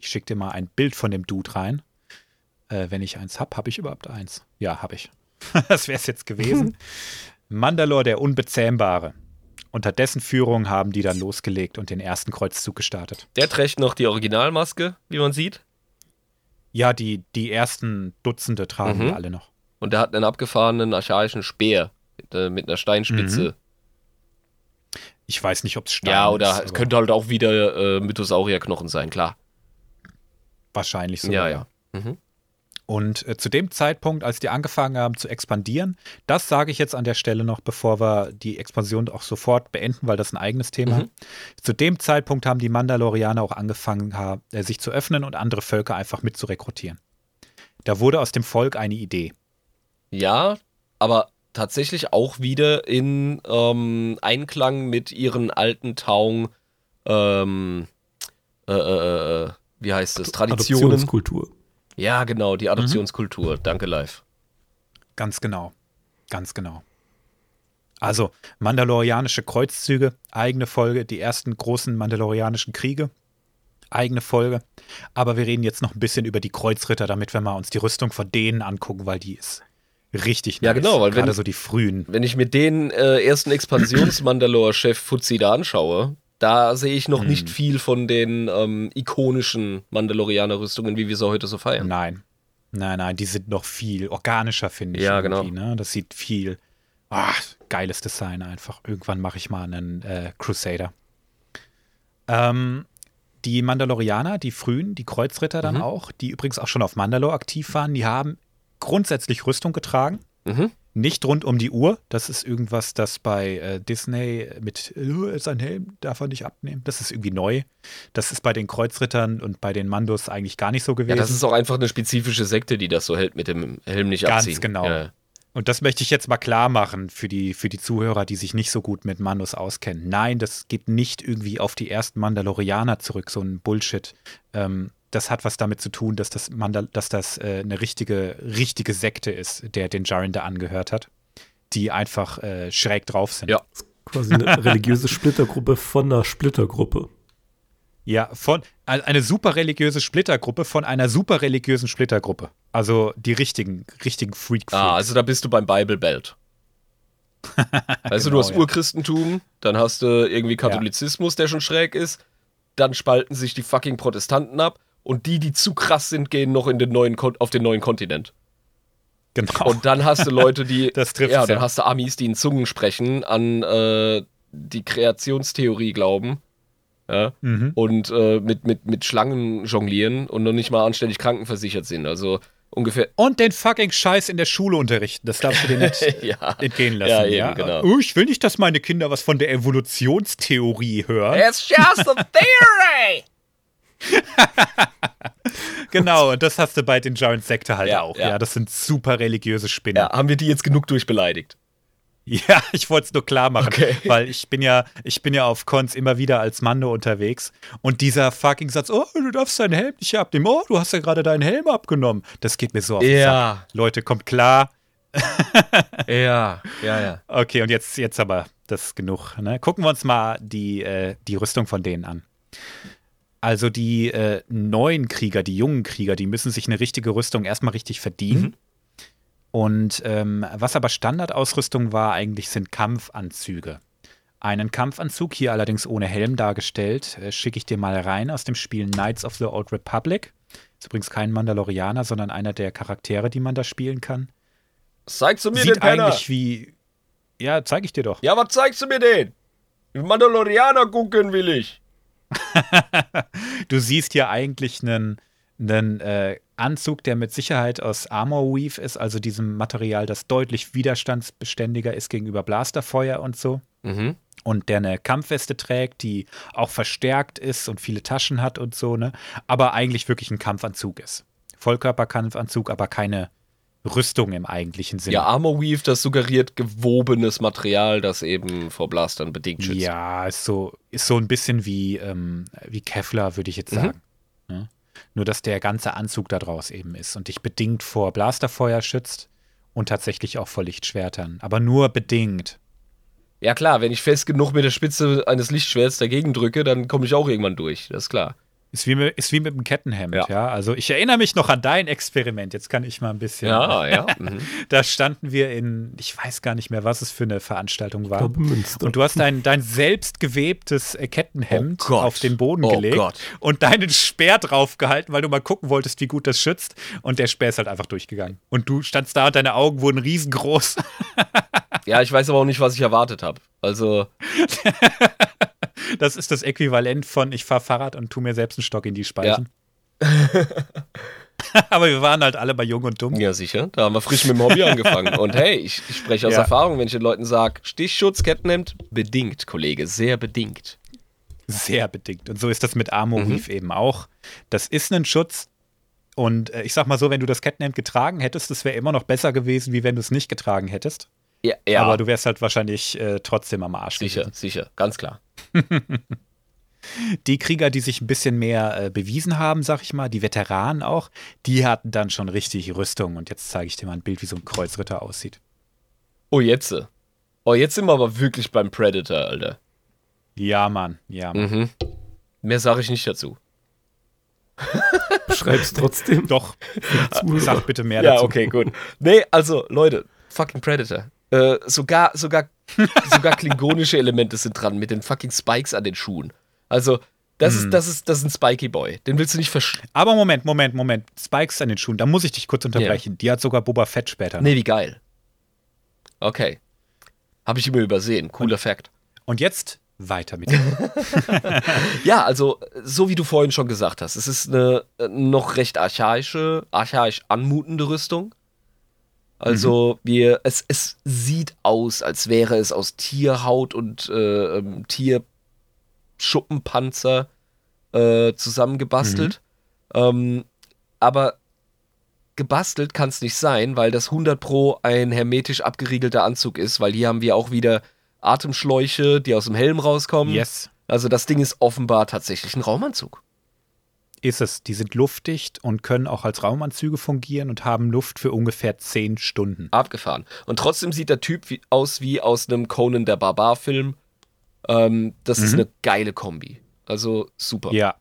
S1: ich schicke dir mal ein Bild von dem Dude rein. Äh, wenn ich eins habe, habe ich überhaupt eins? Ja, habe ich. das wäre es jetzt gewesen. Mandalor, der Unbezähmbare. Unter dessen Führung haben die dann losgelegt und den ersten Kreuzzug gestartet.
S2: Der trägt noch die Originalmaske, wie man sieht.
S1: Ja, die, die ersten Dutzende tragen
S2: Mhm.
S1: wir alle noch.
S2: Und der hat einen abgefahrenen archaischen Speer mit, äh, mit einer Steinspitze.
S1: Ich weiß nicht, ob es Stein
S2: Ja, oder
S1: ist.
S2: es könnte halt auch wieder äh, Mythosaurierknochen sein, klar.
S1: wahrscheinlich so.
S2: ja, ja. Mhm.
S1: Und äh, zu dem Zeitpunkt, als die angefangen haben zu expandieren, das sage ich jetzt an der Stelle noch, bevor wir die Expansion auch sofort beenden, weil das ein eigenes Thema.
S2: Mhm.
S1: Zu dem Zeitpunkt haben die Mandalorianer auch angefangen, ha- äh, sich zu öffnen und andere Völker einfach mit zu rekrutieren. Da wurde aus dem Volk eine Idee.
S2: Ja, aber tatsächlich auch wieder in ähm, Einklang mit ihren alten Taung, ähm, äh, äh, äh, wie heißt es, Traditionen.
S3: Adoptionskultur.
S2: Ja, genau, die Adoptionskultur. Danke, live.
S1: Ganz genau. Ganz genau. Also, Mandalorianische Kreuzzüge, eigene Folge, die ersten großen Mandalorianischen Kriege, eigene Folge. Aber wir reden jetzt noch ein bisschen über die Kreuzritter, damit wir mal uns die Rüstung von denen angucken, weil die ist richtig
S2: Ja, genau, weil wenn-
S1: Gerade so die frühen.
S2: Wenn ich mir den äh, ersten Expansions-Mandalore-Chef Fuzzi da anschaue, da sehe ich noch
S1: Hm.
S2: nicht viel von den ähm, ikonischen Mandalorianer-Rüstungen, wie wir sie heute so feiern.
S1: Nein. Nein, nein, die sind noch viel organischer, finde ich.
S2: Ja,
S1: irgendwie, Ne? Das sieht viel. Ah, geiles Design einfach. Irgendwann mache ich mal einen äh, Crusader. Ähm, die Mandalorianer, die frühen, die Kreuzritter dann
S2: Mhm.
S1: auch, die übrigens auch schon auf Mandalore aktiv waren, die haben grundsätzlich Rüstung getragen.
S2: Mhm.
S1: Nicht rund um die Uhr. Das ist irgendwas, das bei äh, Disney mit äh, sein Helm darf er nicht abnehmen. Das ist irgendwie neu. Das ist bei den Kreuzrittern und bei den Mandos eigentlich gar nicht so
S2: Ja,
S1: gewesen.
S2: das ist auch einfach eine spezifische Sekte, die das so hält mit dem Helm nicht
S1: Ganz
S2: abziehen.
S1: genau.
S2: Ja.
S1: Und das möchte ich jetzt mal klar machen für die, für die Zuhörer, die sich nicht so gut mit Mandos auskennen. Nein, das geht nicht irgendwie auf die ersten Mandalorianer zurück, so ein Bullshit. Ähm, das hat was damit zu tun, dass das, Mandal dass das äh, eine richtige, richtige Sekte ist, der den Jaren da angehört hat, die einfach äh, schräg drauf sind.
S2: Ja.
S3: Quasi eine religiöse Splittergruppe von einer Splittergruppe.
S1: Ja, von eine super religiöse Splittergruppe von einer super religiösen Splittergruppe. Also die richtigen, richtigen freak
S2: Ah, also da bist du beim Bible Belt. Also
S1: Genau,
S2: du hast
S1: ja.
S2: Urchristentum, dann hast du irgendwie Katholizismus, der schon schräg ist, dann spalten sich die fucking Protestanten ab und die, die zu krass sind, gehen noch in den neuen Kon auf den neuen Kontinent.
S1: Genau.
S2: Und dann hast du Leute, die
S1: Das trifft's
S2: ja,
S1: ja.
S2: dann hast du Amis, die in Zungen sprechen, an äh, die Kreationstheorie glauben. Ja,
S1: Mhm.
S2: und äh, mit, mit, mit Schlangen jonglieren und noch nicht mal anständig krankenversichert sind. Also ungefähr.
S1: Und den fucking Scheiß in der Schule unterrichten. Das darfst du dir nicht
S2: ja.
S1: entgehen lassen.
S2: Ja, eben, genau.
S1: Oh, ich will nicht, dass meine Kinder was von der Evolutionstheorie hören.
S2: It's just a theory!
S1: Genau, und das hast du bei den Giant Sekte halt
S2: Ja,
S1: auch.
S2: ja.
S1: Ja. das sind super religiöse Spinnen.
S2: Ja, haben wir die jetzt genug durchbeleidigt?
S1: Ja, ich wollte es nur klar machen,
S2: Okay.
S1: weil ich bin ja, ich bin ja auf Cons immer wieder als Mando unterwegs und dieser fucking Satz, oh, du darfst deinen Helm nicht abnehmen, oh, du hast ja gerade deinen Helm abgenommen. Das geht mir so auf den
S2: Ja.
S1: Sack. Leute, kommt klar.
S2: Ja, ja, ja.
S1: Okay, und jetzt, jetzt aber, das ist genug. Ne? Gucken wir uns mal die, äh, die Rüstung von denen an. Also die äh, neuen Krieger, die jungen Krieger, die müssen sich eine richtige Rüstung erstmal richtig verdienen. Und ähm, was aber Standardausrüstung war eigentlich, sind Kampfanzüge. Einen Kampfanzug, hier allerdings ohne Helm dargestellt, äh, schicke ich dir mal rein aus dem Spiel Knights of the Old Republic. Ist übrigens kein Mandalorianer, sondern einer der Charaktere, die man da spielen kann.
S2: Zeigst du mir
S1: Sieht
S2: den Penner?
S1: eigentlich wie. Ja, zeige ich dir doch.
S2: Ja, was zeigst du mir den? Mandalorianer gucken will ich.
S1: Du siehst hier eigentlich einen, einen äh, Anzug, der mit Sicherheit aus Armor Weave ist, also diesem Material, das deutlich widerstandsbeständiger ist gegenüber Blasterfeuer und so.
S2: Mhm.
S1: Und der eine Kampfweste trägt, die auch verstärkt ist und viele Taschen hat und so, ne? Aber eigentlich wirklich ein Kampfanzug ist. Vollkörperkampfanzug, aber keine Rüstung im eigentlichen Sinne.
S2: Ja, Armor Weave, das suggeriert gewobenes Material, das eben vor Blastern bedingt schützt.
S1: Ja, ist so, ist so ein bisschen wie, ähm, wie Kevlar, würde ich jetzt
S2: Mhm.
S1: sagen. Ne? Nur, dass der ganze Anzug da draus eben ist und dich bedingt vor Blasterfeuer schützt und tatsächlich auch vor Lichtschwertern. Aber nur bedingt.
S2: Ja klar, wenn ich fest genug mit der Spitze eines Lichtschwerts dagegen drücke, dann komme ich auch irgendwann durch. Das ist klar.
S1: Ist wie, mit, ist wie mit dem Kettenhemd, ja.
S2: Ja.
S1: Also ich erinnere mich noch an dein Experiment. Jetzt kann ich mal ein bisschen.
S2: Ja, ja. Mhm.
S1: Da standen wir in, ich weiß gar nicht mehr, was es für eine Veranstaltung war. Und du hast dein, dein selbst gewebtes äh, Kettenhemd
S2: Oh
S1: auf den Boden
S2: Oh
S1: gelegt
S2: Gott.
S1: und deinen Speer draufgehalten, weil du mal gucken wolltest, wie gut das schützt. Und der Speer ist halt einfach durchgegangen. Und du standst da und deine Augen wurden riesengroß.
S2: Ja, ich weiß aber auch nicht, was ich erwartet habe. Also,
S1: Das ist das Äquivalent von ich fahre Fahrrad und tu mir selbst einen Stock in die Speichen. Aber wir waren halt alle bei Jung und Dumm.
S2: ja, sicher. Da haben wir frisch mit dem Hobby angefangen. Und hey, ich, ich spreche aus
S1: Ja.
S2: Erfahrung, wenn ich den Leuten sage, Stichschutz, Kettenhemd, bedingt, Kollege, sehr bedingt.
S1: Sehr bedingt. Und so ist das mit Armor
S2: Mhm.
S1: Weave eben auch. Das ist ein Schutz. Und äh, ich sag mal so, wenn du das Kettenhemd getragen hättest, das wäre immer noch besser gewesen, wie wenn du es nicht getragen hättest.
S2: Ja, ja
S1: Aber du wärst halt wahrscheinlich äh, trotzdem am Arsch.
S2: sicher,
S1: gewesen.
S2: sicher, ganz klar.
S1: Die Krieger, die sich ein bisschen mehr äh, bewiesen haben, sag ich mal, die Veteranen auch, die hatten dann schon richtig Rüstung. Und jetzt zeige ich dir mal ein Bild, wie so ein Kreuzritter aussieht.
S2: Oh, jetzt. Oh, jetzt sind wir aber wirklich beim Predator, Alter.
S1: Ja, Mann, ja, Mann.
S2: Mhm. Mehr sage ich nicht dazu.
S3: Beschreib's trotzdem.
S1: Doch, sag bitte mehr
S2: Ja,
S1: dazu.
S2: okay, gut. Nee, also, Leute, fucking Predator. Äh, sogar, sogar, sogar klingonische Elemente sind dran mit den fucking Spikes an den Schuhen. Also, das
S1: Hm.
S2: ist, das ist, das ist ein Spiky Boy. Den willst du nicht versch...
S1: Aber Moment, Moment, Moment. Spikes an den Schuhen, da muss ich dich kurz unterbrechen. Die hat sogar Boba Fett später. noch.
S2: Nee, wie geil. Okay. Habe ich immer übersehen. Cooler Fact.
S1: Und jetzt weiter mit dem.
S2: Ja, also, so wie du vorhin schon gesagt hast, es ist eine äh, noch recht archaische, archaisch anmutende Rüstung. Also, wir, es, es sieht aus, als wäre es aus Tierhaut und äh, ähm, Tierschuppenpanzer äh, zusammengebastelt. Ähm, aber gebastelt kann es nicht sein, weil das 100 Pro ein hermetisch abgeriegelter Anzug ist, weil hier haben wir auch wieder Atemschläuche, die aus dem Helm rauskommen.
S1: yes,
S2: Also das Ding ist offenbar tatsächlich ein Raumanzug.
S1: Ist es. Die sind luftdicht und können auch als Raumanzüge fungieren und haben Luft für ungefähr 10 Stunden.
S2: Abgefahren. Und trotzdem sieht der Typ wie, aus wie aus einem Conan der Barbar-Film. Ähm, das ist
S1: Mhm.
S2: eine geile Kombi. Also super.
S1: Ja.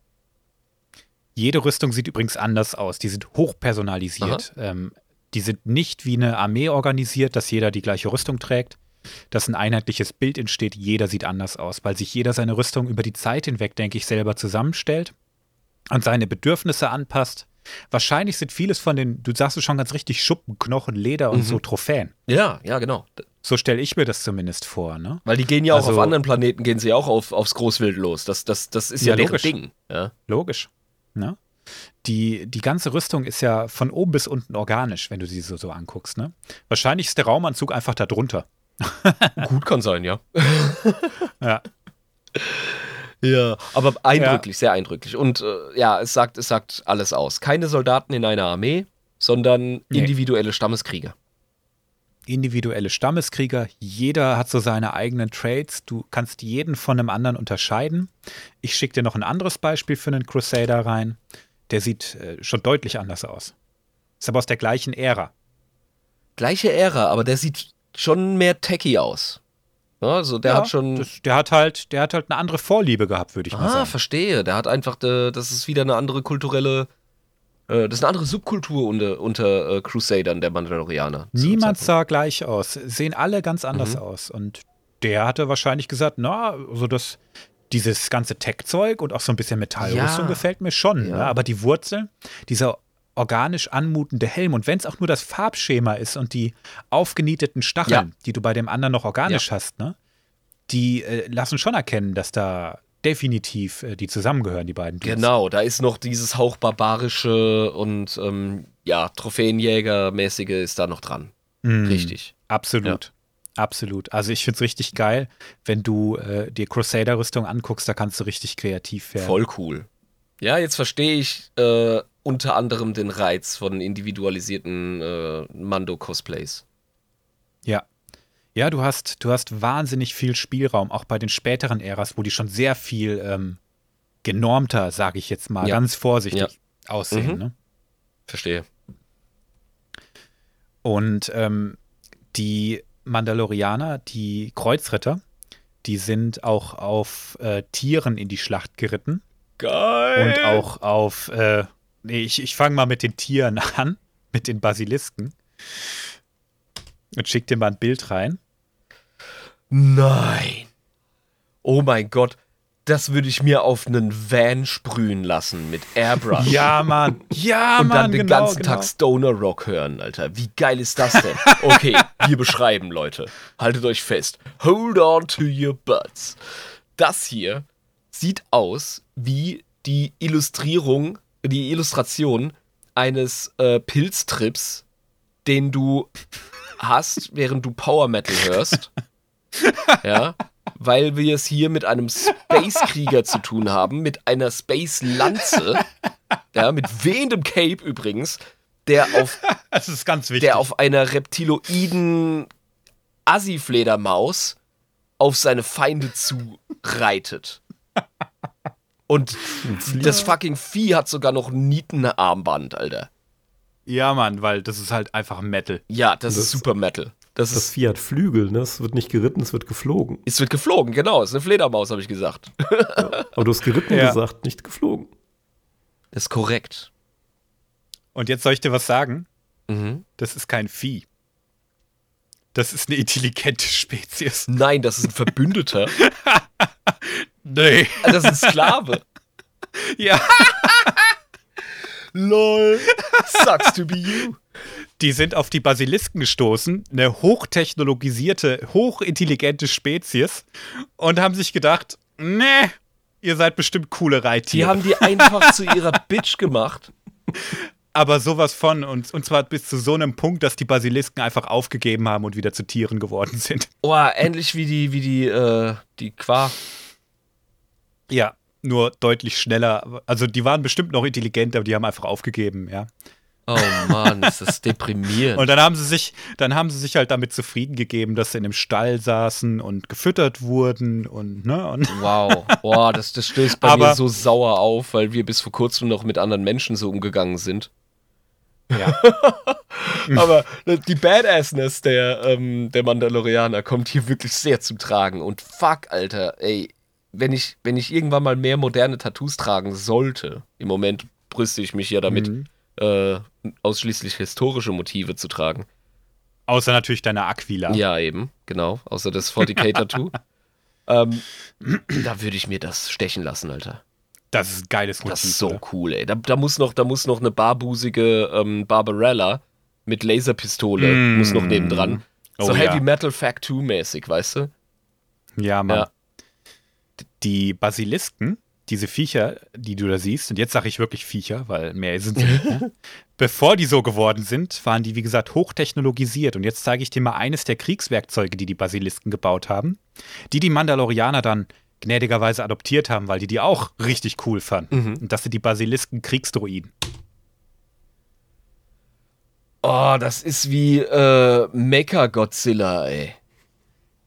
S1: Jede Rüstung sieht übrigens anders aus. Die sind hochpersonalisiert. Ähm, die sind nicht wie eine Armee organisiert, dass jeder die gleiche Rüstung trägt. Dass ein einheitliches Bild entsteht, jeder sieht anders aus, weil sich jeder seine Rüstung über die Zeit hinweg, denke ich, selber zusammenstellt und seine Bedürfnisse anpasst. Wahrscheinlich sind vieles von den, du sagst es schon ganz richtig, Schuppen, Knochen, Leder und
S2: Mhm.
S1: so Trophäen.
S2: Ja, ja, genau.
S1: So stelle ich mir das zumindest vor, ne?
S2: Weil die gehen ja auch
S1: Also-
S2: auf anderen Planeten, gehen sie auch auf, aufs Großwild los. Das, das, das ist ja,
S1: Ja, logisch.
S2: Ding. Ja.
S1: Logisch. Ne? Die, die ganze Rüstung ist ja von oben bis unten organisch, wenn du sie so, so anguckst. Ne? Wahrscheinlich ist der Raumanzug einfach da drunter.
S2: Gut kann sein, ja.
S1: Ja.
S2: Ja, aber eindrücklich, sehr eindrücklich. Und äh, ja, es sagt, es sagt alles aus. Keine Soldaten in einer Armee, sondern
S1: Nee.
S2: individuelle Stammeskrieger.
S1: Individuelle Stammeskrieger, jeder hat so seine eigenen Trades. Du kannst jeden von einem anderen unterscheiden. Ich schicke dir noch ein anderes Beispiel für einen Crusader rein. Der sieht äh, schon deutlich anders aus. Ist aber aus der gleichen Ära.
S2: Gleiche Ära, aber der sieht schon mehr techy aus. Ja, Also der
S1: Ja,
S2: hat schon.
S1: Das, der, hat halt, der hat halt eine andere Vorliebe gehabt, würde ich mal
S2: ah,
S1: sagen.
S2: verstehe. Der hat einfach, äh, das ist wieder eine andere kulturelle. Äh, das ist eine andere Subkultur unter, unter äh, Crusadern der Mandalorianer.
S1: Niemand sah gleich aus. Sehen alle ganz anders
S2: Mhm.
S1: aus. Und der hatte wahrscheinlich gesagt, na, also das, dieses ganze Tech-Zeug und auch so ein bisschen Metallrüstung
S2: Ja.
S1: gefällt mir schon.
S2: Ja.
S1: Ne? Aber die Wurzel, dieser organisch anmutende Helm und wenn es auch nur das Farbschema ist und die aufgenieteten Stacheln, die du bei dem anderen noch organisch hast, ne, die äh, lassen schon erkennen, dass da definitiv äh, die zusammengehören, die beiden Dudes.
S2: Genau, da ist noch dieses Hauch barbarische und ähm, ja, Trophäenjäger-mäßige ist da noch dran.
S1: Mhm.
S2: Richtig.
S1: Absolut. Absolut. Also ich finde es richtig geil, wenn du äh, dir Crusader-Rüstung anguckst, da kannst du richtig kreativ werden.
S2: Voll cool. Ja, jetzt verstehe ich äh, unter anderem den Reiz von individualisierten äh, Mando-Cosplays.
S1: Ja. Ja, du hast, du hast wahnsinnig viel Spielraum, auch bei den späteren Äras, wo die schon sehr viel ähm, genormter, sage ich jetzt mal,
S2: Ja.
S1: ganz vorsichtig aussehen.
S2: Mhm.
S1: Ne?
S2: Verstehe.
S1: Und ähm, die Mandalorianer, die Kreuzritter, die sind auch auf äh, Tieren in die Schlacht geritten.
S2: Geil.
S1: Und auch auf, äh, nee, ich, ich fange mal mit den Tieren an, mit den Basilisken. Und schick dir mal ein Bild rein.
S2: Nein. Oh mein Gott. das würde ich mir auf einen Van sprühen lassen mit Airbrush.
S1: Ja, Mann. Ja,
S2: und
S1: Mann.
S2: dann den
S1: genau,
S2: ganzen
S1: genau.
S2: Tag Stoner Rock hören, Alter. Wie geil ist das denn? Okay, wir beschreiben, Leute. Haltet euch fest. Hold on to your butts. Das hier sieht aus wie die Illustrierung, die Illustration eines äh, Pilztrips, den du hast, während du Power Metal hörst. Ja, weil wir es hier mit einem Space-Krieger zu tun haben, mit einer Space-Lanze, ja, mit wehendem Cape übrigens, der auf,
S1: Das ist ganz wichtig.
S2: der auf einer reptiloiden Assi-Fledermaus auf seine Feinde zureitet. Und das fucking Vieh hat sogar noch ein Nietenarmband, Alter.
S1: ja, Mann, weil das ist halt einfach Metal.
S2: Ja, das,
S3: Das-
S2: ist Super Metal. Das,
S3: Das
S2: ist,
S3: Vieh hat Flügel, ne? Es wird nicht geritten, es wird geflogen.
S2: es wird geflogen, genau. Es ist eine Fledermaus, habe ich gesagt.
S3: Aber du hast geritten
S1: Ja.
S3: gesagt, nicht geflogen.
S2: Das ist korrekt.
S1: Und jetzt soll ich dir was sagen?
S2: Mhm.
S1: Das ist kein Vieh. Das ist eine intelligente Spezies.
S2: Nein, das ist ein Verbündeter.
S1: Nee.
S2: Das ist ein Sklave.
S1: Ja.
S2: LOL. Sucks to be you.
S1: Die sind auf die Basilisken gestoßen, eine hochtechnologisierte, hochintelligente Spezies, und haben sich gedacht, nee, ihr seid bestimmt coole
S2: Die
S1: Reittiere.
S2: haben die einfach zu ihrer Bitch gemacht.
S1: aber sowas von, und, und zwar bis zu so einem Punkt, dass die Basilisken einfach aufgegeben haben und wieder zu Tieren geworden sind.
S2: Oh, ähnlich wie die, wie die, äh, die Qua.
S1: Ja, nur deutlich schneller. Also die waren bestimmt noch intelligent, aber die haben einfach aufgegeben, ja.
S2: Oh Mann, ist das deprimierend.
S1: Und dann haben sie sich, dann haben sie sich halt damit zufrieden gegeben, dass sie in einem Stall saßen und gefüttert wurden und ne und
S2: Wow. Boah, das, das stößt bei
S1: Aber-
S2: mir so sauer auf, weil wir bis vor kurzem noch mit anderen Menschen so umgegangen sind.
S1: ja.
S2: Aber die Badassness der, ähm, der Mandalorianer kommt hier wirklich sehr zum Tragen. Und fuck, Alter, ey, wenn ich, wenn ich irgendwann mal mehr moderne Tattoos tragen sollte, im Moment brüste ich mich ja damit,
S1: Mhm.
S2: äh, ausschließlich historische Motive zu tragen.
S1: Außer natürlich deine Aquila.
S2: Ja, eben, genau. Außer das 40k-Tattoo. ähm, da würde ich mir das stechen lassen, Alter.
S1: Das ist ein geiles Motiv.
S2: Das ist so cool, ey. Da, da, muss, noch, da muss noch eine barbusige ähm, Barbarella mit Laserpistole
S1: Mm.
S2: muss noch nebendran. So
S1: Oh,
S2: Heavy
S1: ja.
S2: Metal Fact 2 mäßig, weißt du?
S1: Ja, Mann.
S2: Ja.
S1: Die Basilisken, diese Viecher, die du da siehst, und jetzt sage ich wirklich Viecher, weil mehr sind sie nicht. ne? Bevor die so geworden sind, waren die, wie gesagt, hochtechnologisiert. Und jetzt zeige ich dir mal eines der Kriegswerkzeuge, die die Basilisken gebaut haben, die die Mandalorianer dann gnädigerweise adoptiert haben, weil die die auch richtig cool fanden.
S2: Mhm.
S1: Und das sind die Basilisken Kriegsdroiden.
S2: Oh, das ist wie äh, Mecha Godzilla, ey.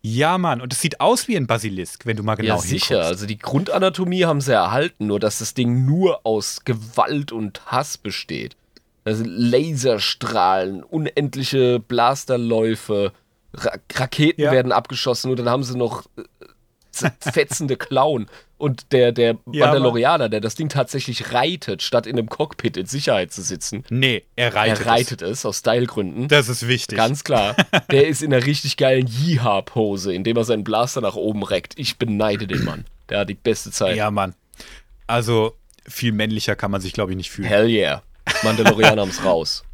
S1: Ja, Mann, und es sieht aus wie ein Basilisk, wenn du mal genau
S2: ja, sicher.
S1: hinguckst.
S2: Also die Grundanatomie haben sie erhalten, nur dass das Ding nur aus Gewalt und Hass besteht. Also Laserstrahlen, unendliche Blasterläufe, Ra Raketen
S1: Ja.
S2: werden abgeschossen und dann haben sie noch zerfetzende Klauen. Und der, der
S1: Ja,
S2: Mandalorianer, der das Ding tatsächlich reitet, statt in einem Cockpit in Sicherheit zu sitzen,
S1: Nee, er reitet.
S2: er reitet es aus Stylegründen.
S1: Es. Das ist wichtig.
S2: Ganz klar. Der ist in einer richtig geilen Yeehaw-Pose, indem er seinen Blaster nach oben reckt. Ich beneide den Mann. Der hat die beste Zeit.
S1: Ja, Mann. Also, viel männlicher kann man sich, glaube ich, nicht fühlen.
S2: Hell yeah. Mandalorianer haben's raus.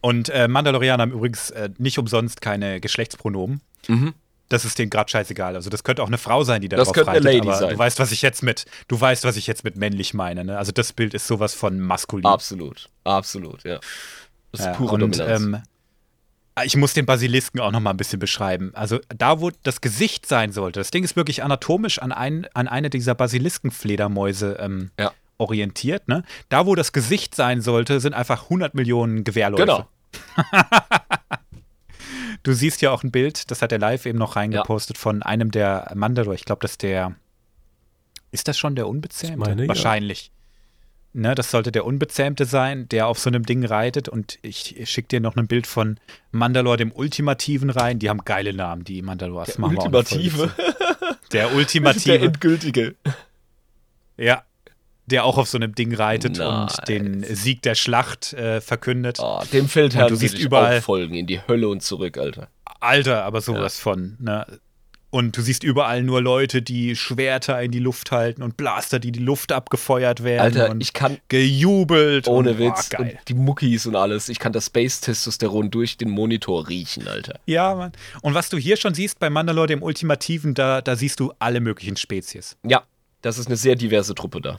S1: Und äh, Mandalorianer haben übrigens äh, nicht umsonst keine Geschlechtspronomen.
S2: Mhm.
S1: Das ist denen gerade scheißegal. Also das könnte auch eine Frau sein, die da
S2: Das
S1: drauf
S2: könnte eine
S1: reitet,
S2: Lady
S1: aber
S2: sein.
S1: Du weißt, was ich jetzt mit, du weißt, was ich jetzt mit männlich meine. Ne? Also das Bild ist sowas von maskulin.
S2: Absolut. Absolut, ja. Das ist
S1: Ja,
S2: pure
S1: und,
S2: Dominanz.
S1: ähm, ich muss den Basilisken auch noch mal ein bisschen beschreiben. Also da, wo das Gesicht sein sollte, das Ding ist wirklich anatomisch an, ein, an eine dieser Basiliskenfledermäuse ähm,
S2: Ja.
S1: orientiert. Ne? Da, wo das Gesicht sein sollte, sind einfach 100 Millionen Gewehrläufe.
S2: genau.
S1: Du siehst ja auch ein Bild, das hat er live eben noch reingepostet von einem der Mandalor. Ich glaube, das ist der. Ist das schon der Unbezähmte?
S3: Meine, ja.
S1: Wahrscheinlich. Ne, das sollte der Unbezähmte sein, der auf so einem Ding reitet. Und ich, ich schicke dir noch ein Bild von Mandalor, dem Ultimativen, rein. Die haben geile Namen, die Mandalors.
S2: Der Ultimative.
S1: Der
S2: Der
S1: Ultimative.
S2: endgültige.
S1: ja. Der auch auf so einem Ding reitet
S2: Nice.
S1: und den Sieg der Schlacht äh, verkündet.
S2: Oh, dem Feldherrn
S1: Und du siehst überall-
S2: folgen in die Hölle und zurück, Alter.
S1: Alter, aber sowas von, ne? Und du siehst überall nur Leute, die Schwerter in die Luft halten und Blaster, die die Luft abgefeuert werden.
S2: Alter,
S1: und
S2: ich kann
S1: gejubelt.
S2: ohne
S1: und, boah,
S2: Witz und die Muckis und alles, ich kann das Space-Testosteron durch den Monitor riechen, Alter.
S1: Ja, Mann. Und was du hier schon siehst bei Mandalore, dem Ultimativen, da, da siehst du alle möglichen Spezies.
S2: Ja, das ist eine sehr diverse Truppe da.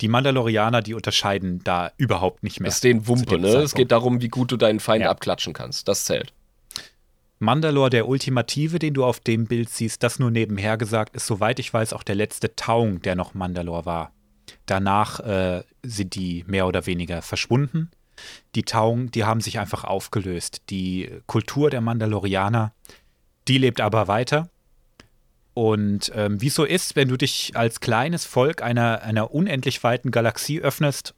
S1: Die Mandalorianer, die unterscheiden da überhaupt nicht mehr.
S2: Das ist den Wumpe, ne? Es
S1: Zeitpunkt.
S2: geht darum, wie gut du deinen Feind
S1: Ja.
S2: abklatschen kannst. Das zählt.
S1: Mandalore, der Ultimative, den du auf dem Bild siehst, das nur nebenher gesagt, ist, soweit ich weiß, auch der letzte Taung, der noch Mandalore war. Danach äh, sind die mehr oder weniger verschwunden. Die Taung, die haben sich einfach aufgelöst. Die Kultur der Mandalorianer, die lebt aber weiter. Und ähm, wie es so ist, wenn du dich als kleines Volk einer, einer unendlich weiten Galaxie öffnest,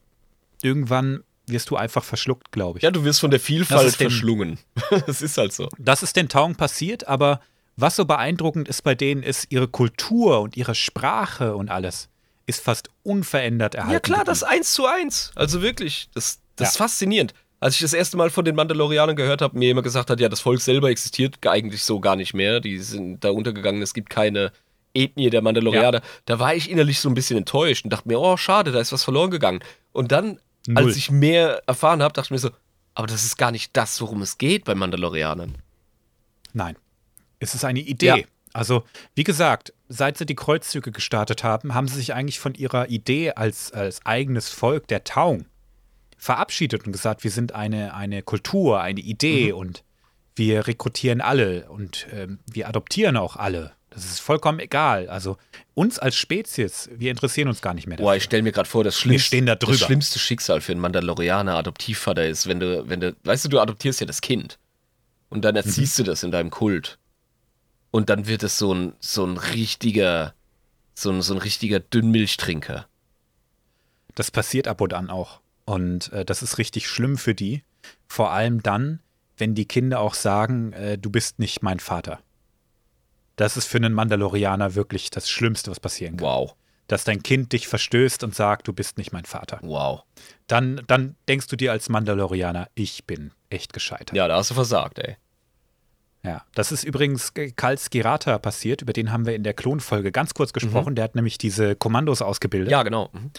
S1: irgendwann wirst du einfach verschluckt, glaube ich.
S2: Ja, du wirst von der Vielfalt
S1: ist den-
S2: verschlungen. das ist halt so.
S1: Das ist den Taung passiert, aber was so beeindruckend ist bei denen, ist ihre Kultur und ihre Sprache und alles ist fast unverändert erhalten.
S2: Ja klar, das eins zu eins. Also wirklich, das, das ist
S1: Ja.
S2: faszinierend. Als ich das erste Mal von den Mandalorianern gehört habe, mir immer gesagt hat, ja, das Volk selber existiert eigentlich so gar nicht mehr. Die sind da untergegangen, es gibt keine Ethnie der Mandalorianer. Da war ich innerlich so ein bisschen enttäuscht und dachte mir, oh, schade, da ist was verloren gegangen. Und dann,
S1: Null.
S2: als ich mehr erfahren habe, dachte ich mir so, aber das ist gar nicht das, worum es geht bei Mandalorianern.
S1: Nein. Es ist eine Idee.
S2: Ja.
S1: Also, wie gesagt, seit sie die Kreuzzüge gestartet haben, haben sie sich eigentlich von ihrer Idee als, als eigenes Volk der Taung verabschiedet und gesagt, wir sind eine, eine Kultur, eine Idee und wir rekrutieren alle und ähm, wir adoptieren auch alle. Das ist vollkommen egal. Also uns als Spezies, wir interessieren uns gar nicht mehr
S2: Boah, ich stelle mir gerade vor, das schlimmste,
S1: da
S2: das schlimmste Schicksal für einen Mandalorianer Adoptivvater ist, wenn du, wenn du, weißt du, du adoptierst ja das Kind und dann erziehst
S1: Mhm.
S2: du das in deinem Kult und dann wird es so ein, so ein richtiger, so ein, so ein richtiger Dünnmilchtrinker.
S1: Das passiert ab und an auch. Und äh, das ist richtig schlimm für die. Vor allem dann, wenn die Kinder auch sagen, äh, du bist nicht mein Vater. Das ist für einen Mandalorianer wirklich das Schlimmste, was passieren kann.
S2: Wow,
S1: Dass dein Kind dich verstößt und sagt, du bist nicht mein Vater.
S2: wow.
S1: Dann, dann denkst du dir als Mandalorianer, ich bin echt gescheitert.
S2: Ja, da hast du versagt, ey.
S1: Ja, das ist übrigens Kal Skirata passiert, über den haben wir in der Klonfolge ganz kurz gesprochen. Der hat nämlich diese Kommandos ausgebildet.
S2: Ja, genau. Mhm.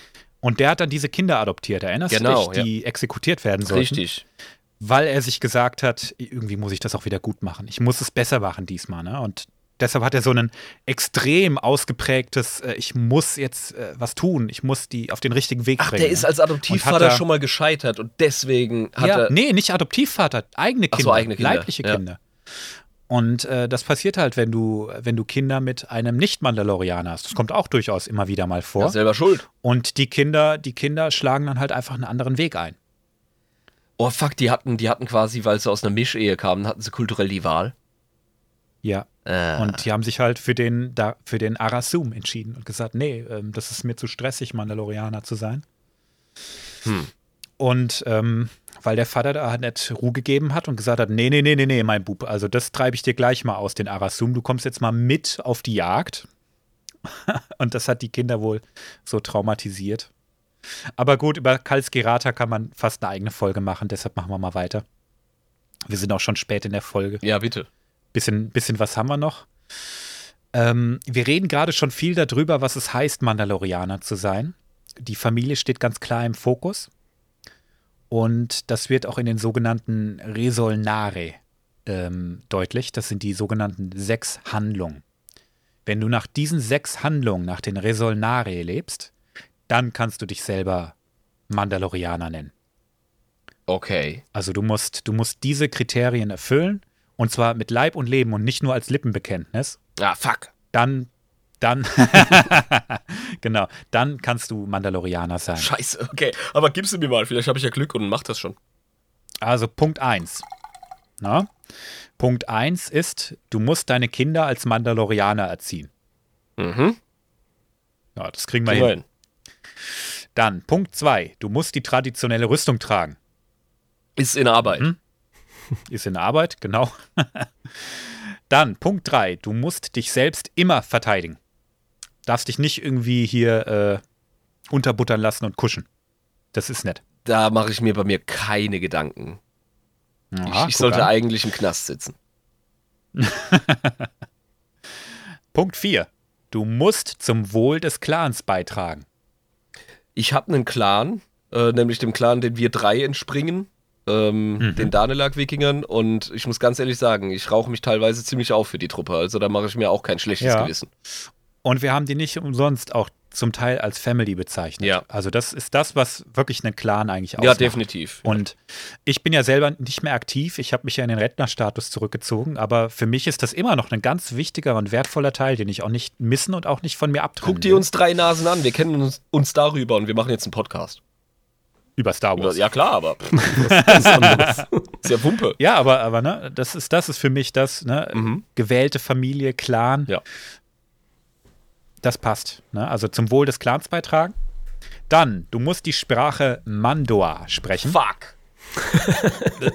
S1: Und der hat dann diese Kinder adoptiert, erinnerst
S2: Genau,
S1: du dich, die exekutiert werden sollten?
S2: Richtig.
S1: Weil er sich gesagt hat, irgendwie muss ich das auch wieder gut machen. Ich muss es besser machen diesmal. Ne? Und deshalb hat er so ein extrem ausgeprägtes, äh, ich muss jetzt äh, was tun, ich muss die auf den richtigen Weg
S2: Ach,
S1: bringen.
S2: der ist
S1: ne?
S2: als
S1: Und
S2: Adoptivvater
S1: er-
S2: schon mal gescheitert und deswegen hat
S1: ja,
S2: er.
S1: nee, nicht Adoptivvater, eigene
S2: Ach so,
S1: Kinder,
S2: eigene Kinder,
S1: leibliche
S2: ja.
S1: Kinder. Und äh, das passiert halt, wenn du, wenn du Kinder mit einem Nicht-Mandalorianer hast. Das kommt auch durchaus immer wieder mal vor.
S2: Ja, selber schuld.
S1: Und die Kinder, die Kinder schlagen dann halt einfach einen anderen Weg ein.
S2: Oh fuck, die hatten, die hatten quasi, weil sie aus einer Mischehe kamen, hatten sie kulturell die Wahl.
S1: Ja.
S2: Äh,
S1: Und die haben sich halt für den, da, für den Arasum entschieden und gesagt, nee, ähm, das ist mir zu stressig, Mandalorianer zu sein.
S2: Hm.
S1: Und ähm, weil der Vater da nicht Ruhe gegeben hat und gesagt hat, nee, nee, nee, nee, nee, mein Bub, also das treibe ich dir gleich mal aus, den Arasum. Du kommst jetzt mal mit auf die Jagd. und das hat die Kinder wohl so traumatisiert. Aber gut, über Kalsgerata kann man fast eine eigene Folge machen, deshalb machen wir mal weiter. Wir sind auch schon spät in der Folge.
S2: ja, bitte.
S1: Bisschen, bisschen was haben wir noch. Ähm, wir reden gerade schon viel darüber, was es heißt, Mandalorianer zu sein. Die Familie steht ganz klar im Fokus. Und das wird auch in den sogenannten Resolnare ähm, deutlich. Das sind die sogenannten sechs Handlungen. Wenn du nach diesen sechs Handlungen, nach den Resolnare lebst, dann kannst du dich selber Mandalorianer nennen.
S2: Okay.
S1: Also du musst, du musst diese Kriterien erfüllen und zwar mit Leib und Leben und nicht nur als Lippenbekenntnis.
S2: Ah, fuck.
S1: Dann, dann, genau, dann kannst du Mandalorianer sein.
S2: Scheiße, okay. Aber gib sie mir mal, vielleicht habe ich ja Glück und mach das schon.
S1: Also Punkt 1. Na? Punkt 1 ist, du musst deine Kinder als Mandalorianer erziehen.
S2: Mhm.
S1: Ja, das kriegen wir
S2: wir
S1: hin. Dann Punkt 2, du musst die traditionelle Rüstung tragen.
S2: Ist in Arbeit.
S1: Mhm. Ist in Arbeit, genau. Dann Punkt 3. Du musst dich selbst immer verteidigen. Darfst dich nicht irgendwie hier äh, unterbuttern lassen und kuschen. Das ist nett.
S2: Da mache ich mir bei mir keine Gedanken.
S1: Aha,
S2: ich ich sollte
S1: an.
S2: eigentlich im Knast sitzen.
S1: Punkt 4. Du musst zum Wohl des Clans beitragen.
S2: Ich habe einen Clan, äh, nämlich dem Clan, den wir drei entspringen, ähm,
S1: Mhm.
S2: den Danelag-Wikingern. Und ich muss ganz ehrlich sagen, ich rauche mich teilweise ziemlich auf für die Truppe. Also da mache ich mir auch kein schlechtes
S1: Ja.
S2: Gewissen.
S1: Und wir haben die nicht umsonst auch zum Teil als Family bezeichnet.
S2: Ja.
S1: Also das ist das, was wirklich einen Clan eigentlich
S2: Ja,
S1: ausmacht.
S2: definitiv.
S1: Und ich bin ja selber nicht mehr aktiv. Ich habe mich ja in den Rentnerstatus zurückgezogen. Aber für mich ist das immer noch ein ganz wichtiger und wertvoller Teil, den ich auch nicht missen und auch nicht von mir abtrennen
S2: Guck dir uns drei Nasen an, wir kennen uns, uns darüber und wir machen jetzt einen Podcast.
S1: über Star Wars.
S2: Ja klar, aber anderes. ist ja Wumpe.
S1: Ja, aber, aber ne, das ist, das ist für mich das, ne,
S2: Mhm.
S1: gewählte Familie, Clan.
S2: Ja.
S1: Das passt. Ne? Also zum Wohl des Clans beitragen. Dann, du musst die Sprache Mandoa sprechen.
S2: Fuck.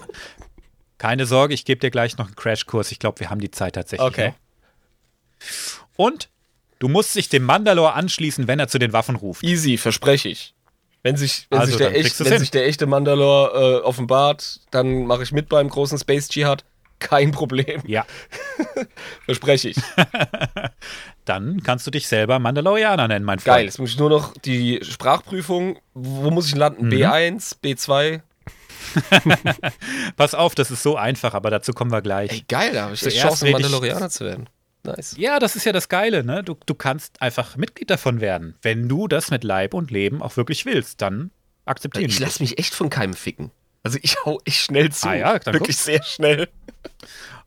S1: Keine Sorge, ich gebe dir gleich noch einen Crashkurs. Ich glaube, wir haben die Zeit tatsächlich.
S2: Okay.
S1: Noch. Und du musst dich dem Mandalore anschließen, wenn er zu den Waffen ruft.
S2: Easy, verspreche ich. Wenn sich, wenn
S1: Also,
S2: sich, der, echt, wenn sich der echte Mandalore äh, offenbart, dann mache ich mit beim großen Space Jihad. Kein Problem.
S1: Ja,
S2: Verspreche ich.
S1: dann kannst du dich selber Mandalorianer nennen, mein Freund.
S2: Geil. Jetzt muss ich nur noch die Sprachprüfung. Wo muss ich landen?
S1: Mhm.
S2: B1, B2?
S1: Pass auf, das ist so einfach, aber dazu kommen wir gleich.
S2: Ey, geil, da habe ich die Chance, Mandalorianer zu werden. Nice.
S1: Ja, das ist ja das Geile, ne? Du, du kannst einfach Mitglied davon werden. Wenn du das mit Leib und Leben auch wirklich willst, dann akzeptieren
S2: Ich lasse mich echt von keinem ficken. Also ich hau echt schnell zu.
S1: Ah ja,
S2: Wirklich sehr schnell.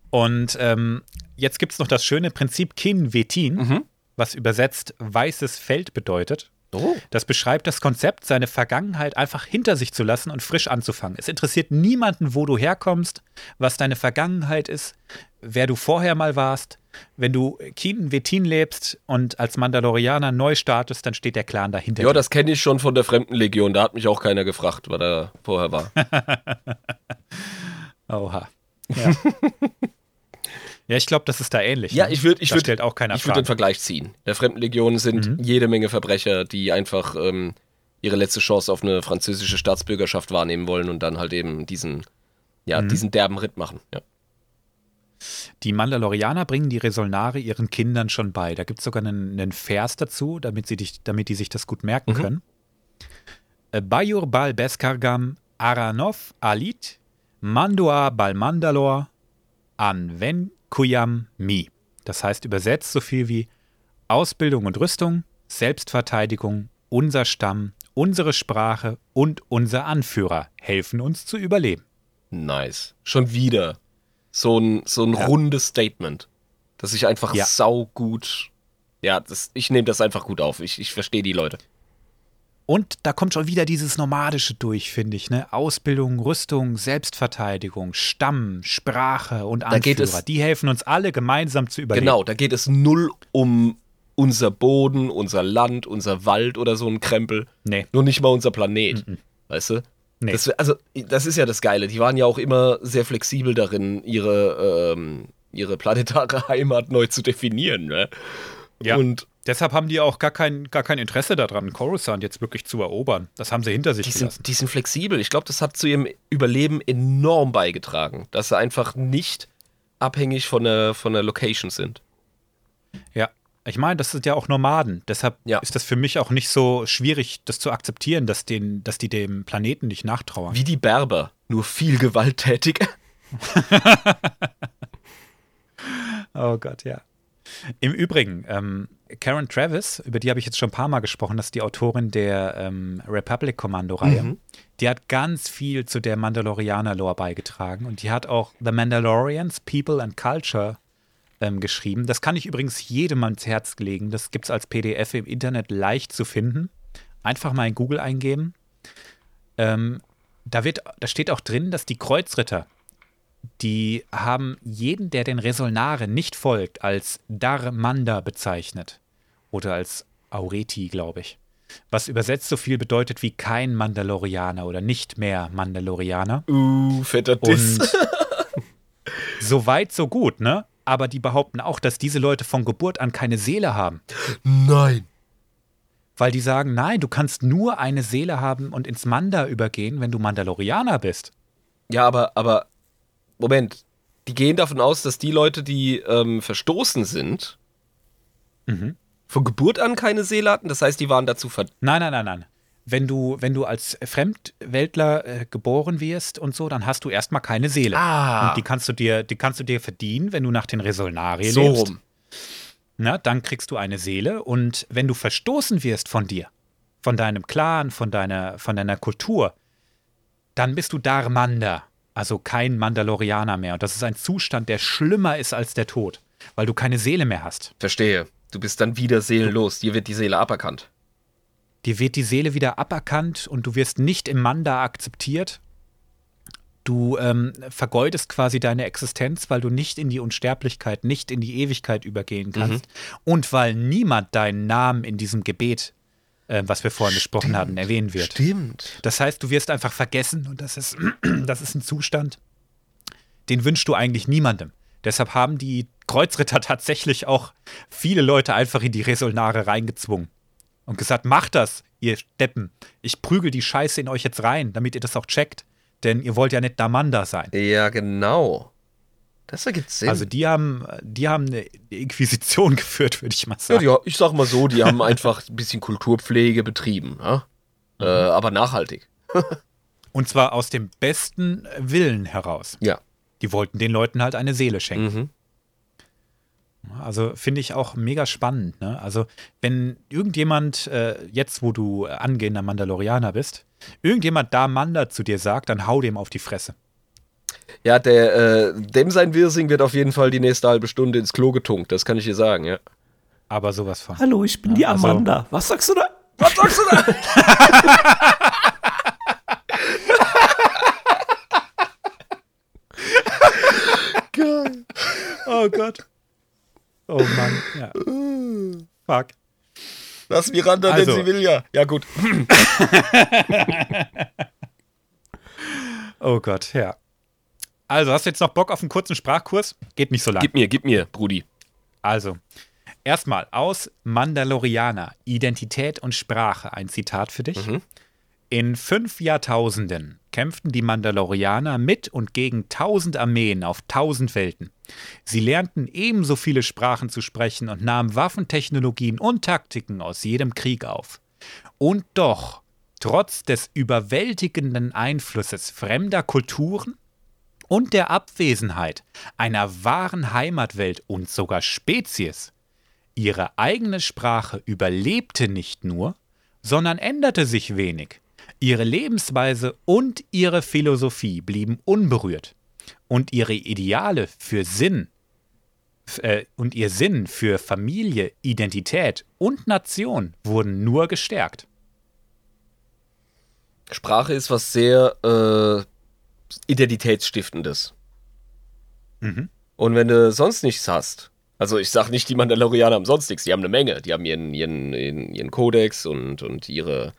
S1: Und ähm, jetzt gibt es noch das schöne Prinzip Kin Vetin,
S2: Mhm.
S1: was übersetzt weißes Feld bedeutet.
S2: Oh.
S1: Das beschreibt das Konzept, seine Vergangenheit einfach hinter sich zu lassen und frisch anzufangen. Es interessiert niemanden, wo du herkommst, was deine Vergangenheit ist, wer du vorher mal warst. Wenn du Kin Vetin lebst und als Mandalorianer neu startest, dann steht der Clan dahinter.
S2: Ja, das kenne ich schon von der Fremdenlegion. Da hat mich auch keiner gefragt, was er vorher war.
S1: Oha. Ja, ja ich glaube, das ist da ähnlich.
S2: Ja,
S1: ne?
S2: ich würde ich würd,
S1: stellt auch keiner
S2: ich würd den. Vergleich ziehen. In der Fremdenlegion sind
S1: Mhm.
S2: jede Menge Verbrecher, die einfach ähm, ihre letzte Chance auf eine französische Staatsbürgerschaft wahrnehmen wollen und dann halt eben diesen, ja,
S1: Mhm.
S2: diesen derben Ritt machen. Ja.
S1: Die Mandalorianer bringen die Resolnare ihren Kindern schon bei. Da gibt es sogar einen, einen Vers dazu, damit, sie dich, damit die sich das gut merken
S2: Mhm.
S1: können. Äh, Bayur bal Beskargam Aranov Alit Mandua bal Mandalor Anven Kuyam Mi. Das heißt übersetzt so viel wie Ausbildung und Rüstung, Selbstverteidigung, unser Stamm, unsere Sprache und unser Anführer helfen uns zu überleben.
S2: Nice. Schon wieder so ein, so ein
S1: Ja.
S2: rundes Statement, das ich einfach
S1: Ja.
S2: saugut. Ja, das, ich nehme das einfach gut auf. Ich, ich verstehe die Leute.
S1: Und da kommt schon wieder dieses Nomadische durch, finde ich. Ne? Ausbildung, Rüstung, Selbstverteidigung, Stamm, Sprache und
S2: Da geht
S1: Anführer.
S2: es-
S1: Die helfen uns alle gemeinsam zu überleben.
S2: Genau, da geht es null um unser Boden, unser Land, unser Wald oder so ein Krempel.
S1: Nee,
S2: Nur nicht mal unser Planet. Weißt du?
S1: Nee.
S2: Das, also, das ist ja das Geile. Die waren ja auch immer sehr flexibel darin, ihre, ähm, ihre planetare Heimat neu zu definieren. Ne?
S1: ja.
S2: Und
S1: Deshalb haben die auch gar kein, gar kein Interesse daran, Coruscant jetzt wirklich zu erobern. Das haben sie hinter sich
S2: die
S1: gelassen.
S2: sind, die sind flexibel. Ich glaube, das hat zu ihrem Überleben enorm beigetragen, dass sie einfach nicht abhängig von der, von der Location sind.
S1: Ja. Ich meine, das sind ja auch Nomaden. Deshalb
S2: Ja.
S1: ist das für mich auch nicht so schwierig, das zu akzeptieren, dass, den, dass die dem Planeten nicht nachtrauern.
S2: Wie die Berber, nur viel gewalttätiger.
S1: Oh Gott, ja. Im Übrigen, ähm, Karen Travis, über die habe ich jetzt schon ein paar Mal gesprochen, das ist die Autorin der ähm, Republic Commando-Reihe.
S2: Mhm.
S1: Die hat ganz viel zu der Mandalorianer-Lore beigetragen und die hat auch The Mandalorians, People and Culture ähm, geschrieben. Das kann ich übrigens jedem ans Herz legen. Das gibt es als PDF im Internet leicht zu finden. Einfach mal in Google eingeben. Ähm, da, wird, da steht auch drin, dass die Kreuzritter, die haben jeden, der den Resolnare nicht folgt, als Darmanda bezeichnet. Oder als Aureti, glaube ich. Was übersetzt so viel bedeutet wie kein Mandalorianer oder nicht mehr Mandalorianer.
S2: Uh, fetter Diss.
S1: So weit, so gut, ne? Aber die behaupten auch, dass diese Leute von Geburt an keine Seele haben.
S2: Nein.
S1: Weil die sagen, nein, du kannst nur eine Seele haben und ins Manda übergehen, wenn du Mandalorianer bist.
S2: Ja, aber, aber, Moment. Die gehen davon aus, dass die Leute, die ähm, verstoßen sind,
S1: Mhm.
S2: Von Geburt an keine Seele hatten? Das heißt, die waren dazu ver...
S1: Nein, nein, nein, nein. Wenn du, wenn du als Fremdweltler äh, geboren wirst und so, dann hast du erstmal keine Seele.
S2: Ah.
S1: Und die kannst du dir, die kannst du dir verdienen, wenn du nach den Resulnarien
S2: So
S1: lebst.
S2: rum.
S1: Na, dann kriegst du eine Seele und wenn du verstoßen wirst von dir, von deinem Clan, von deiner, von deiner Kultur, dann bist du Darmanda, also kein Mandalorianer mehr. Und das ist ein Zustand, der schlimmer ist als der Tod, weil du keine Seele mehr hast.
S2: Verstehe. Du bist dann wieder seelenlos. Dir wird die Seele aberkannt.
S1: Dir wird die Seele wieder aberkannt und du wirst nicht im Manda akzeptiert. Du ähm, vergeudest quasi deine Existenz, weil du nicht in die Unsterblichkeit, nicht in die Ewigkeit übergehen kannst. Und weil niemand deinen Namen in diesem Gebet, äh, was wir vorhin besprochen hatten, erwähnen wird.
S2: Stimmt.
S1: Das heißt, du wirst einfach vergessen und das ist, das ist ein Zustand, den wünschst du eigentlich niemandem. Deshalb haben die Kreuzritter tatsächlich auch viele Leute einfach in die Resolnare reingezwungen und gesagt, macht das, ihr Steppen. Ich prügel die Scheiße in euch jetzt rein, damit ihr das auch checkt. Denn ihr wollt ja nicht Damanda sein.
S2: Ja, genau. Das ergibt Sinn.
S1: Also die haben, die haben eine Inquisition geführt, würde ich mal
S2: ja,
S1: sagen.
S2: die, ich sag mal so, die haben einfach ein bisschen Kulturpflege betrieben. Ja? Äh, aber nachhaltig.
S1: Und zwar aus dem besten Willen heraus.
S2: Ja.
S1: Die wollten den Leuten halt eine Seele schenken.
S2: Mhm.
S1: Also finde ich auch mega spannend. Ne? Also wenn irgendjemand, äh, jetzt wo du angehender Mandalorianer bist, irgendjemand da Manda zu dir sagt, dann hau dem auf die Fresse.
S2: Ja, der, äh, dem sein Wirsing wird auf jeden Fall die nächste halbe Stunde ins Klo getunkt. Das kann ich dir sagen, ja.
S1: Aber sowas von.
S3: Hallo, ich bin die
S1: also-
S3: Amanda. Was sagst du da?
S2: Was sagst du da?
S1: Oh Gott. Oh Mann. Ja. Fuck.
S2: Lass Miranda,
S1: Also.
S2: denn sie will ja. Ja, gut.
S1: Oh Gott, ja. Also, hast du jetzt noch Bock auf einen kurzen Sprachkurs? Geht nicht so lang.
S2: Gib mir, gib mir, Brudi.
S1: Also, erstmal aus Mandalorianer, Identität und Sprache, ein Zitat für dich.
S2: Mhm.
S1: In fünf Jahrtausenden kämpften die Mandalorianer mit und gegen tausend Armeen auf tausend Welten. Sie lernten ebenso viele Sprachen zu sprechen und nahmen Waffentechnologien und Taktiken aus jedem Krieg auf. Und doch, trotz des überwältigenden Einflusses fremder Kulturen und der Abwesenheit einer wahren Heimatwelt und sogar Spezies, ihre eigene Sprache überlebte nicht nur, sondern änderte sich wenig. Ihre Lebensweise und ihre Philosophie blieben unberührt und ihre Ideale für Sinn äh, und ihr Sinn für Familie, Identität und Nation wurden nur gestärkt.
S2: Sprache ist was sehr äh, Identitätsstiftendes.
S1: Mhm.
S2: Und wenn du sonst nichts hast, also ich sag nicht, die Mandalorianer haben sonst nichts, die haben eine Menge. Die haben ihren, ihren, ihren, ihren Kodex und, und ihre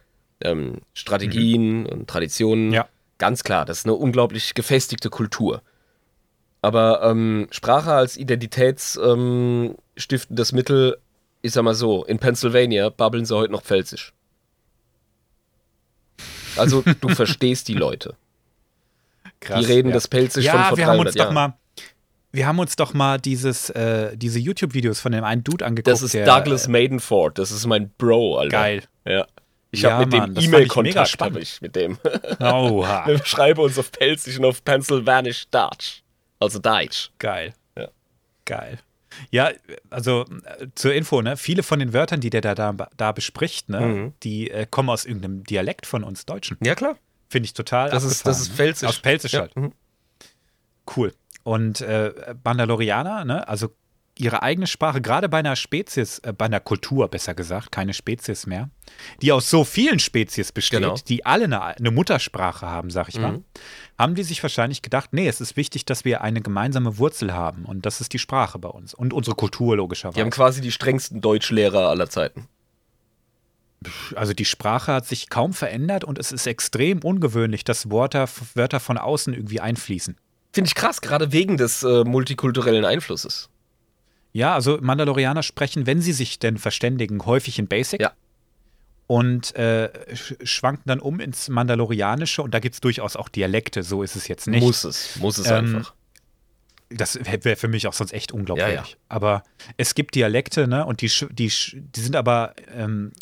S2: ähm, Strategien und Traditionen.
S1: Ja.
S2: Ganz klar, das ist eine unglaublich gefestigte Kultur. Aber ähm, Sprache als identitätsstiftendes ähm, Mittel, ich sag mal so, in Pennsylvania babbeln sie heute noch Pfälzisch. Also du verstehst die Leute. Die reden das Pelzisch
S1: ja,
S2: von vor
S1: wir haben
S2: 300
S1: uns doch
S2: Jahren.
S1: mal wir haben uns doch mal dieses, äh, diese YouTube-Videos von dem einen Dude angeguckt.
S2: Das ist
S1: der,
S2: Douglas Maidenford, das ist mein Bro, Alter.
S1: Geil.
S2: Ja. Ich
S1: Ja,
S2: habe mit
S1: Mann,
S2: dem E-Mail-Kontakt,
S1: spannend.
S2: habe ich mit dem.
S1: Oha.
S2: Wir schreiben uns auf Pelzisch und auf Pennsylvanisch Dutch. Also Deutsch.
S1: Geil.
S2: Ja.
S1: Geil. Ja, also äh, zur Info, ne, viele von den Wörtern, die der da, da, da bespricht, ne,
S2: Mhm.
S1: die äh, kommen aus irgendeinem Dialekt von uns Deutschen.
S2: Ja, klar.
S1: Finde ich total
S2: Das ist, das ist
S1: ne?
S2: Pfälzisch.
S1: Aus Pelzisch
S2: ja.
S1: halt.
S2: mhm.
S1: Cool. Und äh, Mandalorianer, ne, also ihre eigene Sprache, gerade bei einer Spezies, äh, bei einer Kultur besser gesagt, keine Spezies mehr, die aus so vielen Spezies besteht,
S2: Genau.
S1: die alle eine, eine Muttersprache haben, sag ich mal,
S2: Mhm.
S1: haben die sich wahrscheinlich gedacht, nee, es ist wichtig, dass wir eine gemeinsame Wurzel haben und das ist die Sprache bei uns und unsere Kultur logischerweise.
S2: Die haben quasi die strengsten Deutschlehrer aller Zeiten.
S1: Also die Sprache hat sich kaum verändert und es ist extrem ungewöhnlich, dass Wörter, Wörter von außen irgendwie einfließen.
S2: Finde ich krass, gerade wegen des äh, multikulturellen Einflusses.
S1: Ja, also Mandalorianer sprechen, wenn sie sich denn verständigen, häufig in Basic.
S2: Ja.
S1: Und äh, sch schwanken dann um ins Mandalorianische und da gibt es durchaus auch Dialekte, so ist es jetzt nicht.
S2: Muss es. Muss es
S1: Ähm,
S2: einfach.
S1: das wäre für mich auch sonst echt unglaublich.
S2: Ja, ja.
S1: Aber es gibt Dialekte, ne? Und die, die, die sind aber ähm,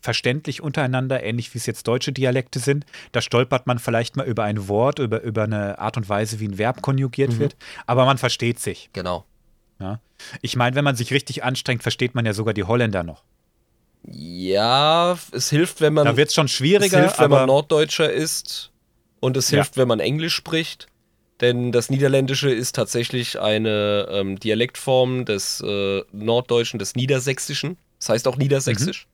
S1: verständlich untereinander, ähnlich wie es jetzt deutsche Dialekte sind. Da stolpert man vielleicht mal über ein Wort, über, über eine Art und Weise, wie ein Verb konjugiert
S2: Mhm.
S1: wird, aber man versteht sich.
S2: Genau.
S1: Ja? Ich meine, wenn man sich richtig anstrengt, versteht man ja sogar die Holländer noch.
S2: Ja, es hilft, wenn man
S1: Da wird es schon
S2: es
S1: schwieriger,
S2: hilft, wenn man Norddeutscher ist und es
S1: Ja.
S2: hilft, wenn man Englisch spricht. Denn das Niederländische ist tatsächlich eine ähm, Dialektform des äh, Norddeutschen, des Niedersächsischen. Das heißt auch Niedersächsisch.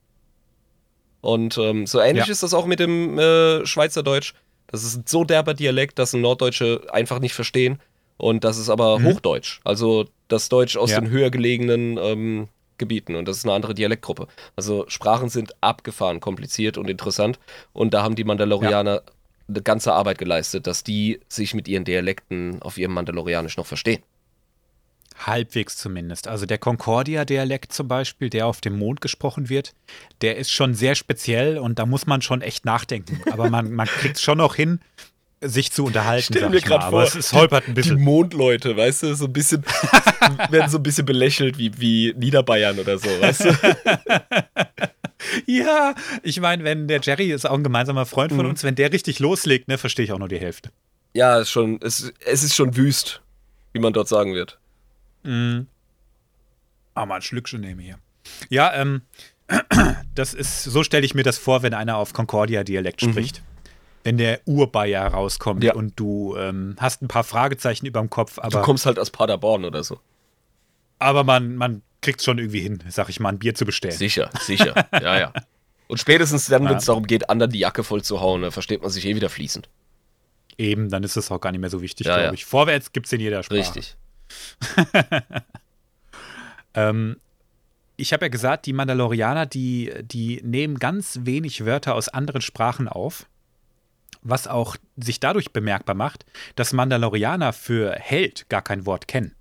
S2: Und ähm, so ähnlich
S1: Ja.
S2: ist das auch mit dem äh, Schweizerdeutsch. Das ist ein so derber Dialekt, dass ein Norddeutsche einfach nicht verstehen. Und das ist aber
S1: Mhm.
S2: Hochdeutsch. Also das Deutsch aus
S1: Ja.
S2: den höher gelegenen ähm, Gebieten. Und das ist eine andere Dialektgruppe. Also Sprachen sind abgefahren, kompliziert und interessant. Und da haben die Mandalorianer eine ganze Arbeit geleistet, dass die sich mit ihren Dialekten auf ihrem Mandalorianisch noch verstehen.
S1: halbwegs zumindest. Also der Concordia-Dialekt zum Beispiel, der auf dem Mond gesprochen wird, der ist schon sehr speziell und da muss man schon echt nachdenken. Aber man, man kriegt es schon noch hin, sich zu unterhalten.
S2: Stell mir
S1: Aber
S2: vor,
S1: es, holpert ein
S2: Die
S1: bisschen.
S2: Mondleute, weißt du, so ein bisschen, werden so ein bisschen belächelt wie, wie Niederbayern oder so, weißt du?
S1: Ja, ich meine, wenn der Jerry ist auch ein gemeinsamer Freund von
S2: Mhm.
S1: uns, wenn der richtig loslegt, ne, verstehe ich auch nur die Hälfte.
S2: Ja, ist schon, es, es ist schon wüst, wie man dort sagen wird.
S1: Mhm. Ah, mal ein Schlückchen nehmen hier. Ja, ähm, das ist, so stelle ich mir das vor, wenn einer auf Concordia-Dialekt spricht. Wenn der Urbayer rauskommt
S2: Ja.
S1: und du ähm, hast ein paar Fragezeichen über dem Kopf,
S2: Du
S1: aber,
S2: kommst halt aus Paderborn oder so.
S1: aber man, man kriegt es schon irgendwie hin, sag ich mal, ein Bier zu bestellen.
S2: Sicher, sicher, ja, ja. Und spätestens dann, wenn es
S1: Ja.
S2: darum geht, anderen die Jacke voll zu hauen, da versteht man sich eh wieder fließend.
S1: Eben, dann ist es auch gar nicht mehr so wichtig,
S2: Ja,
S1: glaube ich. Vorwärts gibt es in jeder Sprache.
S2: Richtig.
S1: Ähm, ich habe ja gesagt, die Mandalorianer, die, die nehmen ganz wenig Wörter aus anderen Sprachen auf, was auch sich dadurch bemerkbar macht, dass Mandalorianer für Held gar kein Wort kennen.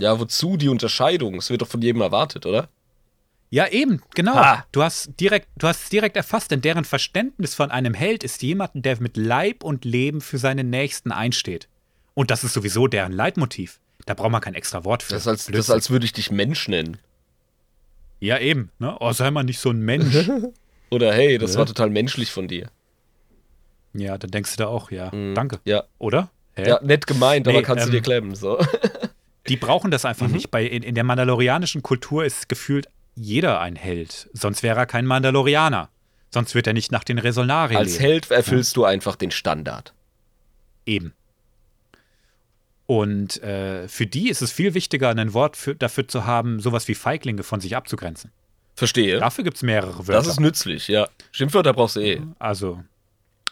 S2: Ja, wozu die Unterscheidung? Es wird doch von jedem erwartet, oder?
S1: Ja, eben, genau.
S2: Ha.
S1: Du hast direkt, du hast es direkt erfasst, denn deren Verständnis von einem Held ist jemand, der mit Leib und Leben für seine Nächsten einsteht. Und das ist sowieso deren Leitmotiv. Da braucht man kein extra Wort für.
S2: Das ist als, das ist,
S1: Blödsinn.
S2: als würde ich dich Mensch nennen.
S1: ja, eben. Ne? Oh, sei mal nicht so ein Mensch.
S2: Oder hey, das
S1: Ja.
S2: war total menschlich von dir.
S1: Ja, dann denkst du da auch, ja, danke.
S2: Ja.
S1: Oder? Hä?
S2: Ja, nett gemeint, aber
S1: Nee,
S2: kannst du
S1: ähm,
S2: dir klemmen. So.
S1: Die brauchen das
S2: Mhm.
S1: einfach nicht. Bei, in, in der mandalorianischen Kultur ist gefühlt jeder ein Held. Sonst wäre er kein Mandalorianer. Sonst wird er nicht nach den Resonarien
S2: Als
S1: leben.
S2: Held erfüllst du einfach den Standard.
S1: Eben. Und äh, für die ist es viel wichtiger, ein Wort für, dafür zu haben, sowas wie Feiglinge von sich abzugrenzen.
S2: Verstehe.
S1: Dafür gibt es mehrere Wörter.
S2: das ist nützlich, ja. Schimpfwörter brauchst du eh.
S1: Also,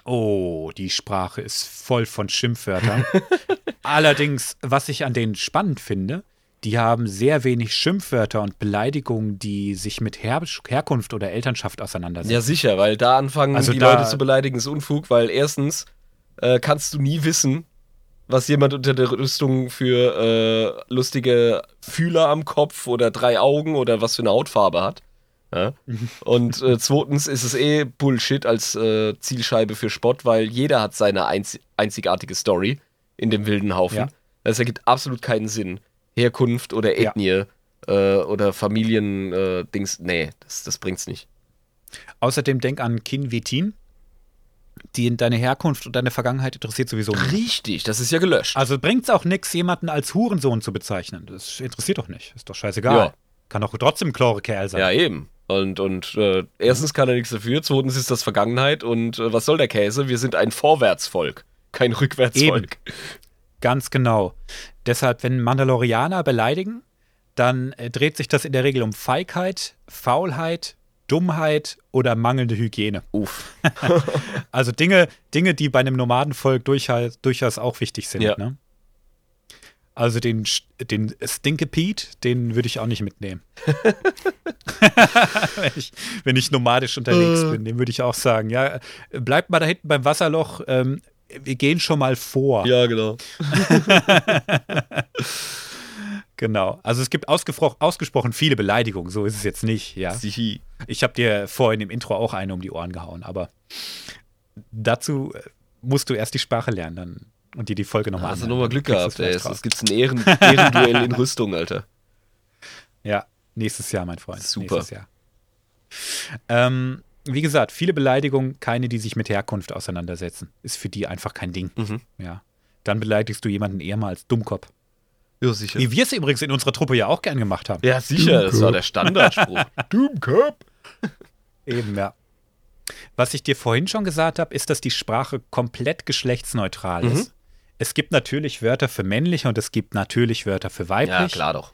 S1: oh, die Sprache ist voll von Schimpfwörtern. Allerdings, was ich an denen spannend finde, die haben sehr wenig Schimpfwörter und Beleidigungen, die sich mit Her Herkunft oder Elternschaft auseinandersetzen.
S2: Ja, sicher, weil da anfangen
S1: Also
S2: die
S1: da-
S2: Leute zu beleidigen, ist Unfug, weil erstens äh, kannst du nie wissen, was jemand unter der Rüstung für äh, lustige Fühler am Kopf oder drei Augen oder was für eine Hautfarbe hat. Ja? Und äh, zweitens ist es eh Bullshit als äh, Zielscheibe für Spott, weil jeder hat seine einz einzigartige Story in dem wilden Haufen.
S1: Ja.
S2: Das ergibt absolut keinen Sinn. Herkunft oder
S1: Ja.
S2: Ethnie äh, oder Familien-Dings, äh, nee, das, das bringt's nicht.
S1: Außerdem denk an Kin Vitin. Die in deine Herkunft und deine Vergangenheit interessiert sowieso nicht.
S2: Richtig, das ist ja gelöscht.
S1: Also bringt es auch nichts, jemanden als Hurensohn zu bezeichnen. Das interessiert doch nicht. Ist doch scheißegal.
S2: Ja.
S1: Kann doch trotzdem ein klare Kerl sein.
S2: Ja, eben. Und, und äh, erstens kann er nichts dafür, zweitens ist das Vergangenheit und äh, was soll der Käse? Wir sind ein Vorwärtsvolk, kein Rückwärtsvolk.
S1: Ganz genau. Deshalb, wenn Mandalorianer beleidigen, dann äh, dreht sich das in der Regel um Feigheit, Faulheit, Dummheit oder mangelnde Hygiene.
S2: Uff.
S1: Also Dinge, Dinge, die bei einem Nomadenvolk durchaus, durchaus auch wichtig sind.
S2: Ja.
S1: Ne? Also den, den Stinkepeat, den würde ich auch nicht mitnehmen. wenn, ich, wenn ich nomadisch unterwegs
S2: Äh.
S1: bin, den würde ich auch sagen, ja, bleibt mal da hinten beim Wasserloch, ähm, wir gehen schon mal vor.
S2: Ja, genau.
S1: Genau. Also es gibt ausgespro ausgesprochen viele Beleidigungen, so ist es jetzt nicht, ja. Ich habe dir vorhin im Intro auch eine um die Ohren gehauen, aber dazu äh, musst du erst die Sprache lernen, dann und dir die Folge nochmal
S2: Hast du nochmal Glück gehabt, ey. Es gibt's ein Ehren Ehrenduell in Rüstung, Alter.
S1: Ja, nächstes Jahr, mein Freund.
S2: Super.
S1: Nächstes Jahr. Ähm, wie gesagt, viele Beleidigungen, keine, die sich mit Herkunft auseinandersetzen. Ist für die einfach kein Ding.
S2: Mhm.
S1: Ja. Dann beleidigst du jemanden eher mal als Dummkopf.
S2: Ja, sicher.
S1: Wie wir es übrigens in unserer Truppe ja auch gern gemacht haben.
S2: Ja, sicher, das war der Standardspruch. Dummkopf.
S1: Eben, ja. Was ich dir vorhin schon gesagt habe, ist, dass die Sprache komplett geschlechtsneutral
S2: Mhm.
S1: Es gibt natürlich Wörter für männlich und es gibt natürlich Wörter für weiblich.
S2: Ja, klar doch.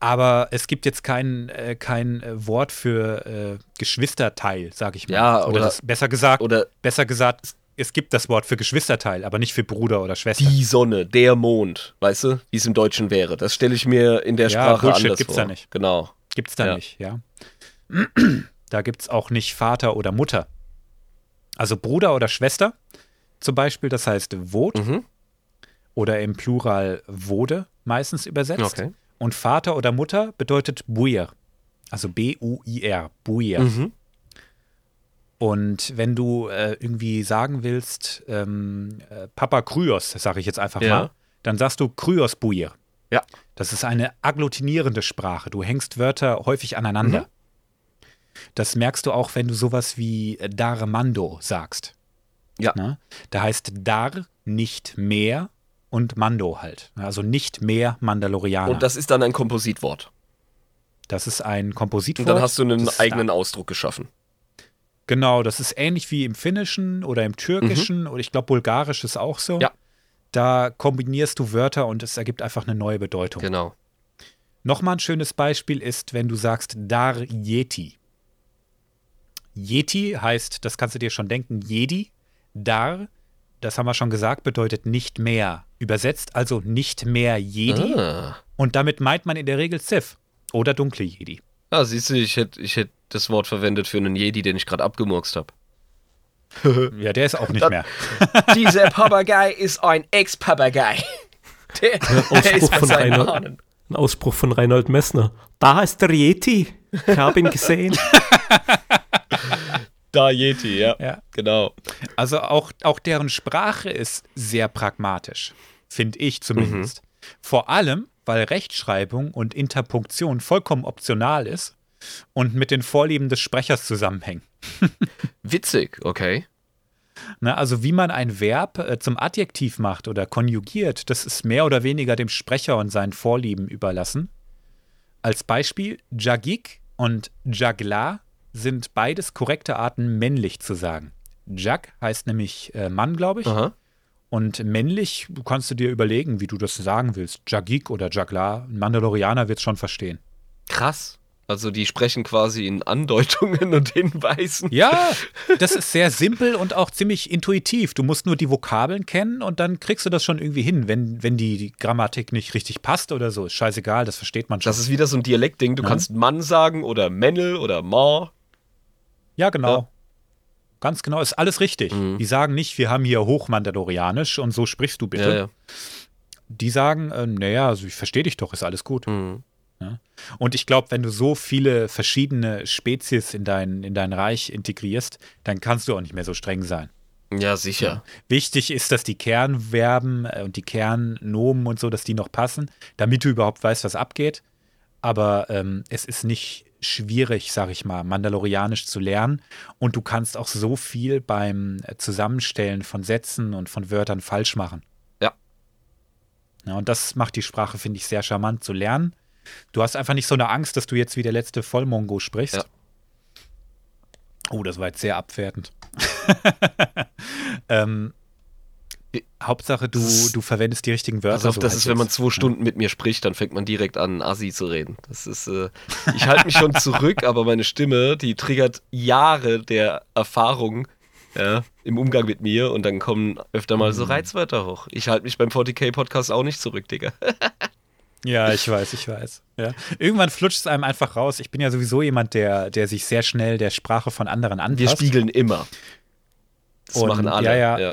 S1: Aber es gibt jetzt kein, äh, kein äh, Wort für äh, Geschwisterteil, sage ich mal.
S2: Ja, oder-
S1: das, besser gesagt,
S2: Oder
S1: besser gesagt, es gibt das Wort für Geschwisterteil, aber nicht für Bruder oder Schwester.
S2: die Sonne, der Mond, weißt du, wie es im Deutschen wäre. Das stelle ich mir in der
S1: Ja,
S2: Sprache
S1: Bullshit
S2: anders
S1: gibt's
S2: vor.
S1: da nicht.
S2: Genau.
S1: Gibt's da
S2: Ja.
S1: nicht, ja. Da gibt's auch nicht Vater oder Mutter. Also Bruder oder Schwester zum Beispiel, das heißt Vod
S2: Mhm.
S1: oder im Plural Vode meistens übersetzt.
S2: Okay.
S1: Und Vater oder Mutter bedeutet Buir. Also B-U-I-R, Buir.
S2: Mhm.
S1: Und wenn du äh, irgendwie sagen willst, ähm, äh, Papa Kryos, sage ich jetzt einfach
S2: Ja.
S1: mal, dann sagst du Kryos Buir.
S2: Ja.
S1: Das ist eine agglutinierende Sprache. Du hängst Wörter häufig aneinander.
S2: Mhm.
S1: Das merkst du auch, wenn du sowas wie äh, Darmando sagst.
S2: Ja.
S1: Ne? Da heißt Dar nicht mehr und Mando halt. Also nicht mehr Mandalorianer.
S2: Und das ist dann ein Kompositwort.
S1: das ist ein Kompositwort.
S2: Und dann hast du einen eigenen Ausdruck geschaffen.
S1: Genau, das ist ähnlich wie im Finnischen oder im Türkischen oder ich glaube, Bulgarisch ist auch so.
S2: Mhm. Ja.
S1: Da kombinierst du Wörter und es ergibt einfach eine neue Bedeutung.
S2: Genau.
S1: Nochmal ein schönes Beispiel ist, wenn du sagst Dar Yeti. Yeti heißt, das kannst du dir schon denken, Jedi. Dar, das haben wir schon gesagt, bedeutet nicht mehr. Übersetzt also nicht mehr Jedi.
S2: Ah.
S1: Und damit meint man in der Regel Sith oder dunkle Jedi.
S2: Ah, siehst du, ich hätte ich hätt das Wort verwendet für einen Jedi, den ich gerade abgemurkst habe.
S1: Ja, der ist auch nicht
S2: Das-
S1: mehr.
S2: Dieser Papagei ist ein Ex-Papagei. Der, der ist
S3: von
S2: Ahnen.
S3: Ein Ausspruch von Reinhold Messner. Da ist der Yeti. Ich habe ihn gesehen.
S2: Da Yeti, ja.
S1: Ja.
S2: Genau.
S1: Also auch, auch deren Sprache ist sehr pragmatisch, finde ich zumindest. Vor allem, weil Rechtschreibung und Interpunktion vollkommen optional ist und mit den Vorlieben des Sprechers zusammenhängen.
S2: Witzig, okay.
S1: Ne, also wie man ein Verb äh, zum Adjektiv macht oder konjugiert, das ist mehr oder weniger dem Sprecher und seinen Vorlieben überlassen. Als Beispiel, Jagik und Jagla sind beides korrekte Arten, männlich zu sagen. Jag heißt nämlich äh, Mann, glaube ich.
S2: Aha.
S1: Und männlich kannst du dir überlegen, wie du das sagen willst. Jagik oder Jagla. Ein Mandalorianer wird es schon verstehen.
S2: Krass. Also die sprechen quasi in Andeutungen und Hinweisen.
S1: Ja, das ist sehr simpel und auch ziemlich intuitiv. Du musst nur die Vokabeln kennen und dann kriegst du das schon irgendwie hin. Wenn, wenn die, die Grammatik nicht richtig passt oder so, ist scheißegal, das versteht man schon.
S2: Das ist wieder so ein Dialektding. Du
S1: Ja.
S2: kannst Mann sagen oder Männel oder Ma.
S1: Ja, genau.
S2: Ja.
S1: Ganz genau, ist alles richtig.
S2: Mhm.
S1: Die sagen nicht, wir haben hier Hochmandalorianisch und so sprichst du bitte.
S2: Ja, ja.
S1: Die sagen, äh, naja, also ich verstehe dich doch, ist alles gut.
S2: Mhm.
S1: Und ich glaube, wenn du so viele verschiedene Spezies in dein, in dein Reich integrierst, dann kannst du auch nicht mehr so streng sein.
S2: ja sicher.
S1: Wichtig ist, dass die Kernverben äh, und die Kernnomen und so, dass die noch passen, damit du überhaupt weißt, was abgeht. Aber ähm, es ist nicht schwierig, sag ich mal, Mandalorianisch zu lernen. Und du kannst auch so viel beim äh, Zusammenstellen von Sätzen und von Wörtern falsch machen.
S2: Ja.
S1: Ja, und das macht die Sprache, finde ich, sehr charmant zu lernen. Du hast einfach nicht so eine Angst, dass du jetzt wie der letzte Vollmongo sprichst.
S2: Ja.
S1: Oh, das war jetzt sehr abwertend. ähm, Hauptsache, du, du verwendest die richtigen Wörter.
S2: Pass auf,
S1: so
S2: das ist, wenn man
S1: jetzt.
S2: zwei Stunden mit mir spricht, dann fängt man direkt an, Assi zu reden. Das ist, äh, ich halte mich schon zurück, aber meine Stimme, die triggert Jahre der Erfahrung ja, im Umgang mit mir und dann kommen öfter mal
S1: Mhm.
S2: so Reizwörter hoch. Ich halte mich beim 40k-Podcast auch nicht zurück, Digga.
S1: Ja, ich weiß, ich weiß. Ja. Irgendwann flutscht es einem einfach raus. Ich bin ja sowieso jemand, der, der sich sehr schnell der Sprache von anderen anpasst.
S2: Wir spiegeln immer. Das
S1: Und,
S2: machen alle.
S1: Ja, ja.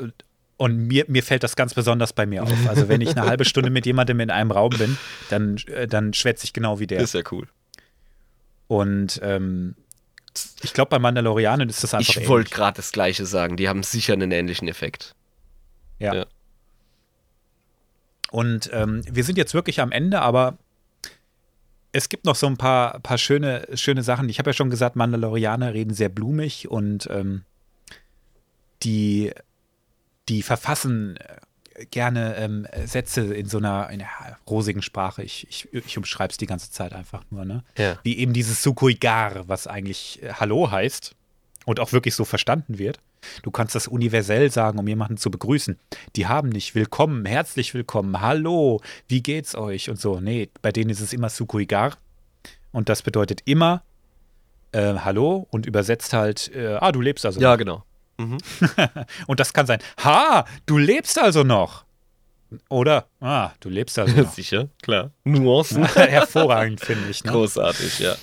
S1: Und mir, mir fällt das ganz besonders bei mir auf. Also wenn ich eine halbe Stunde mit jemandem in einem Raum bin, dann, äh, dann schwätze ich genau wie der.
S2: Ist ja cool.
S1: Und ähm, ich glaube, bei Mandalorianen ist das einfach
S2: Ich wollte gerade das Gleiche sagen. Die haben sicher einen ähnlichen Effekt.
S1: Ja.
S2: ja.
S1: Und ähm, wir sind jetzt wirklich am Ende, aber es gibt noch so ein paar, paar schöne, schöne Sachen. Ich habe ja schon gesagt, Mandalorianer reden sehr blumig und ähm, die, die verfassen äh, gerne ähm, Sätze in so einer, in einer rosigen Sprache. Ich, ich, ich umschreibe es die ganze Zeit einfach nur, ne?
S2: Ja.
S1: Wie eben dieses Sukuigar, was eigentlich äh, Hallo heißt und auch wirklich so verstanden wird. Du kannst das universell sagen, um jemanden zu begrüßen. Die haben nicht willkommen, herzlich willkommen, hallo, wie geht's euch und so. Nee, bei denen ist es immer Sukuigar. Und das bedeutet immer äh, Hallo und übersetzt halt, äh, ah, du lebst also
S2: Ja, genau. Mhm.
S1: und das kann sein, ha, du lebst also noch. Oder, ah, du lebst also noch.
S2: Sicher, klar. Nuancen.
S1: Hervorragend, finde ich. Ne?
S2: Großartig, ja.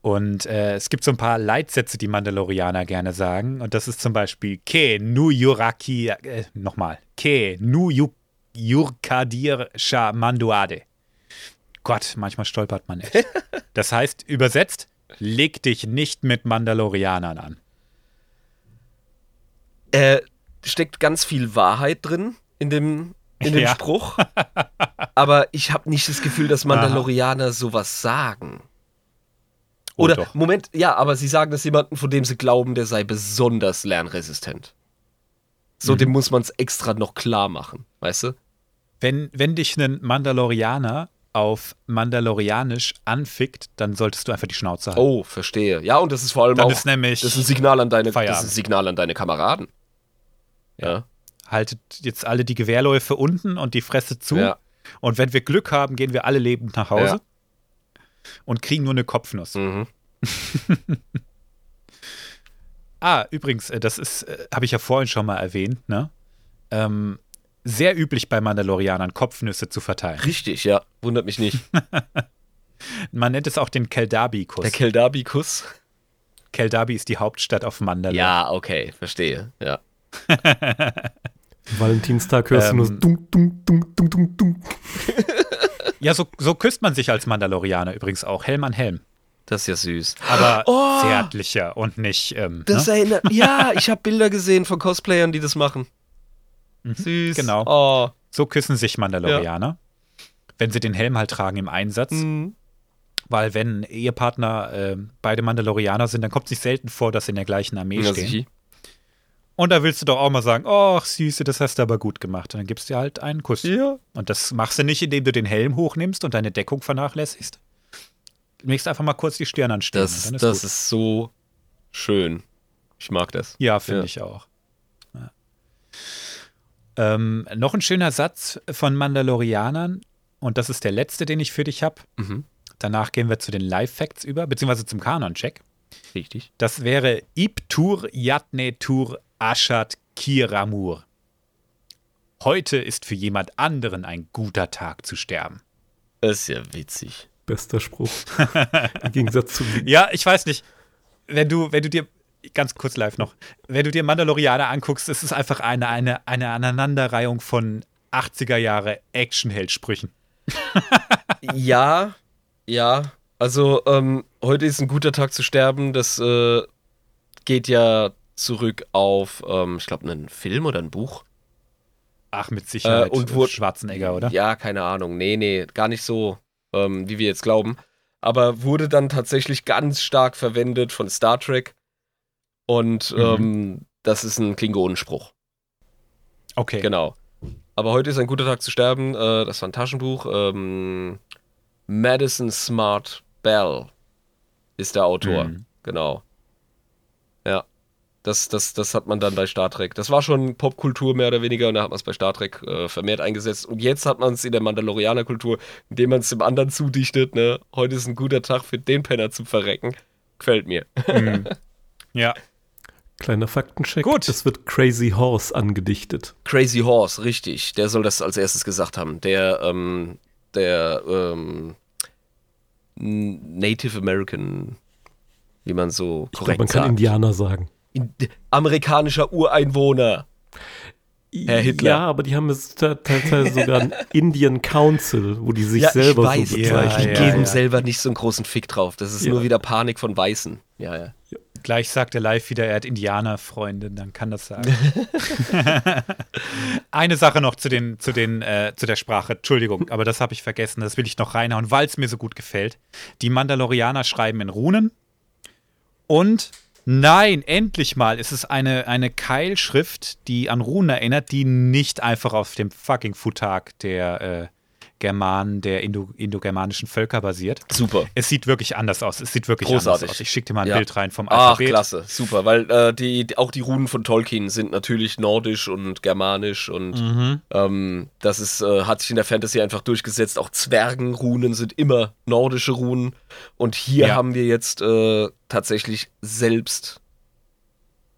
S1: Und äh, es gibt so ein paar Leitsätze, die Mandalorianer gerne sagen. Und das ist zum Beispiel Ke nu yuraki, äh, nochmal, Ke nu yu, yurkadir sha manduade. Gott, manchmal stolpert man echt. Das heißt, übersetzt, leg dich nicht mit Mandalorianern an.
S2: Äh, steckt ganz viel Wahrheit drin in dem, in dem
S1: Ja.
S2: Spruch. Aber ich habe nicht das Gefühl, dass Mandalorianer sowas sagen.
S1: Oh,
S2: Oder,
S1: doch.
S2: Moment, ja, aber sie sagen das jemanden, von dem sie glauben, der sei besonders lernresistent. So,
S1: Mhm.
S2: dem muss man es extra noch klar machen, weißt du?
S1: Wenn, wenn dich ein Mandalorianer auf Mandalorianisch anfickt, dann solltest du einfach die Schnauze halten.
S2: Oh, verstehe. Ja, und das ist vor allem
S1: dann
S2: auch
S1: ist nämlich,
S2: das ist ein Signal an deine, das ist ein Signal an deine Kameraden. Ja.
S1: haltet jetzt alle die Gewehrläufe unten und die Fresse zu.
S2: Ja.
S1: Und wenn wir Glück haben, gehen wir alle lebend nach Hause
S2: Ja.
S1: und kriegen nur eine Kopfnuss.
S2: Mhm.
S1: Ah, übrigens, äh, das ist, äh, habe ich ja vorhin schon mal erwähnt, ne? Ähm, sehr üblich bei Mandalorianern, Kopfnüsse zu verteilen.
S2: Richtig, ja. Wundert mich nicht.
S1: Man nennt es auch den Keldabi-Kuss.
S2: Der Keldabi-Kuss.
S1: Keldabi ist die Hauptstadt auf Mandalore.
S2: Ja, okay, verstehe. Ja.
S3: Valentinstag hörst du nur so
S1: Ähm.
S3: dunk, dunk, dunk, dunk, dunk, dunk.
S1: Ja, so, so küsst man sich als Mandalorianer übrigens auch, Helm an Helm.
S2: Das ist ja süß.
S1: Aber
S2: Oh!
S1: zärtlicher und nicht, ähm,
S2: Das
S1: ne?
S2: erinnert. Ja, ich habe Bilder gesehen von Cosplayern, die das machen. Süß.
S1: genau.
S2: Oh.
S1: so küssen sich Mandalorianer. Wenn sie den Helm halt tragen im Einsatz.
S2: Mhm.
S1: Weil wenn Ehepartner äh, beide Mandalorianer sind, dann kommt es nicht selten vor, dass sie in der gleichen Armee
S2: Ja,
S1: stehen. Und da willst du doch auch mal sagen, ach Süße, das hast du aber gut gemacht. Und dann gibst du dir halt einen Kuss.
S2: Ja.
S1: Und das machst du nicht, indem du den Helm hochnimmst und deine Deckung vernachlässigst. Du legst einfach mal kurz die Stirn an Stirn.
S2: Das, ist, das
S1: gut.
S2: ist so schön. Ich mag das.
S1: Ja, finde
S2: Ja.
S1: ich auch. Ja. Ähm, noch ein schöner Satz von Mandalorianern. Und das ist der letzte, den ich für dich habe.
S2: Mhm.
S1: Danach gehen wir zu den Live-Facts über, beziehungsweise zum Kanon-Check.
S2: Richtig.
S1: Das wäre Ibtur Yatne Tur Ashat Kiramur. Heute ist für jemand anderen ein guter Tag zu sterben.
S2: Das ist ja witzig.
S3: Bester Spruch. Im Gegensatz zu
S1: Ja, ich weiß nicht. Wenn du, wenn du dir, ganz kurz live noch, wenn du dir Mandalorianer anguckst, ist es einfach eine, eine, eine Aneinanderreihung von 80er Jahre Actionheld-Sprüchen.
S2: ja, ja. Also, ähm, heute ist ein guter Tag zu sterben. Das äh, geht ja zurück auf, ähm, ich glaube, einen Film oder ein Buch.
S1: Ach, mit Sicherheit.
S2: Äh, und wo-
S1: Schwarzenegger, oder?
S2: Ja, keine Ahnung. Nee, nee, gar nicht so, ähm, wie wir jetzt glauben. Aber wurde dann tatsächlich ganz stark verwendet von Star Trek. Und
S1: Mhm.
S2: ähm, das ist ein Klingonenspruch.
S1: Okay.
S2: Genau. Aber heute ist ein guter Tag zu sterben. Äh, das war ein Taschenbuch. Ähm, Madison Smart Bell ist der Autor.
S1: Mhm.
S2: Genau. Ja. Das, das, das hat man dann bei Star Trek. Das war schon Popkultur mehr oder weniger und da hat man es bei Star Trek äh, vermehrt eingesetzt. Und jetzt hat man es in der Mandalorianer-Kultur, indem man es dem anderen zudichtet. Ne? Heute ist ein guter Tag für den Penner zu verrecken. Gefällt mir.
S1: Mhm. Ja.
S3: kleiner Faktencheck.
S1: Gut.
S3: Es wird Crazy Horse angedichtet.
S2: Crazy Horse, richtig. Der soll das als erstes gesagt haben. Der, ähm, der, ähm, Native American, wie man so
S3: Ich
S2: korrekt
S3: glaube, man kann
S2: sagt.
S3: Indianer sagen.
S2: Amerikanischer Ureinwohner. Herr Hitler.
S3: Ja, aber die haben es te- teilweise sogar einen Indian Council, wo die sich
S2: ja,
S3: selber
S2: ich weiß,
S3: so
S1: Ja,
S2: die
S3: bezeichnen.
S1: ja,
S2: geben
S1: ja.
S2: selber nicht so einen großen Fick drauf. Das ist
S3: Ja.
S2: nur wieder Panik von Weißen. Ja, ja.
S1: Gleich sagt er live wieder, er hat Indianerfreundin, dann kann das sagen. Eine Sache noch zu, den, zu, den, äh, zu der Sprache, Entschuldigung, aber das habe ich vergessen, das will ich noch reinhauen, weil es mir so gut gefällt. Die Mandalorianer schreiben in Runen und nein, endlich mal. Ist es eine, eine Keilschrift, die an Runen erinnert, die nicht einfach auf dem fucking Futag der äh, Germanen, der Indo indogermanischen Völker basiert.
S2: Super.
S1: Es sieht wirklich anders aus. Es sieht wirklich
S2: Großartig.
S1: anders aus. Ich schicke dir mal ein
S2: Ja.
S1: Bild rein vom
S2: Ach,
S1: Alphabet.
S2: klasse, super, weil äh, die, die- auch die Runen von Tolkien sind natürlich nordisch und germanisch und
S1: Mhm.
S2: ähm, das ist, äh, hat sich in der Fantasy einfach durchgesetzt. Auch Zwergenrunen sind immer nordische Runen und hier
S1: Ja.
S2: haben wir jetzt äh, tatsächlich selbst,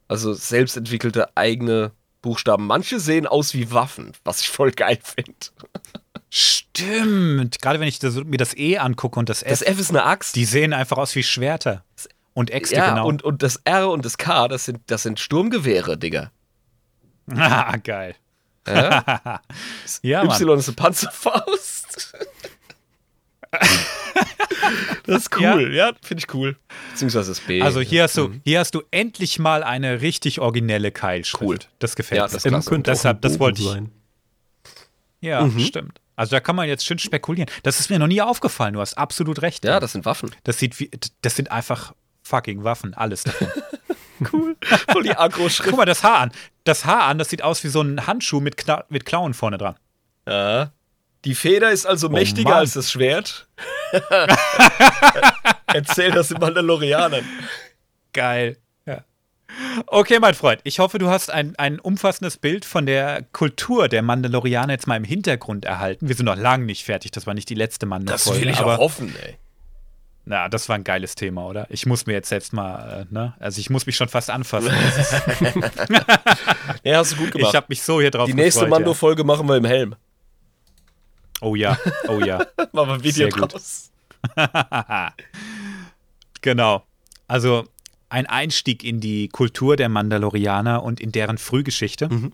S2: also selbst entwickelte eigene Buchstaben. Manche sehen aus wie Waffen, was ich voll geil finde.
S1: Stimmt. Gerade wenn ich das, mir das E angucke und das F,
S2: Das F ist eine Axt.
S1: die sehen einfach aus wie Schwerter. Und Äxte,
S2: ja,
S1: genau.
S2: und, und das R und das K, das sind, das sind Sturmgewehre, Digga.
S1: ah, geil.
S2: Ja?
S1: Ja, Mann.
S2: Y ist eine Panzerfaust. das ist cool, ja, finde ich cool. Beziehungsweise das B.
S1: Also hier hast du,
S2: Mhm.
S1: hier hast du endlich mal eine richtig originelle Keilschrift.
S2: Cool.
S1: Das gefällt
S2: Ja,
S1: mir.
S2: das
S3: M
S2: klasse.
S3: könnte
S1: Deshalb, das wollte ich-
S3: sein.
S1: Ja,
S2: Mhm.
S1: stimmt. Also da kann man jetzt schön spekulieren. Das ist mir noch nie aufgefallen. Du hast absolut recht.
S2: ja, das sind Waffen.
S1: das sieht wie, das sind einfach fucking Waffen, alles davon.
S2: Cool. Voll die Agro-Schrift.
S1: Guck mal das Haar an. Das Haar an, das sieht aus wie so ein Handschuh mit, Kna mit Klauen vorne dran.
S2: Ja. Die Feder ist also mächtiger
S1: Mann.
S2: als das Schwert. Erzähl das den Mandalorianern.
S1: Geil. Ja. Okay, mein Freund, ich hoffe, du hast ein, ein umfassendes Bild von der Kultur der Mandalorianer jetzt mal im Hintergrund erhalten. Wir sind noch lange nicht fertig, das war nicht die letzte Mandalorianer. aber,
S2: hoffen, ey.
S1: Na, das war ein geiles Thema, oder? Ich muss mir jetzt selbst mal, äh, ne? Also ich muss mich schon fast anfassen.
S2: Ja, hast du gut
S1: ich
S2: gemacht.
S1: habe mich so hier drauf
S2: Die nächste
S1: gefreut,
S2: Mando-Folge machen wir im Helm.
S1: ja. Oh ja, oh ja.
S2: Machen wir ein Video
S1: Sehr
S2: draus.
S1: Genau. Also ein Einstieg in die Kultur der Mandalorianer und in deren Frühgeschichte.
S2: Mhm.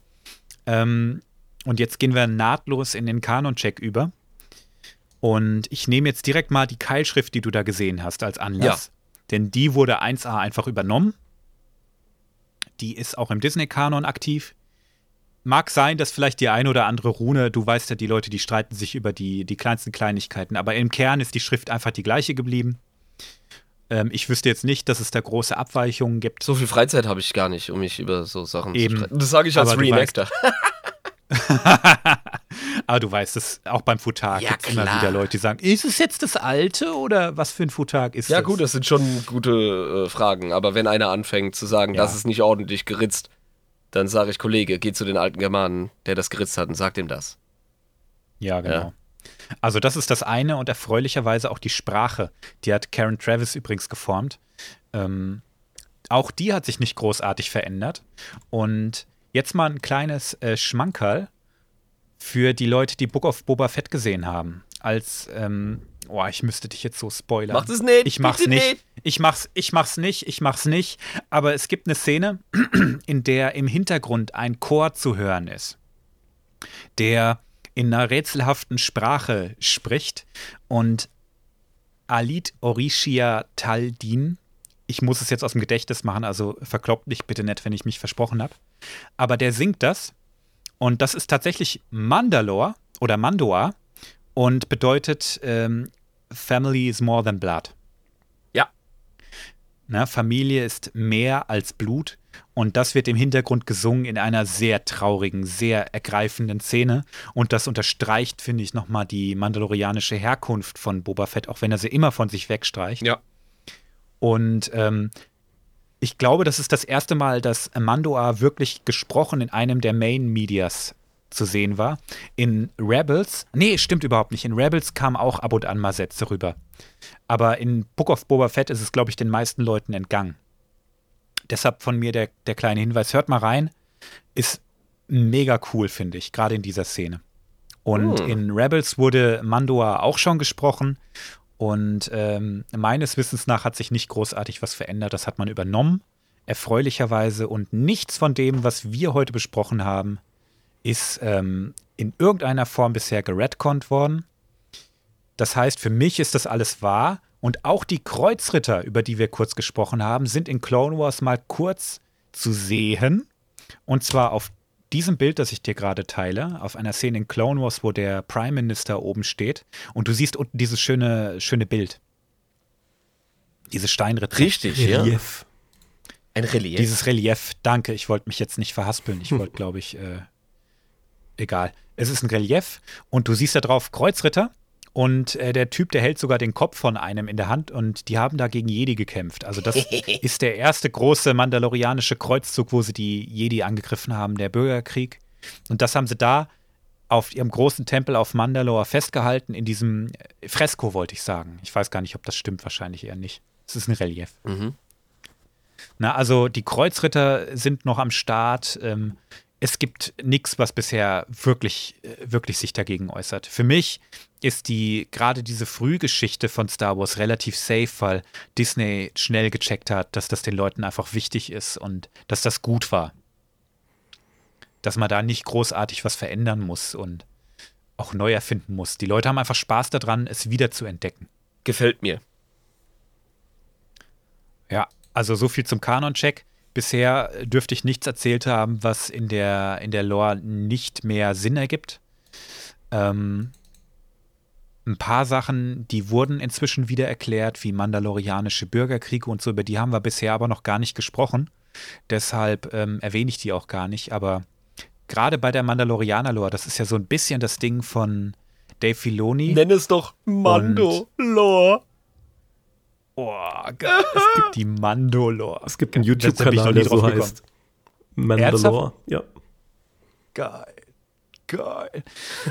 S1: Ähm, und jetzt gehen wir nahtlos in den Kanon-Check über. Und ich nehme jetzt direkt mal die Keilschrift, die du da gesehen hast, als Anlass. Denn die wurde 1a einfach übernommen. Die ist auch im Disney-Kanon aktiv. Mag sein, dass vielleicht die eine oder andere Rune, du weißt ja, die Leute, die streiten sich über die, die kleinsten Kleinigkeiten, aber im Kern ist die Schrift einfach die gleiche geblieben. Ähm, ich wüsste jetzt nicht, dass es da große Abweichungen gibt.
S2: So viel Freizeit habe ich gar nicht, um mich über so Sachen
S1: Eben.
S2: zu streiten. Das sage ich als Reenactor.
S1: Aber du weißt es, auch beim Futag
S2: Ja,
S1: gibt es immer wieder Leute, die sagen, ist es jetzt das alte oder was für ein Futag ist
S2: Ja,
S1: das?
S2: gut, das sind schon gute äh, Fragen. Aber wenn einer anfängt zu sagen,
S1: Ja.
S2: das ist nicht ordentlich geritzt, dann sage ich, Kollege, geh zu den alten Germanen, der das geritzt hat, und sag dem das.
S1: Ja, genau.
S2: Ja.
S1: Also das ist das eine und erfreulicherweise auch die Sprache. Die hat Karen Travis übrigens geformt. Ähm, auch die hat sich nicht großartig verändert. Und jetzt mal ein kleines äh, Schmankerl für die Leute, die Book of Boba Fett gesehen haben. Als, ähm, oh, ich müsste dich jetzt so spoilern.
S2: Macht es nicht,
S1: Ich mach's nicht.
S2: nicht.
S1: Ich mach's, ich mach's nicht. Ich mach's nicht. Aber es gibt eine Szene, in der im Hintergrund ein Chor zu hören ist, der in einer rätselhaften Sprache spricht und Alit Orishia Taldin, ich muss es jetzt aus dem Gedächtnis machen, also verkloppt mich bitte nicht, wenn ich mich versprochen habe, aber der singt das und das ist tatsächlich Mandalore oder Mandoa und bedeutet ähm, Family is more than blood.
S2: Ja.
S1: Na, Familie ist mehr als Blut. Und das wird im Hintergrund gesungen in einer sehr traurigen, sehr ergreifenden Szene. Und das unterstreicht, finde ich, nochmal die mandalorianische Herkunft von Boba Fett, auch wenn er sie immer von sich wegstreicht.
S2: Ja.
S1: Und ähm, ich glaube, das ist das erste Mal, dass Mandoa wirklich gesprochen in einem der Main Medias zu sehen war. In Rebels, nee, stimmt überhaupt nicht. In Rebels kam auch ab und an mal Sätze rüber. Aber in Book of Boba Fett ist es, glaube ich, den meisten Leuten entgangen. Deshalb von mir der, der kleine Hinweis, hört mal rein. Ist mega cool, finde ich, gerade in dieser Szene. Und
S2: Hm.
S1: in Rebels wurde Mandoa auch schon gesprochen. Und ähm, meines Wissens nach hat sich nicht großartig was verändert. Das hat man übernommen, erfreulicherweise. Und nichts von dem, was wir heute besprochen haben, ist ähm, in irgendeiner Form bisher geredconnt worden. Das heißt, für mich ist das alles wahr Und auch die Kreuzritter, über die wir kurz gesprochen haben, sind in Clone Wars mal kurz zu sehen. Und zwar auf diesem Bild, das ich dir gerade teile, auf einer Szene in Clone Wars, wo der Prime Minister oben steht. Und du siehst unten dieses schöne, schöne Bild. Diese Steinritter.
S2: Richtig, ja.
S3: Relief.
S2: Ein Relief.
S1: Dieses Relief, danke, ich wollte mich jetzt nicht verhaspeln. Ich wollte, glaube ich, äh, egal. Es ist ein Relief und du siehst da drauf Kreuzritter und äh, der Typ, der hält sogar den Kopf von einem in der Hand und die haben da gegen Jedi gekämpft. Also das ist der erste große mandalorianische Kreuzzug, wo sie die Jedi angegriffen haben, der Bürgerkrieg. Und das haben sie da auf ihrem großen Tempel auf Mandalore festgehalten, in diesem äh, Fresko, wollte ich sagen. Ich weiß gar nicht, ob das stimmt, wahrscheinlich eher nicht. Es ist ein Relief.
S2: Mhm.
S1: Na, also die Kreuzritter sind noch am Start. Ähm, es gibt nichts, was bisher wirklich, äh, wirklich sich dagegen äußert. Für mich ist die gerade diese Frühgeschichte von Star Wars relativ safe, weil Disney schnell gecheckt hat, dass das den Leuten einfach wichtig ist und dass das gut war. Dass man da nicht großartig was verändern muss und auch neu erfinden muss. Die Leute haben einfach Spaß daran, es wieder zu entdecken.
S2: Gefällt mir.
S1: Ja, also so viel zum Kanon-Check. Bisher dürfte ich nichts erzählt haben, was in der, in der Lore nicht mehr Sinn ergibt. Ähm, ein paar Sachen, die wurden inzwischen wieder erklärt, wie mandalorianische Bürgerkriege und so, über die haben wir bisher aber noch gar nicht gesprochen. Deshalb ähm, erwähne ich die auch gar nicht. Aber gerade bei der Mandalorianer-Lore, das ist ja so ein bisschen das Ding von Dave Filoni.
S2: Nenn es doch Mando-Lore.
S1: Oh, geil. es gibt die Mando-Lore.
S3: Es gibt einen YouTube-Kanal, der so heißt. Mandalore. Ja.
S1: Geil. Geil.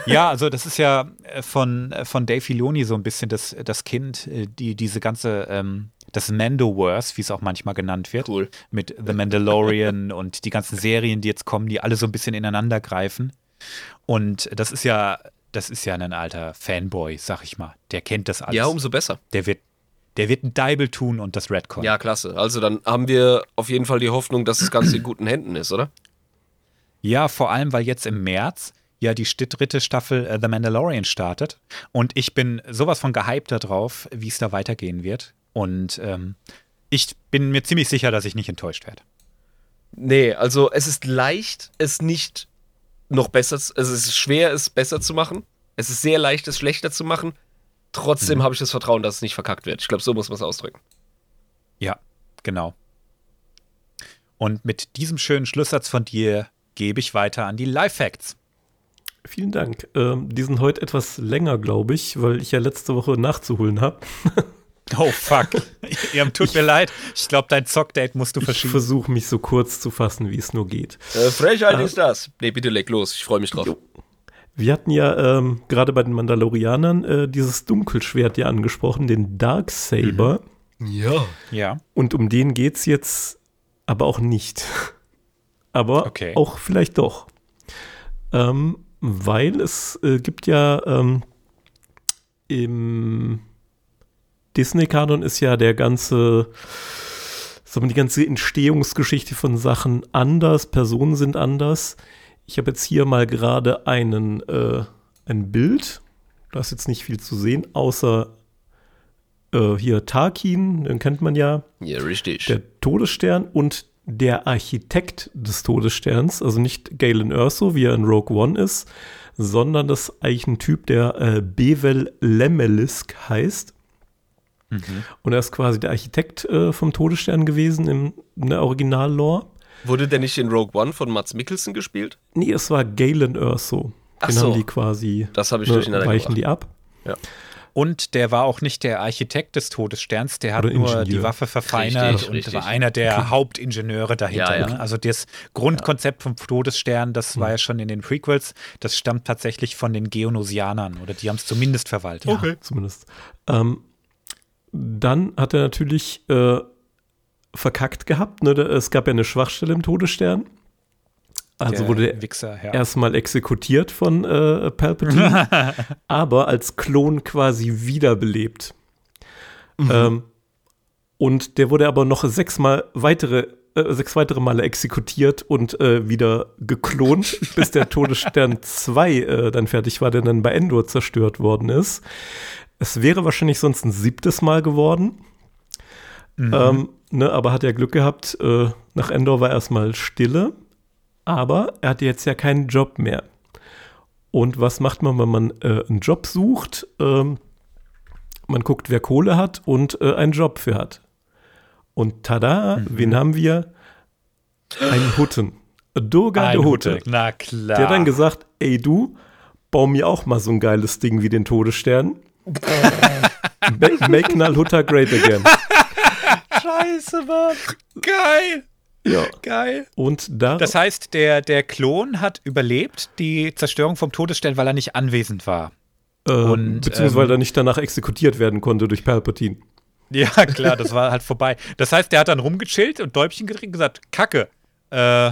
S1: Ja, also das ist ja äh, von, äh, von Dave Filoni so ein bisschen das, das Kind, äh, die, diese ganze, ähm, das Mandoverse, wie es auch manchmal genannt wird,
S2: Cool.
S1: mit The Mandalorian und die ganzen Serien, die jetzt kommen, die alle so ein bisschen ineinander greifen. Und das ist ja, das ist ja ein alter Fanboy, sag ich mal. Der kennt das alles.
S2: Ja, umso besser.
S1: der wird, der wird ein Deibel tun und das Redcon.
S2: Ja, klasse. Also dann haben wir auf jeden Fall die Hoffnung, dass das Ganze in guten Händen ist, oder?
S1: Ja, vor allem, weil jetzt im März ja die dritte Staffel äh, The Mandalorian startet. Und ich bin sowas von gehypt darauf, wie es da weitergehen wird. Und ähm, ich bin mir ziemlich sicher, dass ich nicht enttäuscht werde.
S2: Nee, also es ist leicht, es nicht noch besser, zu- also es ist schwer, es besser zu machen. Es ist sehr leicht, es schlechter zu machen. Trotzdem habe ich das Vertrauen, dass es nicht verkackt wird. Ich glaube, so muss man es ausdrücken.
S1: Ja, genau. Und mit diesem schönen Schlusssatz von dir gebe ich weiter an die Live Facts.
S3: Vielen Dank. Ähm, die sind heute etwas länger, glaube ich, weil ich ja letzte Woche nachzuholen habe.
S1: Oh fuck. ja, tut mir leid. Ich glaube, dein Zockdate musst du
S3: Ich
S1: verschieben.
S3: versuche mich so kurz zu fassen, wie es nur geht.
S2: Äh, Frechheit
S3: Ah.
S2: ist das. Nee, bitte leg los. Ich freue mich drauf.
S3: Wir hatten ja ähm, gerade bei den Mandalorianern äh, dieses Dunkelschwert ja angesprochen, den Darksaber.
S2: Ja.
S1: Ja.
S3: Und um den geht es jetzt aber auch nicht. aber
S1: Okay.
S3: auch vielleicht doch. Ähm, weil es äh, gibt ja ähm, im Disney-Kanon ist ja der ganze, sagen wir, die ganze Entstehungsgeschichte von Sachen anders, Personen sind anders. Ich habe jetzt hier mal gerade einen, äh, ein Bild. Da ist jetzt nicht viel zu sehen, außer äh, hier Tarkin, den kennt man ja,
S2: Ja, richtig.
S3: der Todesstern und der Architekt des Todessterns, also nicht Galen Erso, wie er in Rogue One ist, sondern das ist eigentlich ein Typ, der äh, Bevel Lemelisk heißt. Und er ist quasi der Architekt äh, vom Todesstern gewesen im, in der Original-Lore.
S2: Wurde der nicht in Rogue One von Mats Mikkelsen gespielt?
S3: Nee, es war Galen Erso.
S2: Ach
S3: Den
S2: so.
S3: haben die quasi,
S2: Das habe ich
S3: ne,
S2: durcheinander
S3: weichen
S2: gebracht.
S3: die ab.
S1: Und der war auch nicht der Architekt des Todessterns, der hat nur die Waffe verfeinert
S2: Richtig,
S1: und
S2: richtig.
S1: war einer der Hauptingenieure dahinter.
S2: Ja, ja.
S1: Ne? Also das Grundkonzept vom Todesstern, das war ja schon in den Prequels, das stammt tatsächlich von den Geonosianern oder die haben es zumindest verwaltet.
S3: Ja, zumindest. Ähm, dann hat er natürlich äh, verkackt gehabt. Ne? Es gab ja eine Schwachstelle im Todesstern. Also
S1: der
S3: wurde er
S1: Wichser, ja.
S3: erstmal exekutiert von äh, Palpatine, aber als Klon quasi wiederbelebt. Ähm, und der wurde aber noch sechsmal weitere, äh, sechs weitere Male exekutiert und äh, wieder geklont, bis der Todesstern 2 äh, dann fertig war, der dann bei Endor zerstört worden ist. Es wäre wahrscheinlich sonst ein siebtes Mal geworden. Mhm. Ähm, ne, aber hat er Glück gehabt. Äh, nach Endor war erstmal Stille. Aber er hatte jetzt ja keinen Job mehr. Und was macht man, wenn man äh, einen Job sucht? Ähm, man guckt, wer Kohle hat und äh, einen Job für hat. Und tada, mhm. wen haben wir? Einen Hutten. Durga
S1: Ein
S3: de Hutte.
S1: Hutte. Na klar.
S3: Der hat dann gesagt, ey du, bau mir auch mal so ein geiles Ding wie den Todesstern. make, make Nalhutta great again.
S1: Scheiße, Mann. Geil.
S3: Ja.
S1: Geil.
S3: Und da.
S1: Das heißt, der, der Klon hat überlebt die Zerstörung vom Todesstern, weil er nicht anwesend war.
S3: Äh, und, beziehungsweise ähm, weil er nicht danach exekutiert werden konnte durch Palpatine.
S1: Ja, klar, das war halt vorbei. Das heißt, der hat dann rumgechillt und Däubchen gedreht und gesagt, Kacke, äh,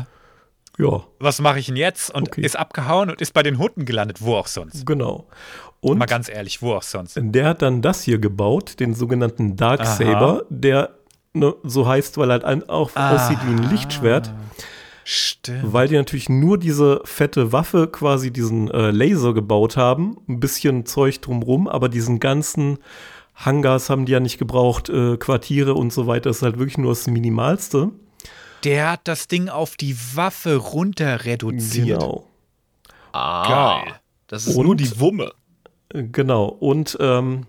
S3: ja.
S1: Was mache ich denn jetzt? Und okay. ist abgehauen und ist bei den Hunden gelandet, wo auch sonst.
S3: Genau. Und
S1: Mal ganz ehrlich, wo auch sonst.
S3: Der hat dann das hier gebaut, den sogenannten Darksaber, der ne, so heißt, weil er halt auch ah. aussieht wie ein Lichtschwert.
S1: Stimmt.
S3: Weil die natürlich nur diese fette Waffe, quasi diesen äh, Laser gebaut haben, ein bisschen Zeug drumrum, aber diesen ganzen Hangars haben die ja nicht gebraucht, äh, Quartiere und so weiter, das ist halt wirklich nur das Minimalste.
S1: Der hat das Ding auf die Waffe runter reduziert.
S3: Genau.
S2: Ah, Geil. Das ist und, nur die Wumme.
S3: Genau. Und ähm,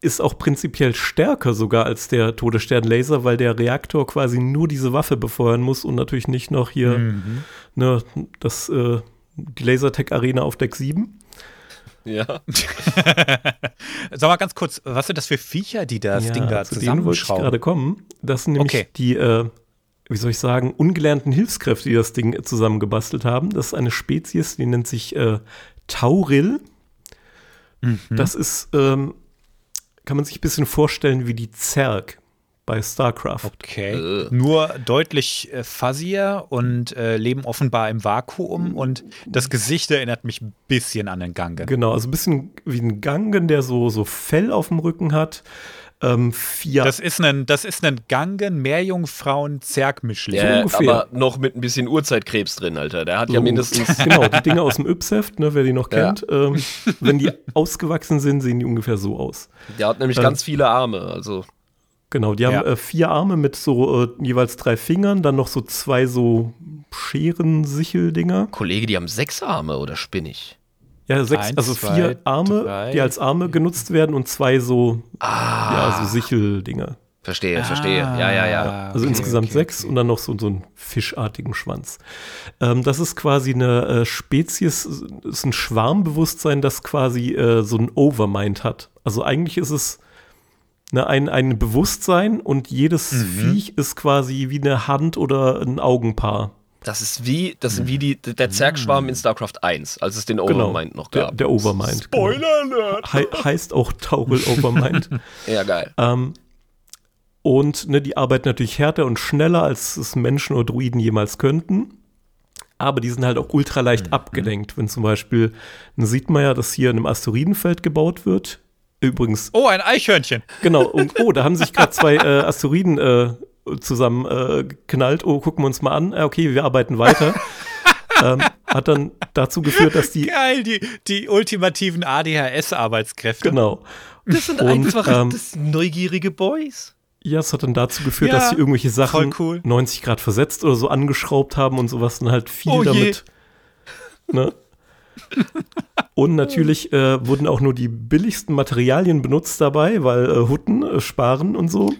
S3: ist auch prinzipiell stärker sogar als der Todessternlaser, weil der Reaktor quasi nur diese Waffe befeuern muss und natürlich nicht noch hier mhm. ne, das, äh, die Lasertech-Arena auf Deck 7.
S2: Ja.
S1: Sag mal ganz kurz, was sind das für Viecher, die das ja, Ding da zu denen wollte ich
S3: gerade kommen. Das sind nämlich okay. die, äh, wie soll ich sagen, ungelernten Hilfskräfte, die das Ding zusammengebastelt haben. Das ist eine Spezies, die nennt sich äh, Tauril. Mhm. Das ist, ähm, kann man sich ein bisschen vorstellen wie die Zerg bei StarCraft.
S1: Okay. Äh. Nur deutlich äh, fuzzier und äh, leben offenbar im Vakuum und das Gesicht erinnert mich ein bisschen an den Gangen.
S3: Genau, also ein bisschen wie ein Gangen, der so, so Fell auf dem Rücken hat. Ähm, vier.
S1: Das ist ein, das ist ein Gangen Meerjungfrauen Zergmischling.
S2: Ja, so aber noch mit ein bisschen Urzeitkrebs drin, Alter. Der hat so, ja mindestens.
S3: Genau, die Dinge aus dem Ypsheft, ne, wer die noch ja. kennt. Ähm, wenn die ausgewachsen sind, sehen die ungefähr so aus.
S2: Der hat nämlich ähm, ganz viele Arme, also.
S3: Genau, die haben ja. äh, vier Arme mit so äh, jeweils drei Fingern, dann noch so zwei so Scheren-Sicheldinger.
S2: Kollege, die haben sechs Arme oder spinnig?
S3: Ja, sechs, Eins, also vier zwei, Arme, drei, die als Arme genutzt werden und zwei so, ah. ja, so Sicheldinger.
S2: Verstehe, verstehe. Ah, ja, ja, ja.
S3: Also okay, insgesamt okay, sechs okay. und dann noch so, so einen fischartigen Schwanz. Ähm, das ist quasi eine äh, Spezies, ist ein Schwarmbewusstsein, das quasi äh, so ein Overmind hat. Also eigentlich ist es ne, ein, ein Bewusstsein und jedes mhm. Viech ist quasi wie eine Hand oder ein Augenpaar.
S2: Das ist wie, das ist wie die, der Zergschwarm in StarCraft 1, als es den genau. Overmind genau, noch gab.
S3: Der, der Overmind.
S2: Spoiler genau.
S3: He heißt auch Taurel Overmind.
S2: ja, geil.
S3: Ähm, und ne, die arbeiten natürlich härter und schneller, als es Menschen oder Druiden jemals könnten. Aber die sind halt auch ultra leicht mhm. abgelenkt. Wenn zum Beispiel, dann sieht man ja, dass hier in einem Asteroidenfeld gebaut wird. Übrigens.
S1: Oh, ein Eichhörnchen.
S3: Genau. Und, oh, da haben sich gerade zwei äh, Asteroiden äh, zusammen äh, geknallt. Oh, gucken wir uns mal an. Okay, wir arbeiten weiter. ähm, hat dann dazu geführt, dass die.
S1: Geil, die, die ultimativen ADHS-Arbeitskräfte.
S3: Genau.
S2: Das sind Und, einfach ähm, neugierige Boys.
S3: Ja, es hat dann dazu geführt, ja, dass sie irgendwelche Sachen
S1: cool.
S3: 90 Grad versetzt oder so angeschraubt haben und sowas dann halt viel oh damit. Ne? Und natürlich äh, wurden auch nur die billigsten Materialien benutzt dabei, weil äh, Hutten äh, sparen und so.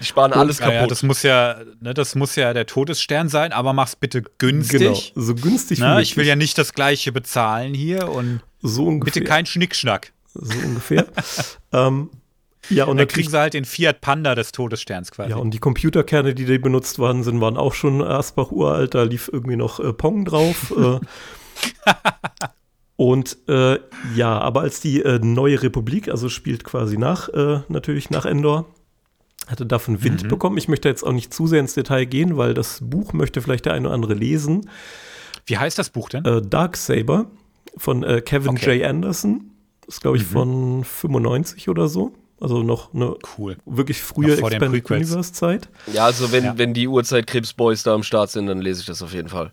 S2: Die sparen und, alles kaputt. Ja,
S1: das muss ja, ne, das muss ja der Todesstern sein, aber mach's bitte günstig. Genau,
S3: so günstig
S1: Na, wie Ich will ja nicht das gleiche bezahlen hier und
S3: so ungefähr.
S1: bitte kein Schnickschnack.
S3: So ungefähr. ähm, ja, und
S1: dann kriegen sie halt den Fiat Panda des Todessterns quasi.
S3: Ja, und die Computerkerne, die da benutzt worden sind, waren auch schon Asbach uralt, da lief irgendwie noch äh, Pong drauf. äh, Und äh, ja, aber als die äh, neue Republik, also spielt quasi nach, äh, natürlich nach Endor, hatte davon Wind mhm. bekommen. Ich möchte jetzt auch nicht zu sehr ins Detail gehen, weil das Buch möchte vielleicht der eine oder andere lesen.
S1: Wie heißt das Buch denn?
S3: Äh, Dark Saber von äh, Kevin okay. J. Anderson. Das ist, glaube ich, mhm. von 95 oder so. Also noch eine
S1: cool.
S3: wirklich frühe Expanded Universe Zeit.
S2: Ja, also wenn, ja. wenn die Uhrzeit Krebs Boys da am Start sind, dann lese ich das auf jeden Fall.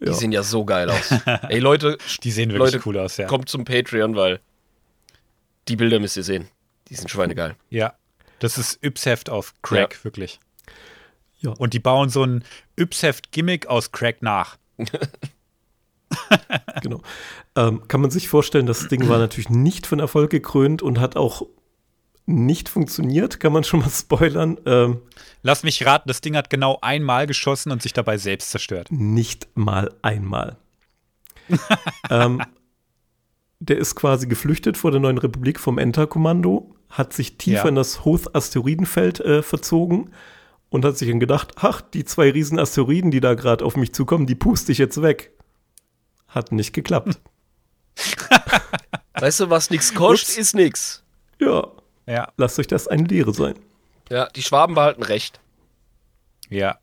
S2: Die ja. sehen ja so geil aus. Ey, Leute,
S1: die sehen wirklich
S2: Leute,
S1: cool aus, ja.
S2: Kommt zum Patreon, weil Die Bilder müsst ihr sehen. Die sind schweinegeil.
S1: Ja. Das ist Yps-Heft auf Crack,
S2: Ja.
S1: wirklich.
S3: Ja.
S1: Und die bauen so ein Yps-Heft-Gimmick aus Crack nach.
S3: Genau. Ähm, kann man sich vorstellen, das Ding war natürlich nicht von Erfolg gekrönt und hat auch nicht funktioniert, kann man schon mal spoilern. Ähm,
S1: Lass mich raten, das Ding hat genau einmal geschossen und sich dabei selbst zerstört.
S3: nicht mal einmal. ähm, der ist quasi geflüchtet vor der neuen Republik vom Enter-Kommando, hat sich tiefer
S1: Ja.
S3: in das Hoth-Asteroidenfeld äh, verzogen und hat sich dann gedacht, ach, die zwei riesen Asteroiden, die da gerade auf mich zukommen, die puste ich jetzt weg. Hat nicht geklappt.
S2: Weißt du, was nix kostet,
S3: Ups.
S2: ist nix.
S3: Ja,
S1: Ja,
S3: lasst euch das eine Lehre sein.
S2: Ja, die Schwaben behalten recht.
S1: ja,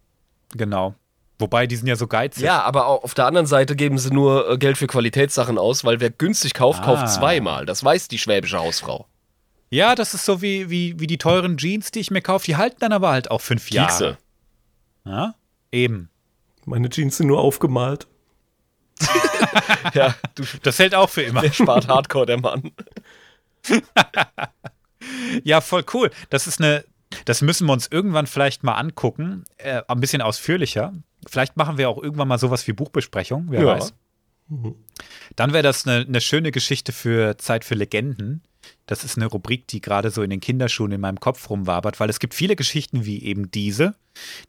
S1: genau. Wobei, die sind ja so geizig.
S2: Ja, aber auch auf der anderen Seite geben sie nur äh, Geld für Qualitätssachen aus, weil wer günstig kauft,
S1: Ah.
S2: kauft zweimal. Das weiß die schwäbische Hausfrau.
S1: Ja, das ist so wie, wie, wie die teuren Jeans, die ich mir kaufe. Die halten dann aber halt auch fünf Jahre. Ja? Eben.
S3: Meine Jeans sind nur aufgemalt.
S2: Ja, du
S1: Das hält auch für immer.
S2: der spart Hardcore, der Mann.
S1: Ja, voll cool. Das ist eine, das müssen wir uns irgendwann vielleicht mal angucken, äh, ein bisschen ausführlicher. Vielleicht machen wir auch irgendwann mal sowas wie Buchbesprechung, wer
S2: Ja.
S1: weiß. Dann wäre das eine, eine schöne Geschichte für Zeit für Legenden. Das ist eine Rubrik, die gerade so in den Kinderschuhen in meinem Kopf rumwabert, weil es gibt viele Geschichten wie eben diese,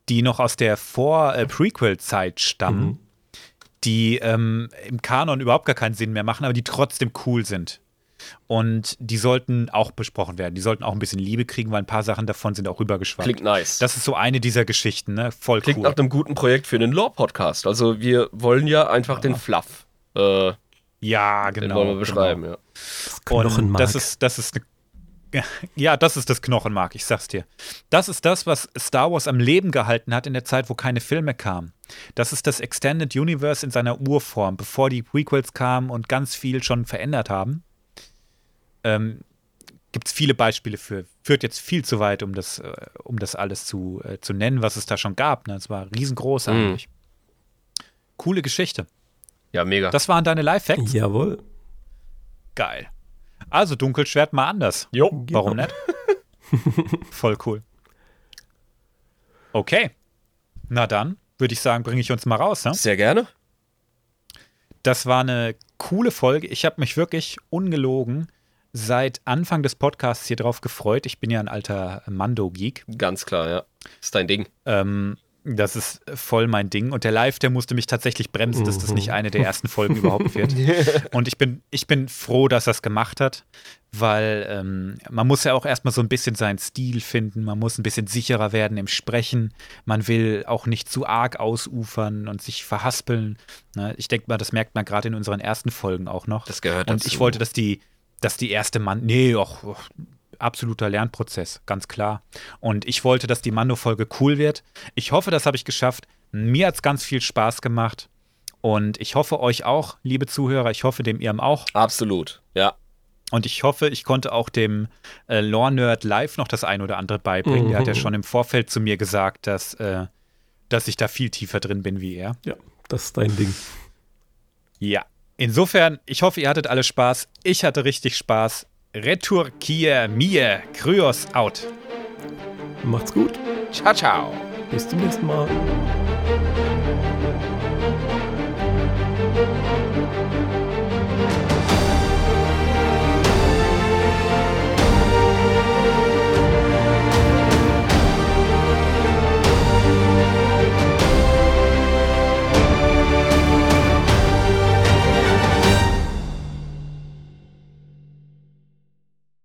S1: die noch aus der Vor-Prequel-Zeit stammen, die ähm, im Kanon überhaupt gar keinen Sinn mehr machen, aber die trotzdem cool sind. Und die sollten auch besprochen werden. Die sollten auch ein bisschen Liebe kriegen, weil ein paar Sachen davon sind auch rübergeschwappt.
S2: Klingt nice.
S1: Das ist so eine dieser Geschichten, ne? Voll
S2: Klingt
S1: cool.
S2: nach einem guten Projekt für einen Lore-Podcast. Also wir wollen ja einfach den Fluff. Äh,
S1: ja,
S2: den
S1: genau.
S2: wollen wir beschreiben, ja.
S3: Das
S1: Und
S3: Knochenmark.
S1: das ist, das ist eine, ja, das ist das Knochenmark, ich sag's dir. Das ist das, was Star Wars am Leben gehalten hat in der Zeit, wo keine Filme kamen. Das ist das Extended Universe in seiner Urform, bevor die Prequels kamen und ganz viel schon verändert haben. Ähm, Gibt es viele Beispiele für. Führt jetzt viel zu weit, um das, äh, um das alles zu, äh, zu nennen, was es da schon gab. Ne? Es war riesengroß eigentlich. Coole Geschichte.
S2: Ja, mega.
S1: Das waren deine Lifehacks.
S3: Jawohl.
S1: Geil. Also Dunkelschwert mal anders.
S2: jo.
S1: Warum nicht? Voll cool. Okay. Na dann, würde ich sagen, bringe ich uns mal raus. Ne?
S2: Sehr gerne.
S1: Das war eine coole Folge. Ich habe mich wirklich ungelogen seit Anfang des Podcasts hier drauf gefreut. Ich bin ja ein alter Mando-Geek.
S2: Ganz klar, ja. Ist dein Ding.
S1: Ähm, das ist voll mein Ding. Und der Live, der musste mich tatsächlich bremsen, dass das nicht eine der ersten Folgen überhaupt wird. Und ich bin, ich bin froh, dass er es gemacht hat, weil ähm, man muss ja auch erstmal so ein bisschen seinen Stil finden. Man muss ein bisschen sicherer werden im Sprechen. Man will auch nicht zu arg ausufern und sich verhaspeln. Ne? Ich denke mal, das merkt man gerade in unseren ersten Folgen auch noch.
S2: Das gehört
S1: Und
S2: dazu.
S1: ich wollte, dass die, dass die erste Mann, nee, och, absoluter Lernprozess, ganz klar. Und ich wollte, dass die Mando-Folge cool wird. Ich hoffe, das habe ich geschafft. Mir hat es ganz viel Spaß gemacht. Und ich hoffe euch auch, liebe Zuhörer, ich hoffe dem Irm auch.
S2: Absolut. Ja.
S1: Und ich hoffe, ich konnte auch dem äh, Lore-Nerd live noch das ein oder andere beibringen. Der hat ja schon im Vorfeld zu mir gesagt, dass, äh, dass ich da viel tiefer drin bin wie er.
S3: Ja, das ist dein Ding.
S1: Ja. Insofern, ich hoffe, ihr hattet alle Spaß. Ich hatte richtig Spaß. Retour Kier Mie. Kryos out.
S3: Macht's gut.
S2: Ciao, ciao.
S3: Bis zum nächsten Mal.